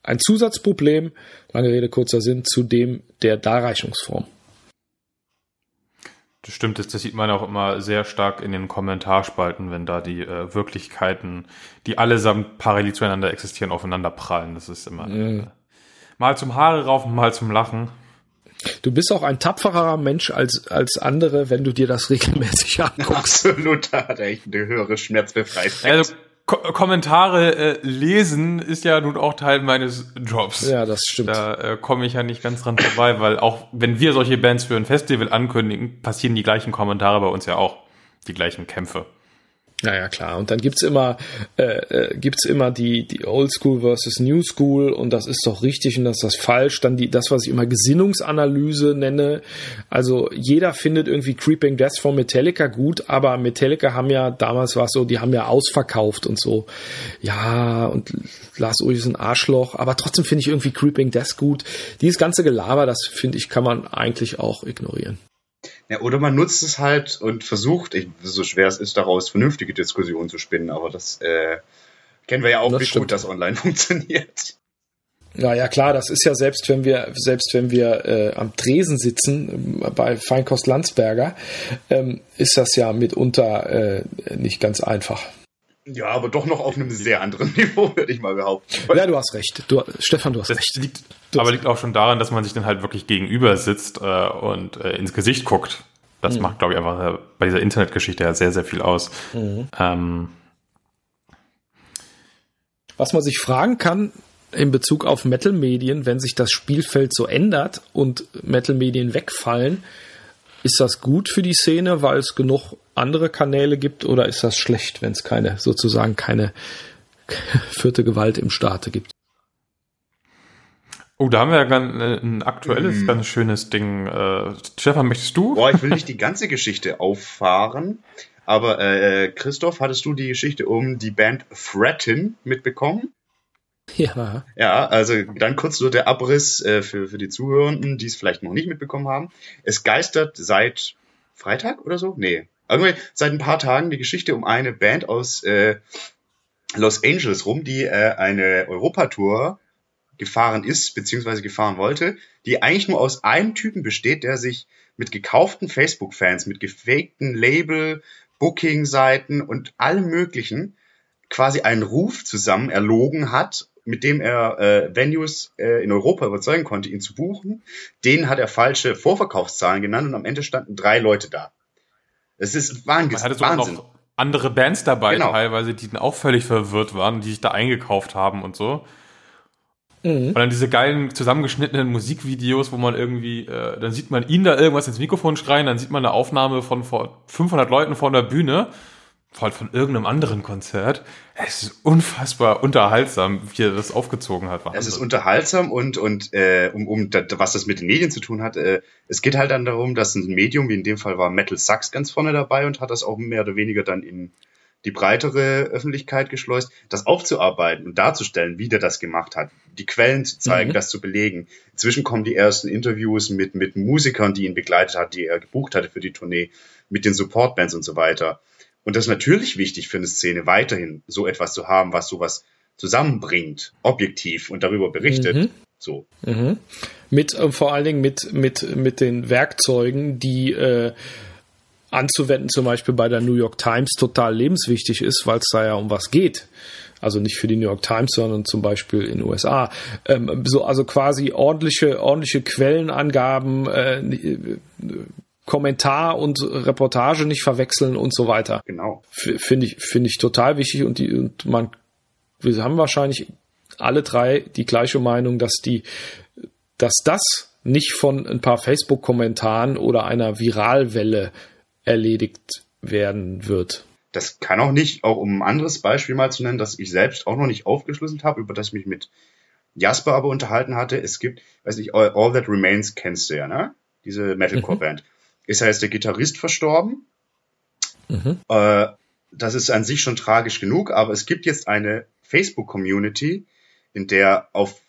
ein Zusatzproblem, lange Rede, kurzer Sinn, zu dem der Darreichungsform. Das stimmt, das, das sieht man auch immer sehr stark in den Kommentarspalten, wenn da die äh, Wirklichkeiten, die allesamt parallel zueinander existieren, aufeinander prallen. Das ist immer äh, mal zum Haare raufen, mal zum Lachen. Du bist auch ein tapferer Mensch als, als andere, wenn du dir das regelmäßig anguckst. Absolut, da hat er echt eine höhere Schmerzbefreiung. Also Ko Kommentare äh, lesen ist ja nun auch Teil meines Jobs. Ja, das stimmt. Da äh, komme ich ja nicht ganz dran vorbei, weil auch wenn wir solche Bands für ein Festival ankündigen, passieren die gleichen Kommentare bei uns ja auch. Die gleichen Kämpfe. Ja, ja, klar. Und dann gibt's immer, äh, äh, gibt's immer die, die Old School versus New School und das ist doch richtig und das ist das falsch. Dann die, das, was ich immer Gesinnungsanalyse nenne. Also jeder findet irgendwie Creeping Death von Metallica gut, aber Metallica haben ja, damals war es so, die haben ja ausverkauft und so. Ja, und Lars Ulrich ist ein Arschloch, aber trotzdem finde ich irgendwie Creeping Death gut. Dieses ganze Gelaber, das finde ich, kann man eigentlich auch ignorieren. Ja, oder man nutzt es halt und versucht, ich, so schwer es ist, daraus vernünftige Diskussionen zu spinnen, aber das äh, kennen wir ja auch, Das wie stimmt. gut das online <laughs> funktioniert. Ja, ja, klar, das ist ja selbst, wenn wir, selbst wenn wir äh, am Tresen sitzen ähm, bei Feinkost Landsberger, ähm, ist das ja mitunter äh, nicht ganz einfach. Ja, aber doch noch auf einem sehr anderen <laughs> Niveau, würde ich mal behaupten. Ja, du hast recht. Du, Stefan, du hast Das recht. liegt, Du aber hast- liegt auch schon daran, dass man sich dann halt wirklich gegenüber sitzt äh, und äh, ins Gesicht guckt. Das macht, glaube ich, einfach äh, bei dieser Internetgeschichte ja sehr, sehr viel aus. Ähm, Was man sich fragen kann in Bezug auf Metal-Medien, wenn sich das Spielfeld so ändert und Metal-Medien wegfallen, ist das gut für die Szene, weil es genug andere Kanäle gibt, oder ist das schlecht, wenn es keine, sozusagen keine <laughs> vierte Gewalt im Staate gibt? oh, da haben wir ja äh, ein aktuelles, ganz schönes Ding. Äh, Stefan, möchtest du? Boah, ich will nicht die ganze Geschichte auffahren, aber äh, Christoph, hattest du die Geschichte um die Band Threatin mitbekommen? Ja. Ja, also dann kurz nur der Abriss äh, für, für die Zuhörenden, die es vielleicht noch nicht mitbekommen haben. Es geistert seit Freitag oder so? Nee. Irgendwie seit ein paar Tagen die Geschichte um eine Band aus äh, Los Angeles rum, die äh, eine Europatour gefahren ist, beziehungsweise gefahren wollte, die eigentlich nur aus einem Typen besteht, der sich mit gekauften Facebook-Fans, mit gefakten Label, Booking-Seiten und allem möglichen quasi einen Ruf zusammen erlogen hat, mit dem er äh, Venues äh, in Europa überzeugen konnte, ihn zu buchen. Den hat er falsche Vorverkaufszahlen genannt und am Ende standen drei Leute da. Es ist Wahnsinn. Man hatte sogar Wahnsinn. noch andere Bands dabei Genau. teilweise, die dann auch völlig verwirrt waren, die sich da eingekauft haben und so. Mhm. Und dann diese geilen zusammengeschnittenen Musikvideos, wo man irgendwie, äh, dann sieht man ihn da irgendwas ins Mikrofon schreien, dann sieht man eine Aufnahme von vor 500 Leuten vor der Bühne von, von irgendeinem anderen Konzert. Es ist unfassbar unterhaltsam, wie er das aufgezogen hat. Wahnsinn. Es ist unterhaltsam und, und äh, um, um da, was das mit den Medien zu tun hat, äh, es geht halt dann darum, dass ein Medium, wie in dem Fall war Metal Sucks ganz vorne dabei und hat das auch mehr oder weniger dann in die breitere Öffentlichkeit geschleust, das aufzuarbeiten und darzustellen, wie der das gemacht hat, die Quellen zu zeigen, mhm. das zu belegen. Inzwischen kommen die ersten Interviews mit, mit Musikern, die ihn begleitet hat, die er gebucht hatte für die Tournee, mit den Supportbands und so weiter. Und das ist natürlich wichtig für eine Szene, weiterhin so etwas zu haben, was sowas zusammenbringt, objektiv und darüber berichtet. Mhm. So. Mhm. Mit äh, vor allen Dingen mit, mit, mit den Werkzeugen, die äh, anzuwenden, zum Beispiel bei der New York Times, total lebenswichtig ist, weil es da ja um was geht. Also nicht für die New York Times, sondern zum Beispiel in den USA. Ähm, so, also quasi ordentliche, ordentliche Quellenangaben, äh, Kommentar und Reportage nicht verwechseln und so weiter. Genau. Finde ich, finde ich total wichtig und die, und man, wir haben wahrscheinlich alle drei die gleiche Meinung, dass die, dass das nicht von ein paar Facebook-Kommentaren oder einer Viralwelle erledigt werden wird. Das kann auch nicht, auch um ein anderes Beispiel mal zu nennen, das ich selbst auch noch nicht aufgeschlüsselt habe, über das ich mich mit Jasper aber unterhalten hatte. Es gibt, weiß nicht, All, All That Remains kennst du ja, ne? Diese Metalcore-Band. Mhm ist ja jetzt der Gitarrist verstorben. Mhm. Äh, das ist an sich schon tragisch genug, aber es gibt jetzt eine Facebook-Community, in der auf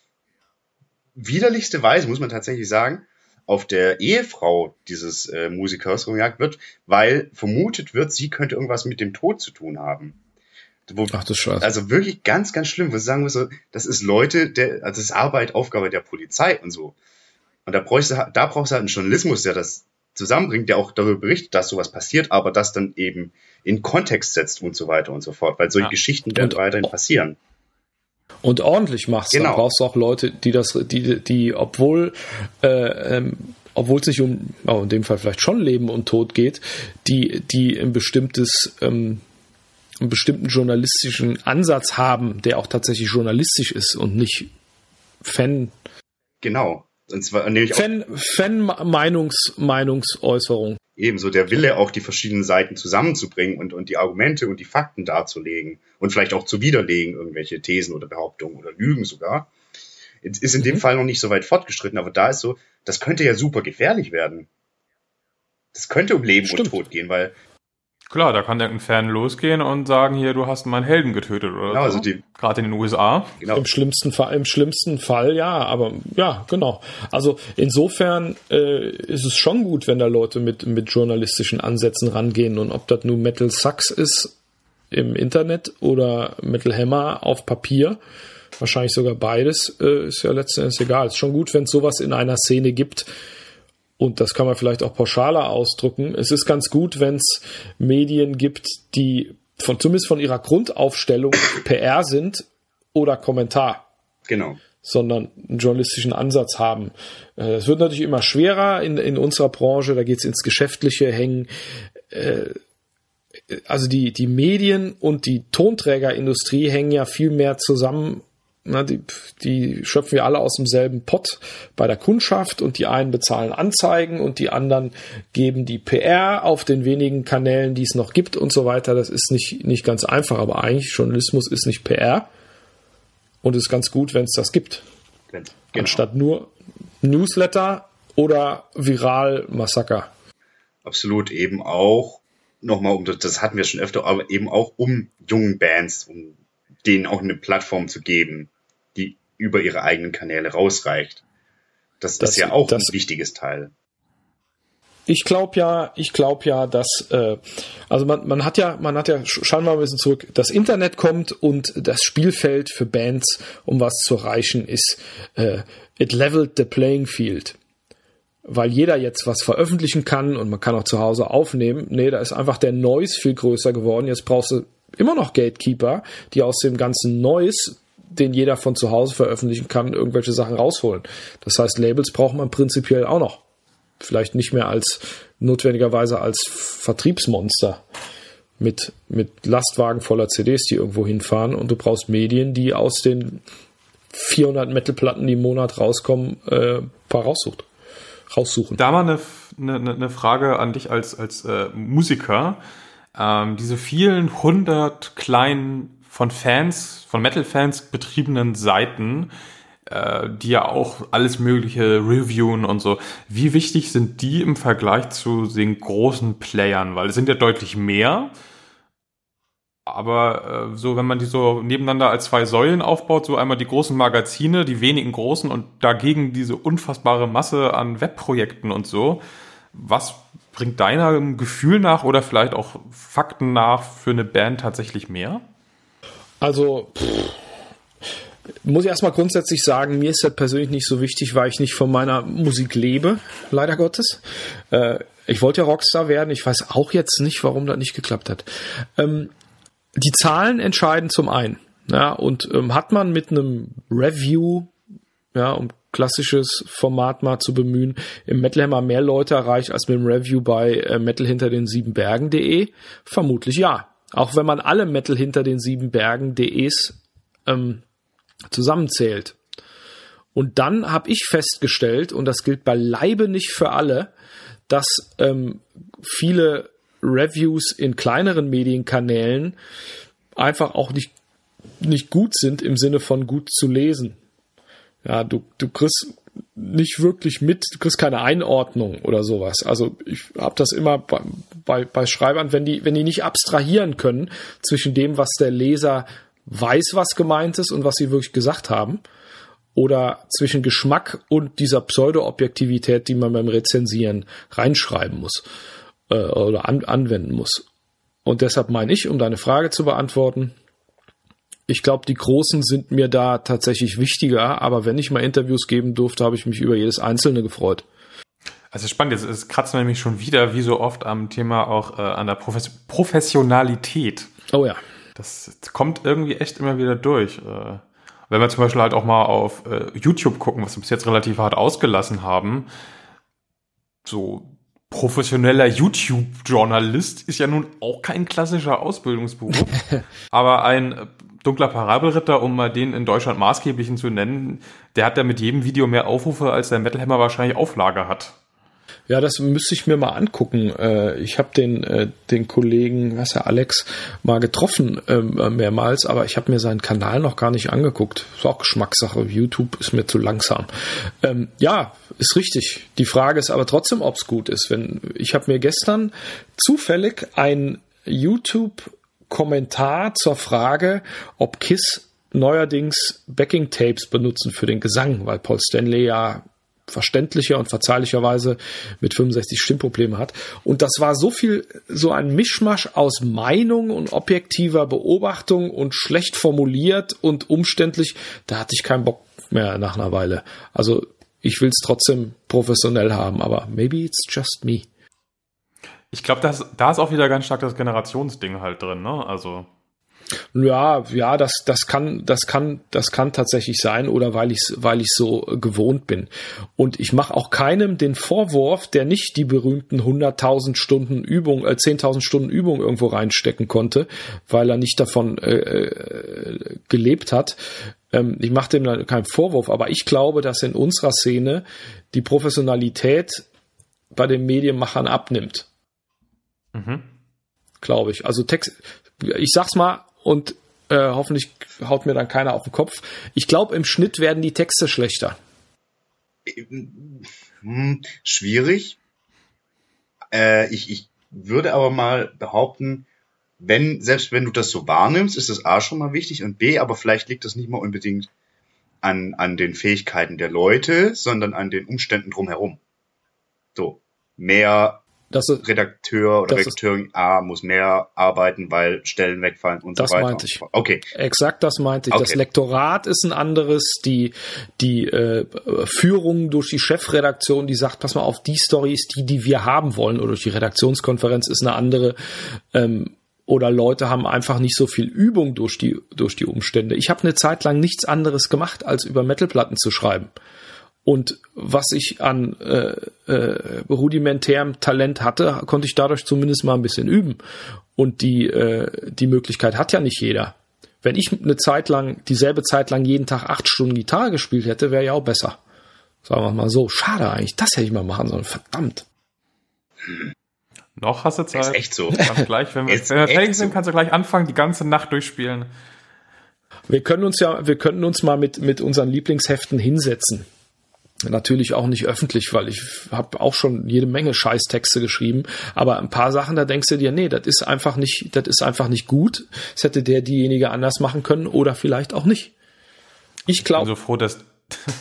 widerlichste Weise, muss man tatsächlich sagen, auf der Ehefrau dieses äh, Musikers rumjagt wird, weil vermutet wird, sie könnte irgendwas mit dem Tod zu tun haben. Wo, Ach du Scheiße. Also wirklich ganz, ganz schlimm. Wo sagen wir so, das ist Leute, der, also das ist Arbeit, Aufgabe der Polizei und so. Und da brauchst du, da brauchst du halt einen Journalismus, der das zusammenbringt, der auch darüber berichtet, dass sowas passiert, aber das dann eben in Kontext setzt und so weiter und so fort, weil solche ja. Geschichten werden weiterhin passieren. Und ordentlich machst, genau. dann brauchst du auch Leute, die das, die, die, obwohl, äh, ähm, obwohl es sich um, oh, in dem Fall vielleicht schon Leben und Tod geht, die, die ein bestimmtes, ähm, einen bestimmten journalistischen Ansatz haben, der auch tatsächlich journalistisch ist und nicht Fan. Genau. Und zwar nämlich Fan, Fan Meinungs, Meinungsäußerung. Ebenso der Wille, auch die verschiedenen Seiten zusammenzubringen und, und die Argumente und die Fakten darzulegen und vielleicht auch zu widerlegen, irgendwelche Thesen oder Behauptungen oder Lügen sogar. Ist in mhm. dem Fall noch nicht so weit fortgeschritten, aber da ist so, das könnte ja super gefährlich werden. Das könnte um Leben Stimmt. und Tod gehen, weil Klar, da kann irgendein Fan losgehen und sagen, hier, du hast meinen Helden getötet oder genau, so. Also die, Gerade in den USA. Genau. Im schlimmsten Fall, im schlimmsten Fall, ja, aber ja, genau. Also insofern äh, ist es schon gut, wenn da Leute mit, mit journalistischen Ansätzen rangehen und ob das nun Metal Sucks ist im Internet oder Metal Hammer auf Papier, wahrscheinlich sogar beides, äh, ist ja letztendlich egal. Es ist schon gut, wenn es sowas in einer Szene gibt, und das kann man vielleicht auch pauschaler ausdrücken. Es ist ganz gut, wenn es Medien gibt, die von zumindest von ihrer Grundaufstellung <coughs> PR sind oder Kommentar. Genau. Sondern einen journalistischen Ansatz haben. Äh, es wird natürlich immer schwerer in, in unserer Branche, da geht es ins Geschäftliche hängen. Äh, also die, die Medien und die Tonträgerindustrie hängen ja viel mehr zusammen na, die, die schöpfen wir alle aus demselben Pott bei der Kundschaft und die einen bezahlen Anzeigen und die anderen geben die PR auf den wenigen Kanälen, die es noch gibt und so weiter. Das ist nicht, nicht ganz einfach, aber eigentlich Journalismus ist nicht PR und ist ganz gut, wenn es das gibt. Genau. Anstatt nur Newsletter oder Viral-Massaker. Absolut, eben auch nochmal, um das hatten wir schon öfter, aber eben auch um jungen Bands, um denen auch eine Plattform zu geben über ihre eigenen Kanäle rausreicht. Das, das ist ja auch das, ein wichtiges Teil. Ich glaube ja, ich glaube ja, dass äh, also man, man hat ja, man hat ja, schauen wir mal ein bisschen zurück, das Internet kommt und das Spielfeld für Bands, um was zu erreichen, ist äh, it leveled the playing field. Weil jeder jetzt was veröffentlichen kann und man kann auch zu Hause aufnehmen. Nee, da ist einfach der Noise viel größer geworden. Jetzt brauchst du immer noch Gatekeeper, die aus dem ganzen Noise den jeder von zu Hause veröffentlichen kann, irgendwelche Sachen rausholen. Das heißt, Labels braucht man prinzipiell auch noch. Vielleicht nicht mehr als notwendigerweise als Vertriebsmonster mit, mit Lastwagen voller CDs, die irgendwo hinfahren und du brauchst Medien, die aus den 400 Metalplatten, die im Monat rauskommen, äh, paar raussucht, raussuchen. Da mal eine, eine, eine Frage an dich als, als äh, Musiker. ähm, diese vielen hundert kleinen von Fans, von Metal-Fans betriebenen Seiten, äh, die ja auch alles Mögliche reviewen und so. Wie wichtig sind die im Vergleich zu den großen Playern? Weil es sind ja deutlich mehr. Aber äh, so, wenn man die so nebeneinander als zwei Säulen aufbaut, so einmal die großen Magazine, die wenigen großen und dagegen diese unfassbare Masse an Webprojekten und so, was bringt deiner Gefühl nach oder vielleicht auch Fakten nach für eine Band tatsächlich mehr? Also, pff, muss ich erstmal grundsätzlich sagen, mir ist das persönlich nicht so wichtig, weil ich nicht von meiner Musik lebe, leider Gottes. Äh, ich wollte ja Rockstar werden, ich weiß auch jetzt nicht, warum das nicht geklappt hat. Ähm, die Zahlen entscheiden zum einen. Ja, und ähm, hat man mit einem Review, ja, um klassisches Format mal zu bemühen, im Metal Hammer mehr Leute erreicht als mit dem Review bei äh, Metal hinter den sieben Bergen.de? Vermutlich ja. Auch wenn man alle Metal hinter den sieben Bergen.de's ähm, zusammenzählt. Und dann habe ich festgestellt, und das gilt beileibe nicht für alle, dass ähm, viele Reviews in kleineren Medienkanälen einfach auch nicht, nicht gut sind im Sinne von gut zu lesen. Ja, du, du kriegst nicht wirklich mit, du kriegst keine Einordnung oder sowas. Also ich habe das immer bei, bei, bei Schreibern, wenn die, wenn die nicht abstrahieren können zwischen dem, was der Leser weiß, was gemeint ist und was sie wirklich gesagt haben, oder zwischen Geschmack und dieser Pseudo-Objektivität, die man beim Rezensieren reinschreiben muss äh, oder an, anwenden muss. Und deshalb meine ich, um deine Frage zu beantworten, ich glaube, die Großen sind mir da tatsächlich wichtiger, aber wenn ich mal Interviews geben durfte, habe ich mich über jedes Einzelne gefreut. Also spannend, jetzt es kratzt nämlich schon wieder, wie so oft am Thema auch äh, an der Profes Professionalität. Oh ja. Das kommt irgendwie echt immer wieder durch. Äh, wenn wir zum Beispiel halt auch mal auf äh, YouTube gucken, was wir bis jetzt relativ hart ausgelassen haben, so professioneller YouTube-Journalist ist ja nun auch kein klassischer Ausbildungsberuf, <laughs> aber ein dunkler Parabelritter, um mal den in Deutschland maßgeblichen zu nennen, der hat ja mit jedem Video mehr Aufrufe, als der Metal Hammer wahrscheinlich Auflage hat. Ja, das müsste ich mir mal angucken. Äh, ich habe den, äh, den Kollegen, was er Alex, mal getroffen ähm, mehrmals, aber ich habe mir seinen Kanal noch gar nicht angeguckt. Ist auch Geschmackssache. YouTube ist mir zu langsam. Ähm, ja, ist richtig. Die Frage ist aber trotzdem, ob es gut ist. Wenn ich habe mir gestern zufällig ein YouTube Kommentar zur Frage, ob Kiss neuerdings Backing Tapes benutzen für den Gesang, weil Paul Stanley ja verständlicher und verzeihlicherweise mit 65 Stimmprobleme hat. Und das war so viel, so ein Mischmasch aus Meinung und objektiver Beobachtung und schlecht formuliert und umständlich. Da hatte ich keinen Bock mehr nach einer Weile. Also ich will es trotzdem professionell haben, aber maybe it's just me. Ich glaube, da ist auch wieder ganz stark das Generationsding halt drin, ne? Also ja, ja, das, das kann, das kann, das kann tatsächlich sein oder weil ich weil ich so gewohnt bin. Und ich mache auch keinem den Vorwurf, der nicht die berühmten 100.000 Stunden Übung, äh, 10.000 Stunden Übung irgendwo reinstecken konnte, weil er nicht davon äh, äh, gelebt hat. Ähm, ich mache dem keinen Vorwurf, aber ich glaube, dass in unserer Szene die Professionalität bei den Medienmachern abnimmt. Mhm. Glaube ich. Also Text, ich sag's mal, und äh, hoffentlich haut mir dann keiner auf den Kopf. Ich glaube, im Schnitt werden die Texte schlechter. Hm, schwierig. Äh, ich, ich würde aber mal behaupten, wenn, selbst wenn du das so wahrnimmst, ist das A schon mal wichtig und B, aber vielleicht liegt das nicht mal unbedingt an, an den Fähigkeiten der Leute, sondern an den Umständen drumherum. So, mehr das ist, Redakteur oder Redakteurin A muss mehr arbeiten, weil Stellen wegfallen und so weiter. Das meinte ich. Okay. Exakt das meinte ich. Okay. Das Lektorat ist ein anderes, die, die äh, Führung durch die Chefredaktion, die sagt, pass mal auf, die Story ist die, die wir haben wollen, oder durch die Redaktionskonferenz ist eine andere. Ähm, oder Leute haben einfach nicht so viel Übung durch die, durch die Umstände. Ich habe eine Zeit lang nichts anderes gemacht, als über Metalplatten zu schreiben. Und was ich an äh, äh, rudimentärem Talent hatte, konnte ich dadurch zumindest mal ein bisschen üben. Und die, äh, die Möglichkeit hat ja nicht jeder. Wenn ich eine Zeit lang, dieselbe Zeit lang jeden Tag acht Stunden Gitarre gespielt hätte, wäre ja auch besser. Sagen wir mal so. Schade eigentlich, das hätte ich mal machen sollen. Verdammt. Noch hast du Zeit. Ist echt so. Kannst gleich, wenn wir, Ist wenn wir echt fertig sind, so. kannst du gleich anfangen, die ganze Nacht durchspielen. Wir können uns ja, wir könnten uns mal mit, mit unseren Lieblingsheften hinsetzen. Natürlich auch nicht öffentlich, weil ich habe auch schon jede Menge Scheißtexte geschrieben, aber ein paar Sachen, da denkst du dir, nee, das ist einfach nicht, das ist einfach nicht gut. Das hätte der diejenige anders machen können oder vielleicht auch nicht. Ich Ich bin glaube, so froh, dass.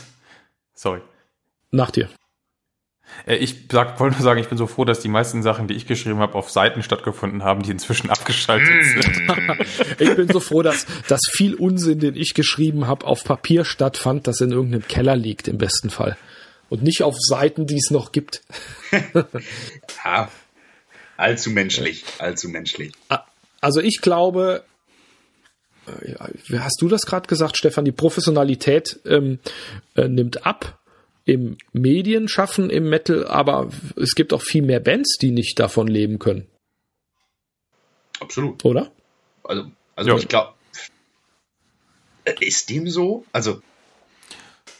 <laughs> Sorry. nach dir. Äh, Ich sag, wollte nur sagen, ich bin so froh, dass die meisten Sachen, die ich geschrieben habe, auf Seiten stattgefunden haben, die inzwischen abgeschaltet Mm. sind. <laughs> <laughs> Ich bin so froh, dass, dass viel Unsinn, den ich geschrieben habe, auf Papier stattfand, das in irgendeinem Keller liegt im besten Fall. Und nicht auf Seiten, die es noch gibt. <laughs> Ja, allzu menschlich, allzu menschlich. Also ich glaube, äh, hast du das gerade gesagt, Stefan, die Professionalität ähm, äh, nimmt ab im Medienschaffen, im Metal, aber es gibt auch viel mehr Bands, die nicht davon leben können, Absolut. oder? Also, also Ja. ich glaube, ist dem so? Also,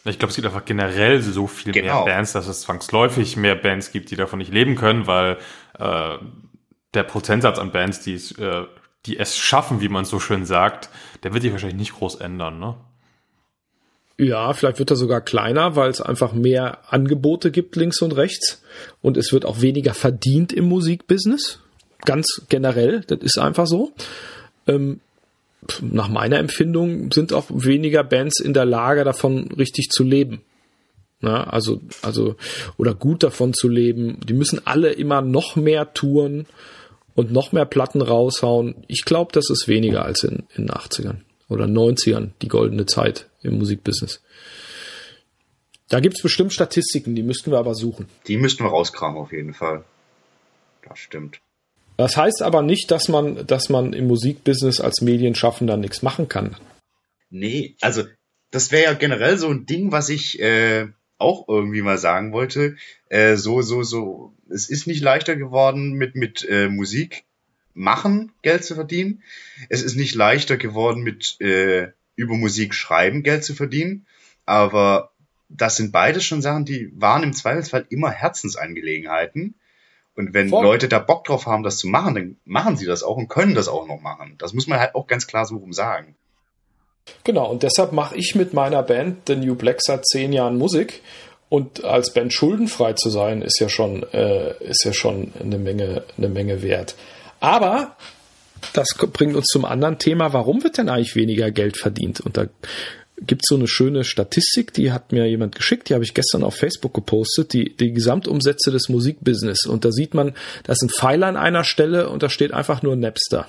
Ich glaube, es gibt einfach generell so viel Genau. mehr Bands, dass es zwangsläufig mehr Bands gibt, die davon nicht leben können, weil äh, der Prozentsatz an Bands, die es, äh, die es schaffen, wie man so schön sagt, der wird sich wahrscheinlich nicht groß ändern, ne? Ja, vielleicht wird er sogar kleiner, weil es einfach mehr Angebote gibt links und rechts und es wird auch weniger verdient im Musikbusiness. Ganz generell, das ist einfach so. Ähm, nach meiner Empfindung sind auch weniger Bands in der Lage, davon richtig zu leben. Na, also, also, oder gut davon zu leben. Die müssen alle immer noch mehr touren und noch mehr Platten raushauen. Ich glaube, das ist weniger als in den 80ern oder 90ern, die goldene Zeit im Musikbusiness. Da gibt's bestimmt Statistiken, die müssten wir aber suchen. die müssten wir rauskramen auf jeden Fall. Das stimmt. Das heißt aber nicht, dass man, dass man im Musikbusiness als Medienschaffender nichts machen kann. Nee, also das wäre ja generell so ein Ding, was ich äh, auch irgendwie mal sagen wollte. Äh, so, so, so, es ist nicht leichter geworden, mit, mit äh, Musik machen Geld zu verdienen. Es ist nicht leichter geworden, mit äh, über Musik schreiben Geld zu verdienen. Aber das sind beides schon Sachen, die waren im Zweifelsfall immer Herzensangelegenheiten. Und wenn Voll. Leute da Bock drauf haben, das zu machen, dann machen sie das auch und können das auch noch machen. Das muss man halt auch ganz klar so rum sagen. Genau, und deshalb mache ich mit meiner Band The New Black seit zehn Jahren Musik. Und als Band schuldenfrei zu sein, ist ja schon, äh, ist ja schon eine Menge, eine Menge wert. Aber das bringt uns zum anderen Thema. Warum wird denn eigentlich weniger Geld verdient? Und da gibt es so eine schöne Statistik, die hat mir jemand geschickt, die habe ich gestern auf Facebook gepostet, die, die Gesamtumsätze des Musikbusiness. Und da sieht man, da ist ein Pfeiler an einer Stelle und da steht einfach nur Napster.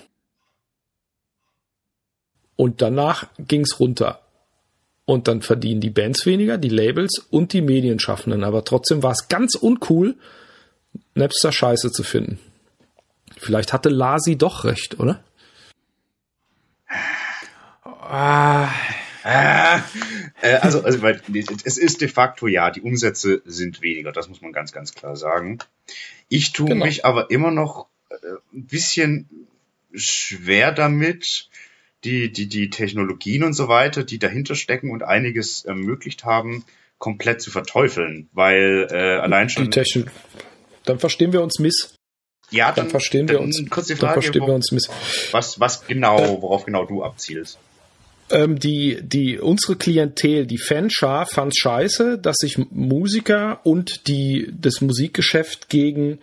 Und danach ging's runter. Und dann verdienen die Bands weniger, die Labels und die Medienschaffenden. Aber trotzdem war es ganz uncool, Napster scheiße zu finden. Vielleicht hatte Lasi doch recht, oder? Ah, Ah, äh, also, also weil, es ist de facto ja, die Umsätze sind weniger, das muss man ganz, ganz klar sagen. Ich tue Genau. mich aber immer noch äh, ein bisschen schwer damit, die, die, die Technologien und so weiter, die dahinter stecken und einiges ermöglicht haben, komplett zu verteufeln, weil äh, allein Die schon. Technik. Dann verstehen wir uns miss. Ja, Dann verstehen wir dann uns. Kurz die Dann Frage, verstehen wo, wir uns miss. was, was genau, worauf genau du abzielst. Ähm, die, die, unsere Klientel, die Fanschar, fand scheiße, dass sich Musiker und die, das Musikgeschäft gegen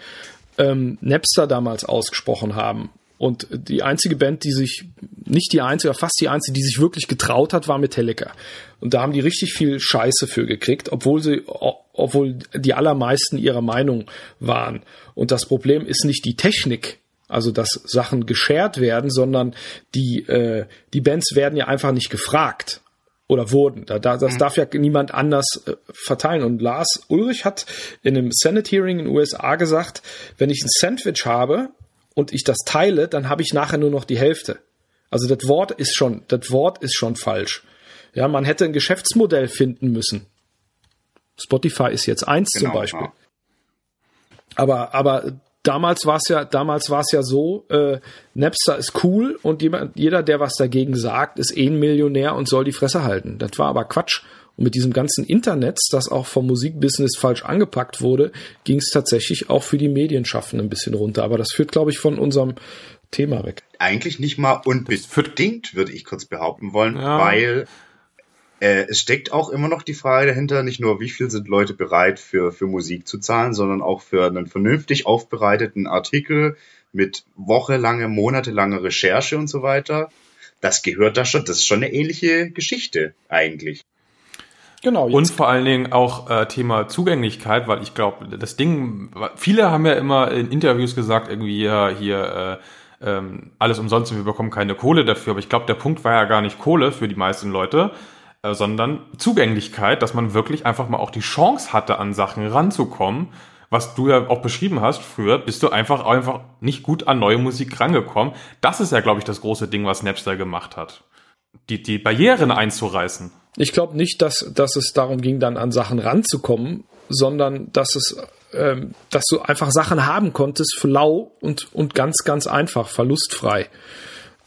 ähm, Napster damals ausgesprochen haben. Und die einzige Band, die sich, nicht die einzige, aber fast die einzige, die sich wirklich getraut hat, war Metallica. Und da haben die richtig viel Scheiße für gekriegt, obwohl sie, obwohl die allermeisten ihrer Meinung waren. Und das Problem ist nicht die Technik, also dass Sachen geshared werden, sondern die, äh, die Bands werden ja einfach nicht gefragt oder wurden. Da, da, das darf ja niemand anders äh, verteilen. Und Lars Ulrich hat in einem Senate Hearing in den USA gesagt, wenn ich ein Sandwich habe und ich das teile, dann habe ich nachher nur noch die Hälfte. Also das Wort ist schon, das Wort ist schon falsch. Ja, man hätte ein Geschäftsmodell finden müssen. Spotify ist jetzt eins zum Beispiel. ja. Aber, aber damals war es ja, damals war es ja so, äh, Napster ist cool und jemand, jeder, der was dagegen sagt, ist eh ein Millionär und soll die Fresse halten. Das war aber Quatsch. Und mit diesem ganzen Internet, das auch vom Musikbusiness falsch angepackt wurde, ging es tatsächlich auch für die Medienschaffenden ein bisschen runter. Aber das führt, glaube ich, von unserem Thema weg. Eigentlich nicht mal unbedingt, würde ich kurz behaupten wollen, ja. weil äh, es steckt auch immer noch die Frage dahinter, nicht nur, wie viel sind Leute bereit für, für Musik zu zahlen, sondern auch für einen vernünftig aufbereiteten Artikel mit wochenlange, monatelange Recherche und so weiter. Das gehört da schon, das ist schon eine ähnliche Geschichte eigentlich. Genau. Und vor allen Dingen auch äh, Thema Zugänglichkeit, weil ich glaube, das Ding, viele haben ja immer in Interviews gesagt, irgendwie ja, hier äh, ähm, alles umsonst und wir bekommen keine Kohle dafür. Aber ich glaube, der Punkt war ja gar nicht Kohle für die meisten Leute, äh, sondern Zugänglichkeit, dass man wirklich einfach mal auch die Chance hatte, an Sachen ranzukommen. Was du ja auch beschrieben hast, früher bist du einfach einfach nicht gut an neue Musik rangekommen. Das ist ja, glaube ich, das große Ding, was Napster gemacht hat. Die, die Barrieren einzureißen. Ich glaube nicht, dass, dass es darum ging, dann an Sachen ranzukommen, sondern dass es, ähm, dass du einfach Sachen haben konntest für lau und, und ganz, ganz einfach, verlustfrei.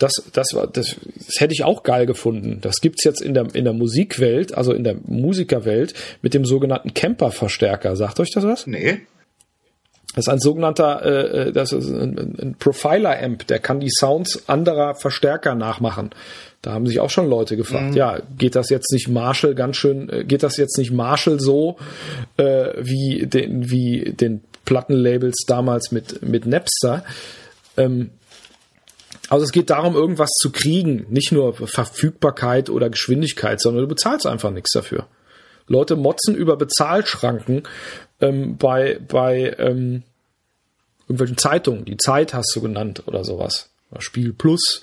Das, das, war, das, das hätte ich auch geil gefunden. Das gibt's jetzt in der, in der Musikwelt, also in der Musikerwelt, mit dem sogenannten Camper-Verstärker. Sagt euch das was? Nee. Das ist ein sogenannter, äh, äh das ist ein, ein Profiler-Amp, der kann die Sounds anderer Verstärker nachmachen. Da haben sich auch schon Leute gefragt, mhm. ja, geht das jetzt nicht Marshall ganz schön, äh, geht das jetzt nicht Marshall so äh, wie den, wie den Plattenlabels damals mit, mit Napster? Ähm, also es geht darum, irgendwas zu kriegen, nicht nur Verfügbarkeit oder Geschwindigkeit, sondern du bezahlst einfach nichts dafür. Leute motzen über Bezahlschranken ähm, bei, bei ähm, irgendwelchen Zeitungen. Die Zeit hast du genannt oder sowas. Spiel Plus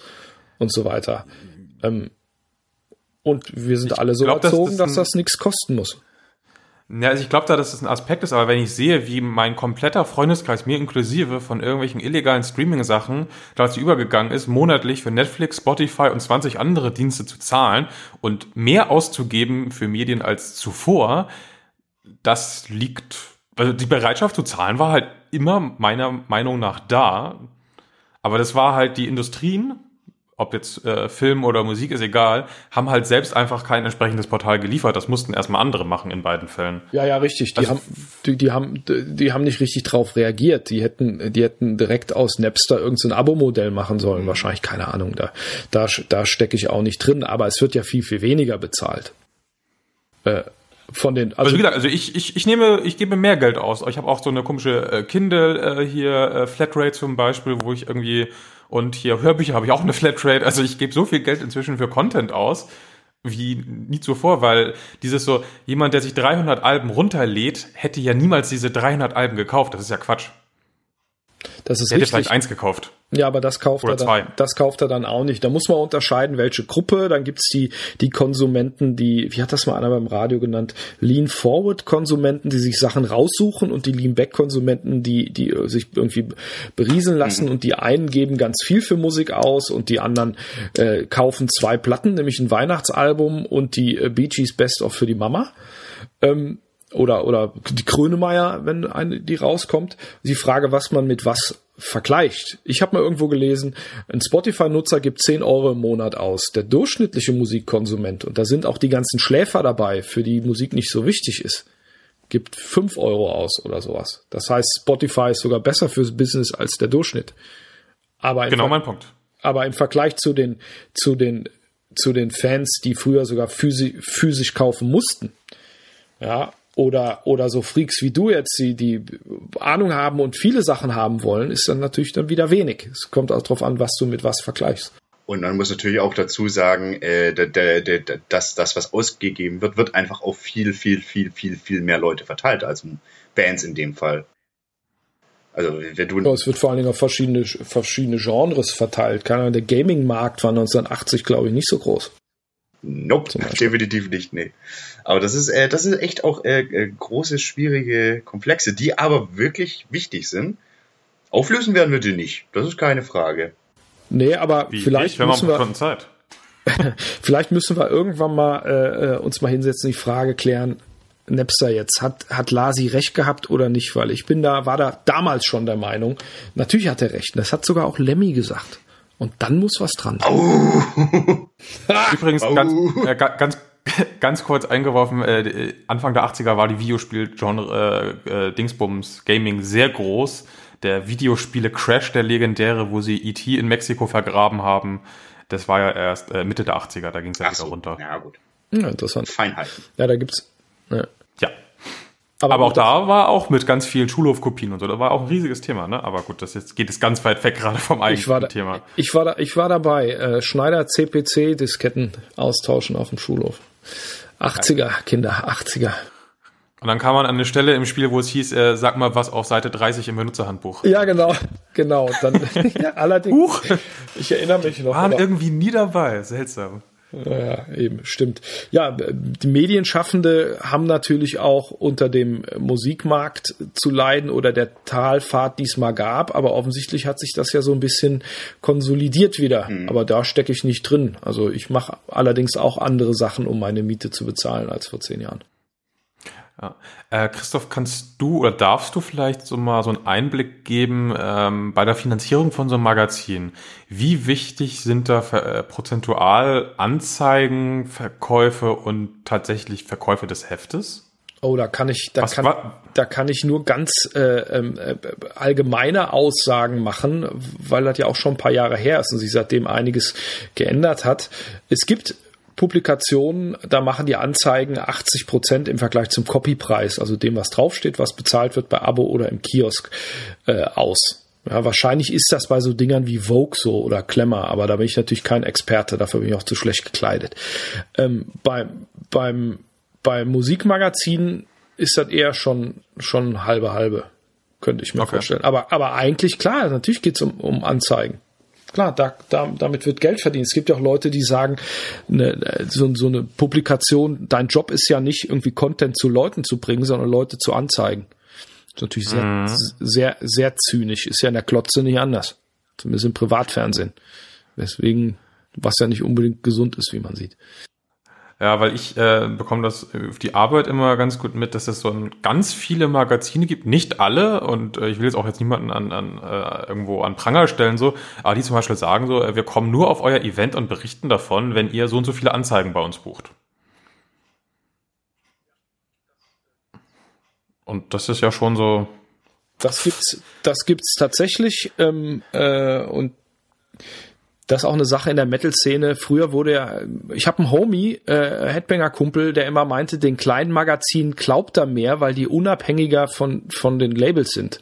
und so weiter. Ähm, und wir sind ich alle so glaub, erzogen, dass das, dass das nichts kosten muss. Ja, also ich glaube da, dass das ein Aspekt ist, aber wenn ich sehe, wie mein kompletter Freundeskreis, mir inklusive, von irgendwelchen illegalen Streaming-Sachen dazu übergegangen ist, monatlich für Netflix, Spotify und 20 andere Dienste zu zahlen und mehr auszugeben für Medien als zuvor, das liegt, also die Bereitschaft zu zahlen war halt immer meiner Meinung nach da, aber das war halt die Industrien, ob jetzt äh, Film oder Musik ist egal, haben halt selbst einfach kein entsprechendes Portal geliefert. Das mussten erstmal andere machen in beiden Fällen. Ja, ja, richtig. Die also, haben, die, die, haben, die haben nicht richtig drauf reagiert. Die hätten, die hätten direkt aus Napster irgendein Abo-Modell machen sollen. Mhm. Wahrscheinlich, keine Ahnung. Da, da, da stecke ich auch nicht drin. Aber es wird ja viel, viel weniger bezahlt. Äh, von den. Also, also wie gesagt, also ich, ich, ich nehme, ich gebe mehr Geld aus. Ich habe auch so eine komische äh, Kindle äh, hier, äh, Flatrate zum Beispiel, wo ich irgendwie und hier Hörbücher habe ich auch eine Flatrate. Also ich gebe so viel Geld inzwischen für Content aus wie nie zuvor, weil dieses so, jemand, der sich 300 Alben runterlädt, hätte ja niemals diese 300 Alben gekauft. Das ist ja Quatsch. Das ist er hätte vielleicht eins gekauft. Ja, aber das kauft Oder er zwei. dann, das kauft er dann auch nicht. Da muss man unterscheiden, welche Gruppe. Dann gibt's die, die Konsumenten, die, wie hat das mal einer beim Radio genannt, Lean Forward Konsumenten, die sich Sachen raussuchen und die Lean Back Konsumenten, die, die sich irgendwie berieseln lassen mhm. und die einen geben ganz viel für Musik aus und die anderen äh, kaufen zwei Platten, nämlich ein Weihnachtsalbum und die äh, Bee Gees Best of für die Mama. Ähm, oder, oder die Krönemeyer, wenn eine, die rauskommt. Die Frage, was man mit was vergleicht. Ich habe mal irgendwo gelesen, ein Spotify-Nutzer gibt 10 Euro im Monat aus. Der durchschnittliche Musikkonsument, und da sind auch die ganzen Schläfer dabei, für die Musik nicht so wichtig ist, gibt 5 Euro aus oder sowas. Das heißt, Spotify ist sogar besser fürs Business als der Durchschnitt. Aber genau mein Punkt. Aber im Vergleich zu den, zu den, zu den Fans, die früher sogar physisch, physisch kaufen mussten, ja, oder, oder so Freaks wie du jetzt, die, die Ahnung haben und viele Sachen haben wollen, ist dann natürlich dann wieder wenig. Es kommt auch darauf an, was du mit was vergleichst. Und man muss natürlich auch dazu sagen, äh, dass das, was ausgegeben wird, wird einfach auf viel, viel, viel, viel, viel mehr Leute verteilt als Bands in dem Fall. Also wenn du ja, es wird vor allen Dingen auf verschiedene, verschiedene Genres verteilt. Keine der Gaming-Markt war 1980, glaube ich, nicht so groß. Nope, definitiv nicht, nee. Aber das ist, äh, das ist echt auch äh, äh, große, schwierige Komplexe, die aber wirklich wichtig sind. Auflösen werden wir die nicht, das ist keine Frage. Nee, aber Wie vielleicht nicht, müssen wir, Zeit. <laughs> vielleicht müssen wir irgendwann mal äh, äh, uns mal hinsetzen, die Frage klären, Napster jetzt, hat, hat Lasi recht gehabt oder nicht? Weil ich bin da, war da damals schon der Meinung, natürlich hat er recht. Das hat sogar auch Lemmy gesagt. Und dann muss was dran sein. Übrigens, ganz, äh, ganz, <laughs> ganz kurz eingeworfen, äh, Anfang der 80er war die Videospiel-Genre äh, äh, Dingsbums Gaming sehr groß. Der Videospiele Crash, der legendäre, wo sie E.T. in Mexiko vergraben haben, das war ja erst äh, Mitte der 80er, da ging es ja Ach wieder so, runter. ja gut. Ja, interessant. Feinheiten. Ja, da gibt's. Ja. Ja. Aber, auch gut, da war auch mit ganz vielen Schulhofkopien und so. Da war auch ein riesiges Thema, ne? Aber gut, das jetzt geht es ganz weit weg gerade vom ich war, eigentlichen da, Thema. ich war da, ich war dabei. Äh, Schneider CPC Disketten austauschen auf dem Schulhof. 80er, Kinder, 80er. Und dann kam man an eine Stelle im Spiel, wo es hieß, äh, sag mal was auf Seite 30 im Benutzerhandbuch. Ja, genau, genau. Dann, <laughs> ja, allerdings. Huch, Ich erinnere mich noch. waren irgendwie nie dabei. Seltsam. Ja, eben, stimmt. Ja, die Medienschaffende haben natürlich auch unter dem Musikmarkt zu leiden oder der Talfahrt diesmal gab, aber offensichtlich hat sich das ja so ein bisschen konsolidiert wieder. Aber da stecke ich nicht drin. Also ich mache allerdings auch andere Sachen, um meine Miete zu bezahlen als vor zehn Jahren. Ja. Äh, Christoph, kannst du oder darfst du vielleicht so mal so einen Einblick geben ähm, bei der Finanzierung von so einem Magazin? Wie wichtig sind da äh, prozentual Anzeigen, Verkäufe und tatsächlich Verkäufe des Heftes? Oh, da kann ich, da Was kann, da kann ich nur ganz äh, ähm, äh, allgemeine Aussagen machen, weil das ja auch schon ein paar Jahre her ist und sich seitdem einiges geändert hat. Es gibt Publikationen, da machen die Anzeigen 80 Prozent im Vergleich zum Copypreis, also dem, was draufsteht, was bezahlt wird bei Abo oder im Kiosk, äh, aus. Ja, wahrscheinlich ist das bei so Dingern wie Vogue so oder Klemmer, aber da bin ich natürlich kein Experte, dafür bin ich auch zu schlecht gekleidet. Ähm, beim, beim, beim Musikmagazin ist das eher schon, schon halbe halbe, könnte ich mir Okay. vorstellen. Aber, aber eigentlich klar, natürlich geht's um, um Anzeigen. Klar, da, da, damit wird Geld verdient. Es gibt ja auch Leute, die sagen, ne, so, so eine Publikation, dein Job ist ja nicht irgendwie Content zu Leuten zu bringen, sondern Leute zu anzeigen. Das ist natürlich sehr, sehr, sehr zynisch. Ist ja in der Klotze nicht anders. Zumindest im Privatfernsehen. Weswegen, was ja nicht unbedingt gesund ist, wie man sieht. Ja, weil ich äh, bekomme das auf die Arbeit immer ganz gut mit, dass es so ganz viele Magazine gibt, nicht alle, und äh, ich will jetzt auch jetzt niemanden an, an äh, irgendwo an Pranger stellen, so, aber die zum Beispiel sagen so, äh, wir kommen nur auf euer Event und berichten davon, wenn ihr so und so viele Anzeigen bei uns bucht. Und das ist ja schon so, Das gibt's, das gibt's tatsächlich ähm, äh, und das ist auch eine Sache in der Metal-Szene. Früher wurde ja, ich habe einen Homie, äh, Headbanger-Kumpel, der immer meinte, den kleinen Magazinen glaubt er mehr, weil die unabhängiger von von den Labels sind.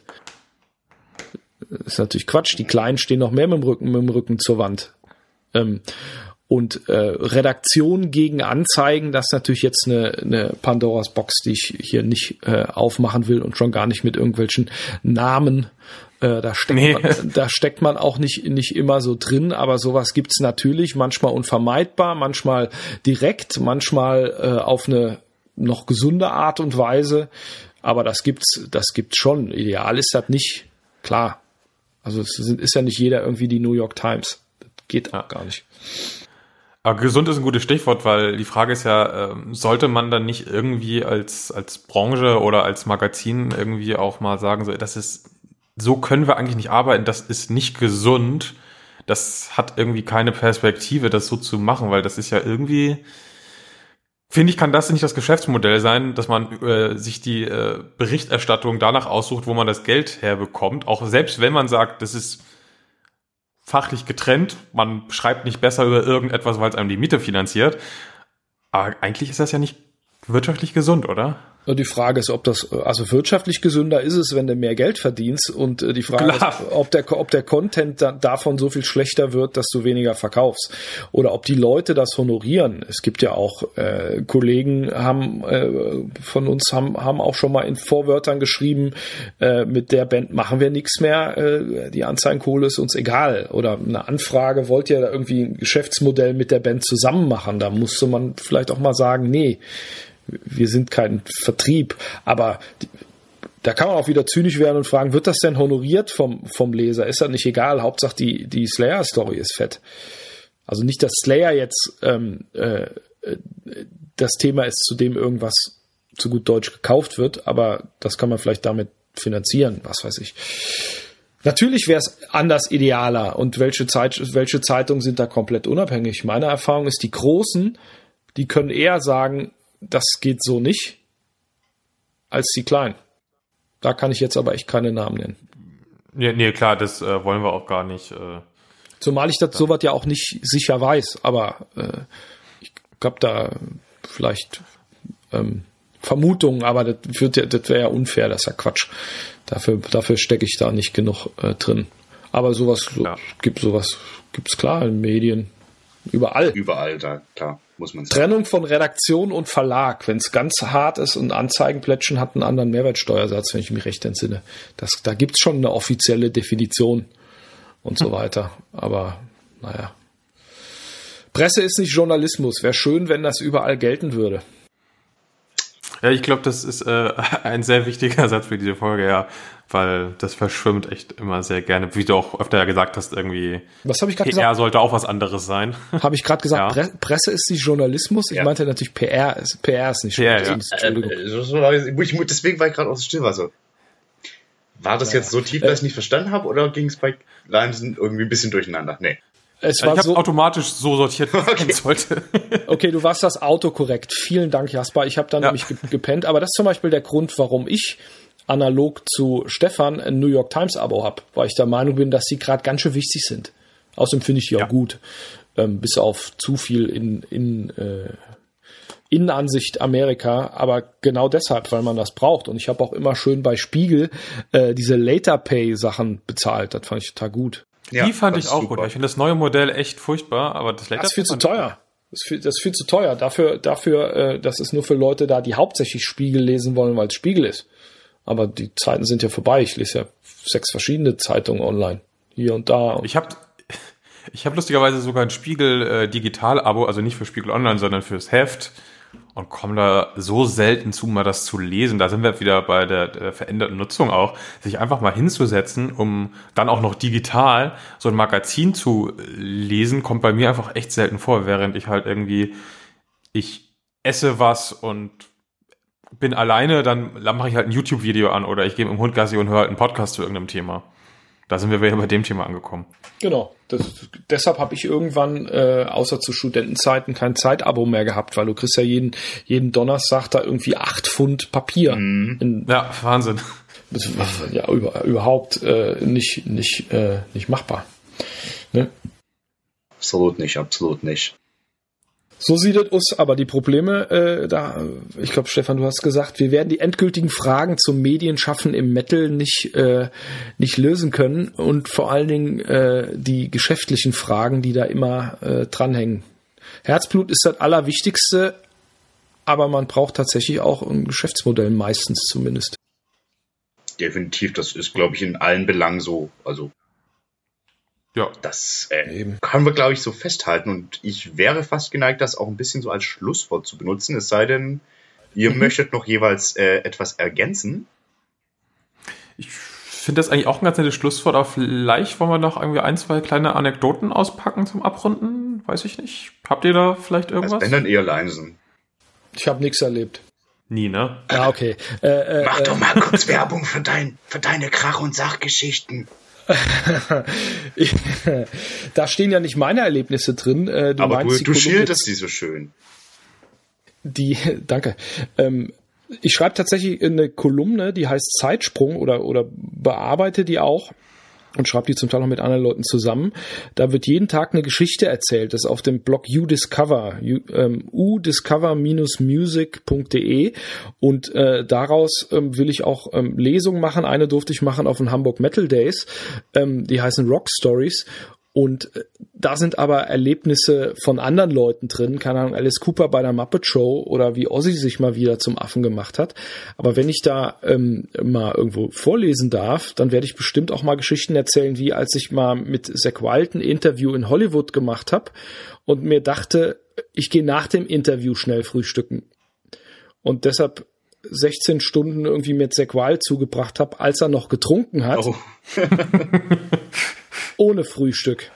Das ist natürlich Quatsch. Die Kleinen stehen noch mehr mit dem Rücken, mit dem Rücken zur Wand. Ähm, und äh, Redaktion gegen Anzeigen, das ist natürlich jetzt eine, eine Pandoras Box, die ich hier nicht äh, aufmachen will und schon gar nicht mit irgendwelchen Namen. Äh, da, steckt Nee. man, da steckt man auch nicht, nicht immer so drin, aber sowas gibt's natürlich, manchmal unvermeidbar, manchmal direkt, manchmal äh, auf eine noch gesunde Art und Weise. Aber das gibt's, das gibt's schon. Ideal ist das nicht, klar. Also es sind, ist ja nicht jeder irgendwie die New York Times. Das geht auch gar nicht. Aber gesund ist ein gutes Stichwort, weil die Frage ist ja, ähm, sollte man dann nicht irgendwie als, als Branche oder als Magazin irgendwie auch mal sagen, so, das ist, so können wir eigentlich nicht arbeiten, das ist nicht gesund, das hat irgendwie keine Perspektive, das so zu machen, weil das ist ja irgendwie, finde ich, kann das nicht das Geschäftsmodell sein, dass man äh, sich die äh, Berichterstattung danach aussucht, wo man das Geld herbekommt, auch selbst wenn man sagt, das ist fachlich getrennt. Man schreibt nicht besser über irgendetwas, weil es einem die Miete finanziert. Aber eigentlich ist das ja nicht wirtschaftlich gesund, oder? Und die Frage ist, ob das, also wirtschaftlich gesünder ist es, wenn du mehr Geld verdienst. Und äh, die Frage Klar. ist, ob der, ob der Content da, davon so viel schlechter wird, dass du weniger verkaufst. Oder ob die Leute das honorieren. Es gibt ja auch äh, Kollegen haben äh, von uns haben, haben auch schon mal in Vorwörtern geschrieben, äh, mit der Band machen wir nichts mehr, äh, die Anzeigenkohle ist uns egal. Oder eine Anfrage, wollt ihr da irgendwie ein Geschäftsmodell mit der Band zusammen machen? Da musste man vielleicht auch mal sagen, nee, wir sind kein Vertrieb, aber die, da kann man auch wieder zynisch werden und fragen, wird das denn honoriert vom, vom Leser? Ist das nicht egal? Hauptsache die, die Slayer-Story ist fett. Also nicht, dass Slayer jetzt ähm, äh, äh, das Thema ist, zu dem irgendwas zu gut Deutsch gekauft wird, aber das kann man vielleicht damit finanzieren, was weiß ich. Natürlich wäre es anders idealer und welche, Zeit, welche Zeitungen sind da komplett unabhängig? Meine Erfahrung ist, die großen die können eher sagen, das geht so nicht, als die Kleinen. Da kann ich jetzt aber echt keine Namen nennen. Nee, nee klar, das äh, wollen wir auch gar nicht. Äh, Zumal ich das sowas ja auch nicht sicher weiß, aber äh, ich habe da vielleicht ähm, Vermutungen, aber das, wird ja, das wäre ja unfair, das ist ja Quatsch. Dafür, dafür stecke ich da nicht genug äh, drin. Aber sowas so, Ja. gibt sowas gibt's klar in Medien überall. Überall, da, klar, muss man sagen. Trennung von Redaktion und Verlag. Wenn es ganz hart ist und Anzeigenplättchen hat einen anderen Mehrwertsteuersatz, wenn ich mich recht entsinne. Das, da gibt's schon eine offizielle Definition und so weiter. Aber naja. Presse ist nicht Journalismus. Wäre schön, wenn das überall gelten würde. Ja, ich glaube, das ist äh, <laughs> ein sehr wichtiger Satz für diese Folge, ja. Weil das verschwimmt echt immer sehr gerne. Wie du auch öfter gesagt hast, irgendwie Was habe ich gerade PR gesagt? sollte auch was anderes sein. <laughs> Habe ich gerade gesagt, Ja. Pre Presse ist nicht Journalismus? Ich Ja. meinte natürlich PR. Ist, PR ist nicht PR, Journalismus. Äh, Entschuldigung. äh, ich, deswegen war ich gerade auch so still. War, so. war das jetzt so tief, dass ich nicht verstanden habe, oder ging es bei Limeson irgendwie ein bisschen durcheinander? Nee. Es Ich war habe so, automatisch so sortiert, wie <laughs> sein sollte. <laughs> Okay, du warst das autokorrekt. Vielen Dank, Jasper. Ich habe dann Ja. nämlich ge- gepennt. Aber das ist zum Beispiel der Grund, warum ich analog zu Stefan ein New York Times Abo habe, weil ich der Meinung bin, dass sie gerade ganz schön wichtig sind. Außerdem finde ich die Ja. auch gut, ähm, bis auf zu viel in, in äh, Innenansicht Amerika, aber genau deshalb, weil man das braucht. Und ich habe auch immer schön bei Spiegel äh, diese Later Pay Sachen bezahlt. Das fand ich total gut. Ja, die fand ich auch super. gut. Ich finde das neue Modell echt furchtbar, aber das Das ist viel zu teuer. Das ist viel, das ist viel zu teuer. Dafür, dafür, äh, das ist nur für Leute da, die hauptsächlich Spiegel lesen wollen, weil es Spiegel ist. Aber die Zeiten sind ja vorbei. Ich lese ja sechs verschiedene Zeitungen online. Hier und da. Und Ich habe <laughs> ich hab lustigerweise sogar ein Spiegel äh, Digital-Abo, also nicht für Spiegel Online, sondern fürs Heft und komme da so selten zu, mal das zu lesen. Da sind wir wieder bei der, der veränderten Nutzung auch, sich einfach mal hinzusetzen, um dann auch noch digital so ein Magazin zu lesen, kommt bei mir einfach echt selten vor, während ich halt irgendwie, ich esse was und bin alleine, dann mache ich halt ein YouTube-Video an oder ich gehe dem Hund Gassi und höre halt einen Podcast zu irgendeinem Thema. Da sind wir wieder bei dem Thema angekommen. genau. Das, deshalb habe ich irgendwann, äh, außer zu Studentenzeiten, kein Zeitabo mehr gehabt, weil du kriegst ja jeden, jeden Donnerstag da irgendwie acht Pfund Papier. In, Ja, Wahnsinn. das war ja über, überhaupt äh, nicht, nicht, äh, nicht machbar. Ne? Absolut nicht, absolut nicht. So sieht es aus, aber die Probleme, äh, da, ich glaube, Stefan, du hast gesagt, wir werden die endgültigen Fragen zum Medienschaffen im Metal nicht, äh, nicht lösen können und vor allen Dingen äh, die geschäftlichen Fragen, die da immer äh, dranhängen. Herzblut ist das Allerwichtigste, aber man braucht tatsächlich auch ein Geschäftsmodell, meistens zumindest. Definitiv, das ist, glaube ich, in allen Belangen so. Also, Ja. das äh, Eben. können wir, glaube ich, so festhalten. Und ich wäre fast geneigt, das auch ein bisschen so als Schlusswort zu benutzen. Es sei denn, ihr möchtet noch jeweils äh, etwas ergänzen. Ich finde das eigentlich auch ein ganz nettes Schlusswort, aber vielleicht wollen wir noch irgendwie ein, zwei kleine Anekdoten auspacken zum Abrunden. Weiß ich nicht. Habt ihr da vielleicht Also, irgendwas? wenn dann eher Leinsen. Ich habe nichts erlebt. Nie, ne? Ja, okay. Äh, äh, Mach äh, doch mal <laughs> kurz Werbung für, dein, für deine Krach- und Sachgeschichten. <laughs> da stehen ja nicht meine Erlebnisse drin. Äh, du Aber du, meinst die du Kolumne- schilderst sie so schön. die, <laughs> danke. Ähm, ich schreibe tatsächlich eine Kolumne, die heißt Zeitsprung oder, oder bearbeite die auch und schreibe die zum Teil noch mit anderen Leuten zusammen. Da wird jeden Tag eine Geschichte erzählt. Das ist auf dem Blog udiscover, ähm, udiscover-music.de und äh, daraus ähm, will ich auch ähm, Lesungen machen. Eine durfte ich machen auf den Hamburg Metal Days. Ähm, die heißen Rock Stories und äh, da sind aber Erlebnisse von anderen Leuten drin, keine Ahnung, Alice Cooper bei der Muppet Show oder wie Ozzy sich mal wieder zum Affen gemacht hat. Aber wenn ich da ähm, mal irgendwo vorlesen darf, dann werde ich bestimmt auch mal Geschichten erzählen, wie als ich mal mit Zack Wild ein Interview in Hollywood gemacht habe und mir dachte, ich gehe nach dem Interview schnell frühstücken. Und deshalb 16 Stunden irgendwie mit Zack Wild zugebracht habe, als er noch getrunken hat Oh, <laughs> ohne Frühstück.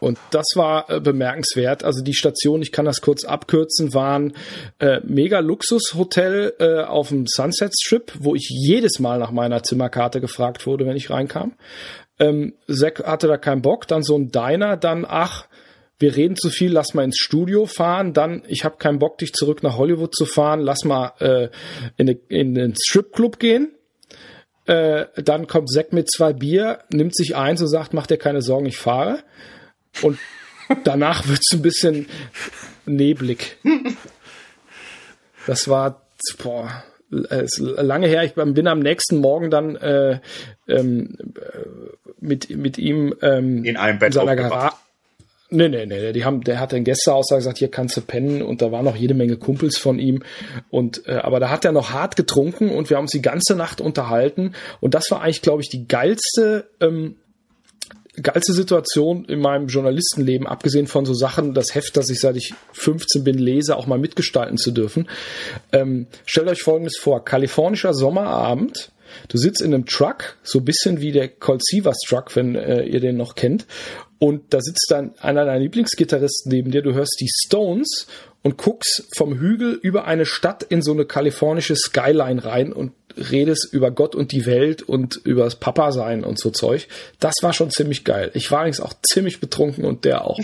Und das war äh, bemerkenswert. Also die Station, ich kann das kurz abkürzen, waren äh, mega Luxushotel äh, auf dem Sunset Strip, wo ich jedes Mal nach meiner Zimmerkarte gefragt wurde, wenn ich reinkam. Ähm, Zack hatte da keinen Bock, dann so ein Diner, dann ach, wir reden zu viel, lass mal ins Studio fahren, dann ich habe keinen Bock, dich zurück nach Hollywood zu fahren, lass mal äh, in, eine, in den Stripclub gehen. Äh, dann kommt Zack mit zwei Bier, nimmt sich eins und sagt, mach dir keine Sorgen, ich fahre. Und <laughs> danach wird's ein bisschen neblig. Das war, boah, ist lange her. Ich bin am nächsten Morgen dann äh, ähm, mit, mit ihm ähm, in einem Bett seiner Garage. Nee, nee, nee, die haben, der hat ein Gästehaus da gesagt, hier kannst du pennen und da waren noch jede Menge Kumpels von ihm und äh, aber da hat er noch hart getrunken und wir haben uns die ganze Nacht unterhalten und das war eigentlich, glaube ich, die geilste ähm, geilste Situation in meinem Journalistenleben, abgesehen von so Sachen, das Heft, das ich seit ich 15 bin lese, auch mal mitgestalten zu dürfen. Ähm, stellt euch Folgendes vor, kalifornischer Sommerabend, du sitzt in einem Truck, so bisschen wie der Colt Truck, wenn äh, ihr den noch kennt, und da sitzt dann einer deiner Lieblingsgitarristen neben dir, du hörst die Stones und guckst vom Hügel über eine Stadt in so eine kalifornische Skyline rein und redest über Gott und die Welt und über das Papa-Sein und so Zeug. Das war schon ziemlich geil. Ich war allerdings auch ziemlich betrunken und der auch.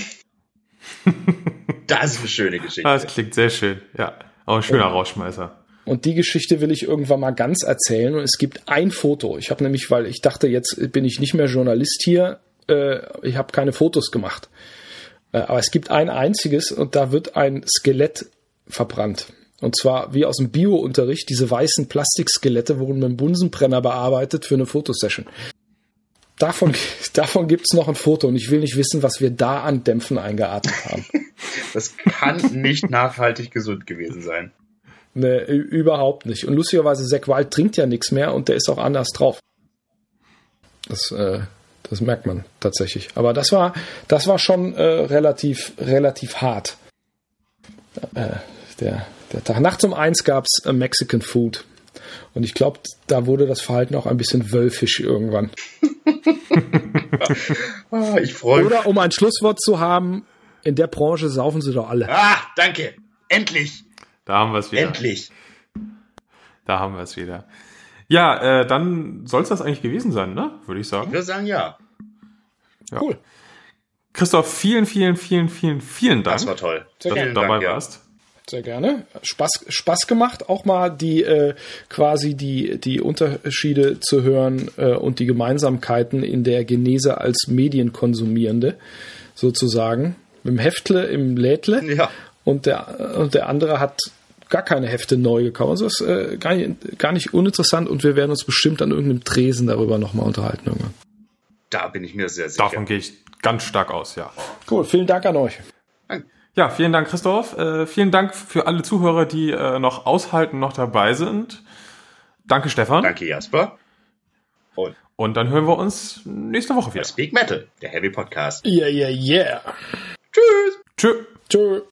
<laughs> das ist eine schöne Geschichte. Das klingt sehr schön, ja. Auch ein schöner und, Rauschmeißer. Und die Geschichte will ich irgendwann mal ganz erzählen. Und es gibt ein Foto. Ich habe nämlich, weil ich dachte, jetzt bin ich nicht mehr Journalist hier, äh, ich habe keine Fotos gemacht. Äh, aber es gibt ein einziges und da wird ein Skelett verbrannt. Und zwar wie aus dem Bio-Unterricht, diese weißen Plastikskelette wurden mit dem Bunsenbrenner bearbeitet für eine Fotosession. Davon, <laughs> davon gibt's noch ein Foto und ich will nicht wissen, was wir da an Dämpfen eingeatmet haben. <laughs> Das kann nicht nachhaltig gesund gewesen sein. Ne, überhaupt nicht. Und lustigerweise, Zack Wild trinkt ja nichts mehr und der ist auch anders drauf. Das, äh, das merkt man tatsächlich. Aber das war, das war schon äh, relativ, relativ hart. Äh, der, der Tag. Nachts um eins gab's äh, Mexican Food. Und ich glaube, da wurde das Verhalten auch ein bisschen wölfisch irgendwann. <laughs> ah, ich freue mich. Oder um ein Schlusswort zu haben, in der Branche saufen sie doch alle. Ah, danke. Endlich. Da haben wir es wieder. Endlich. Da haben wir es wieder. Ja, äh, dann soll es das eigentlich gewesen sein, ne? Würde ich sagen. Ich würde sagen, ja. Ja. Cool. Christoph, vielen, vielen, vielen, vielen, vielen Dank. Das war toll. Sehr dass du dabei Dank, warst. Ja. Sehr gerne. Spaß, Spaß gemacht, auch mal die äh, quasi die, die Unterschiede zu hören äh, und die Gemeinsamkeiten in der Genese als Medienkonsumierende sozusagen. Mit dem Heftle im Lädle ja. und, der, und der andere hat gar keine Hefte neu gekauft. Also ist äh, gar, nicht, gar nicht uninteressant und wir werden uns bestimmt an irgendeinem Tresen darüber nochmal unterhalten irgendwann. Da bin ich mir sehr sicher. Davon gehe ich ganz stark aus, ja. Cool, vielen Dank an euch. Ja, vielen Dank, Christoph. Äh, vielen Dank für alle Zuhörer, die äh, noch aushalten, noch dabei sind. Danke, Stefan. Danke, Jasper. Und, Und dann hören wir uns nächste Woche wieder. Speak Metal, der Heavy Podcast. Yeah, yeah, yeah. Tschüss. Tschüss. Tschüss.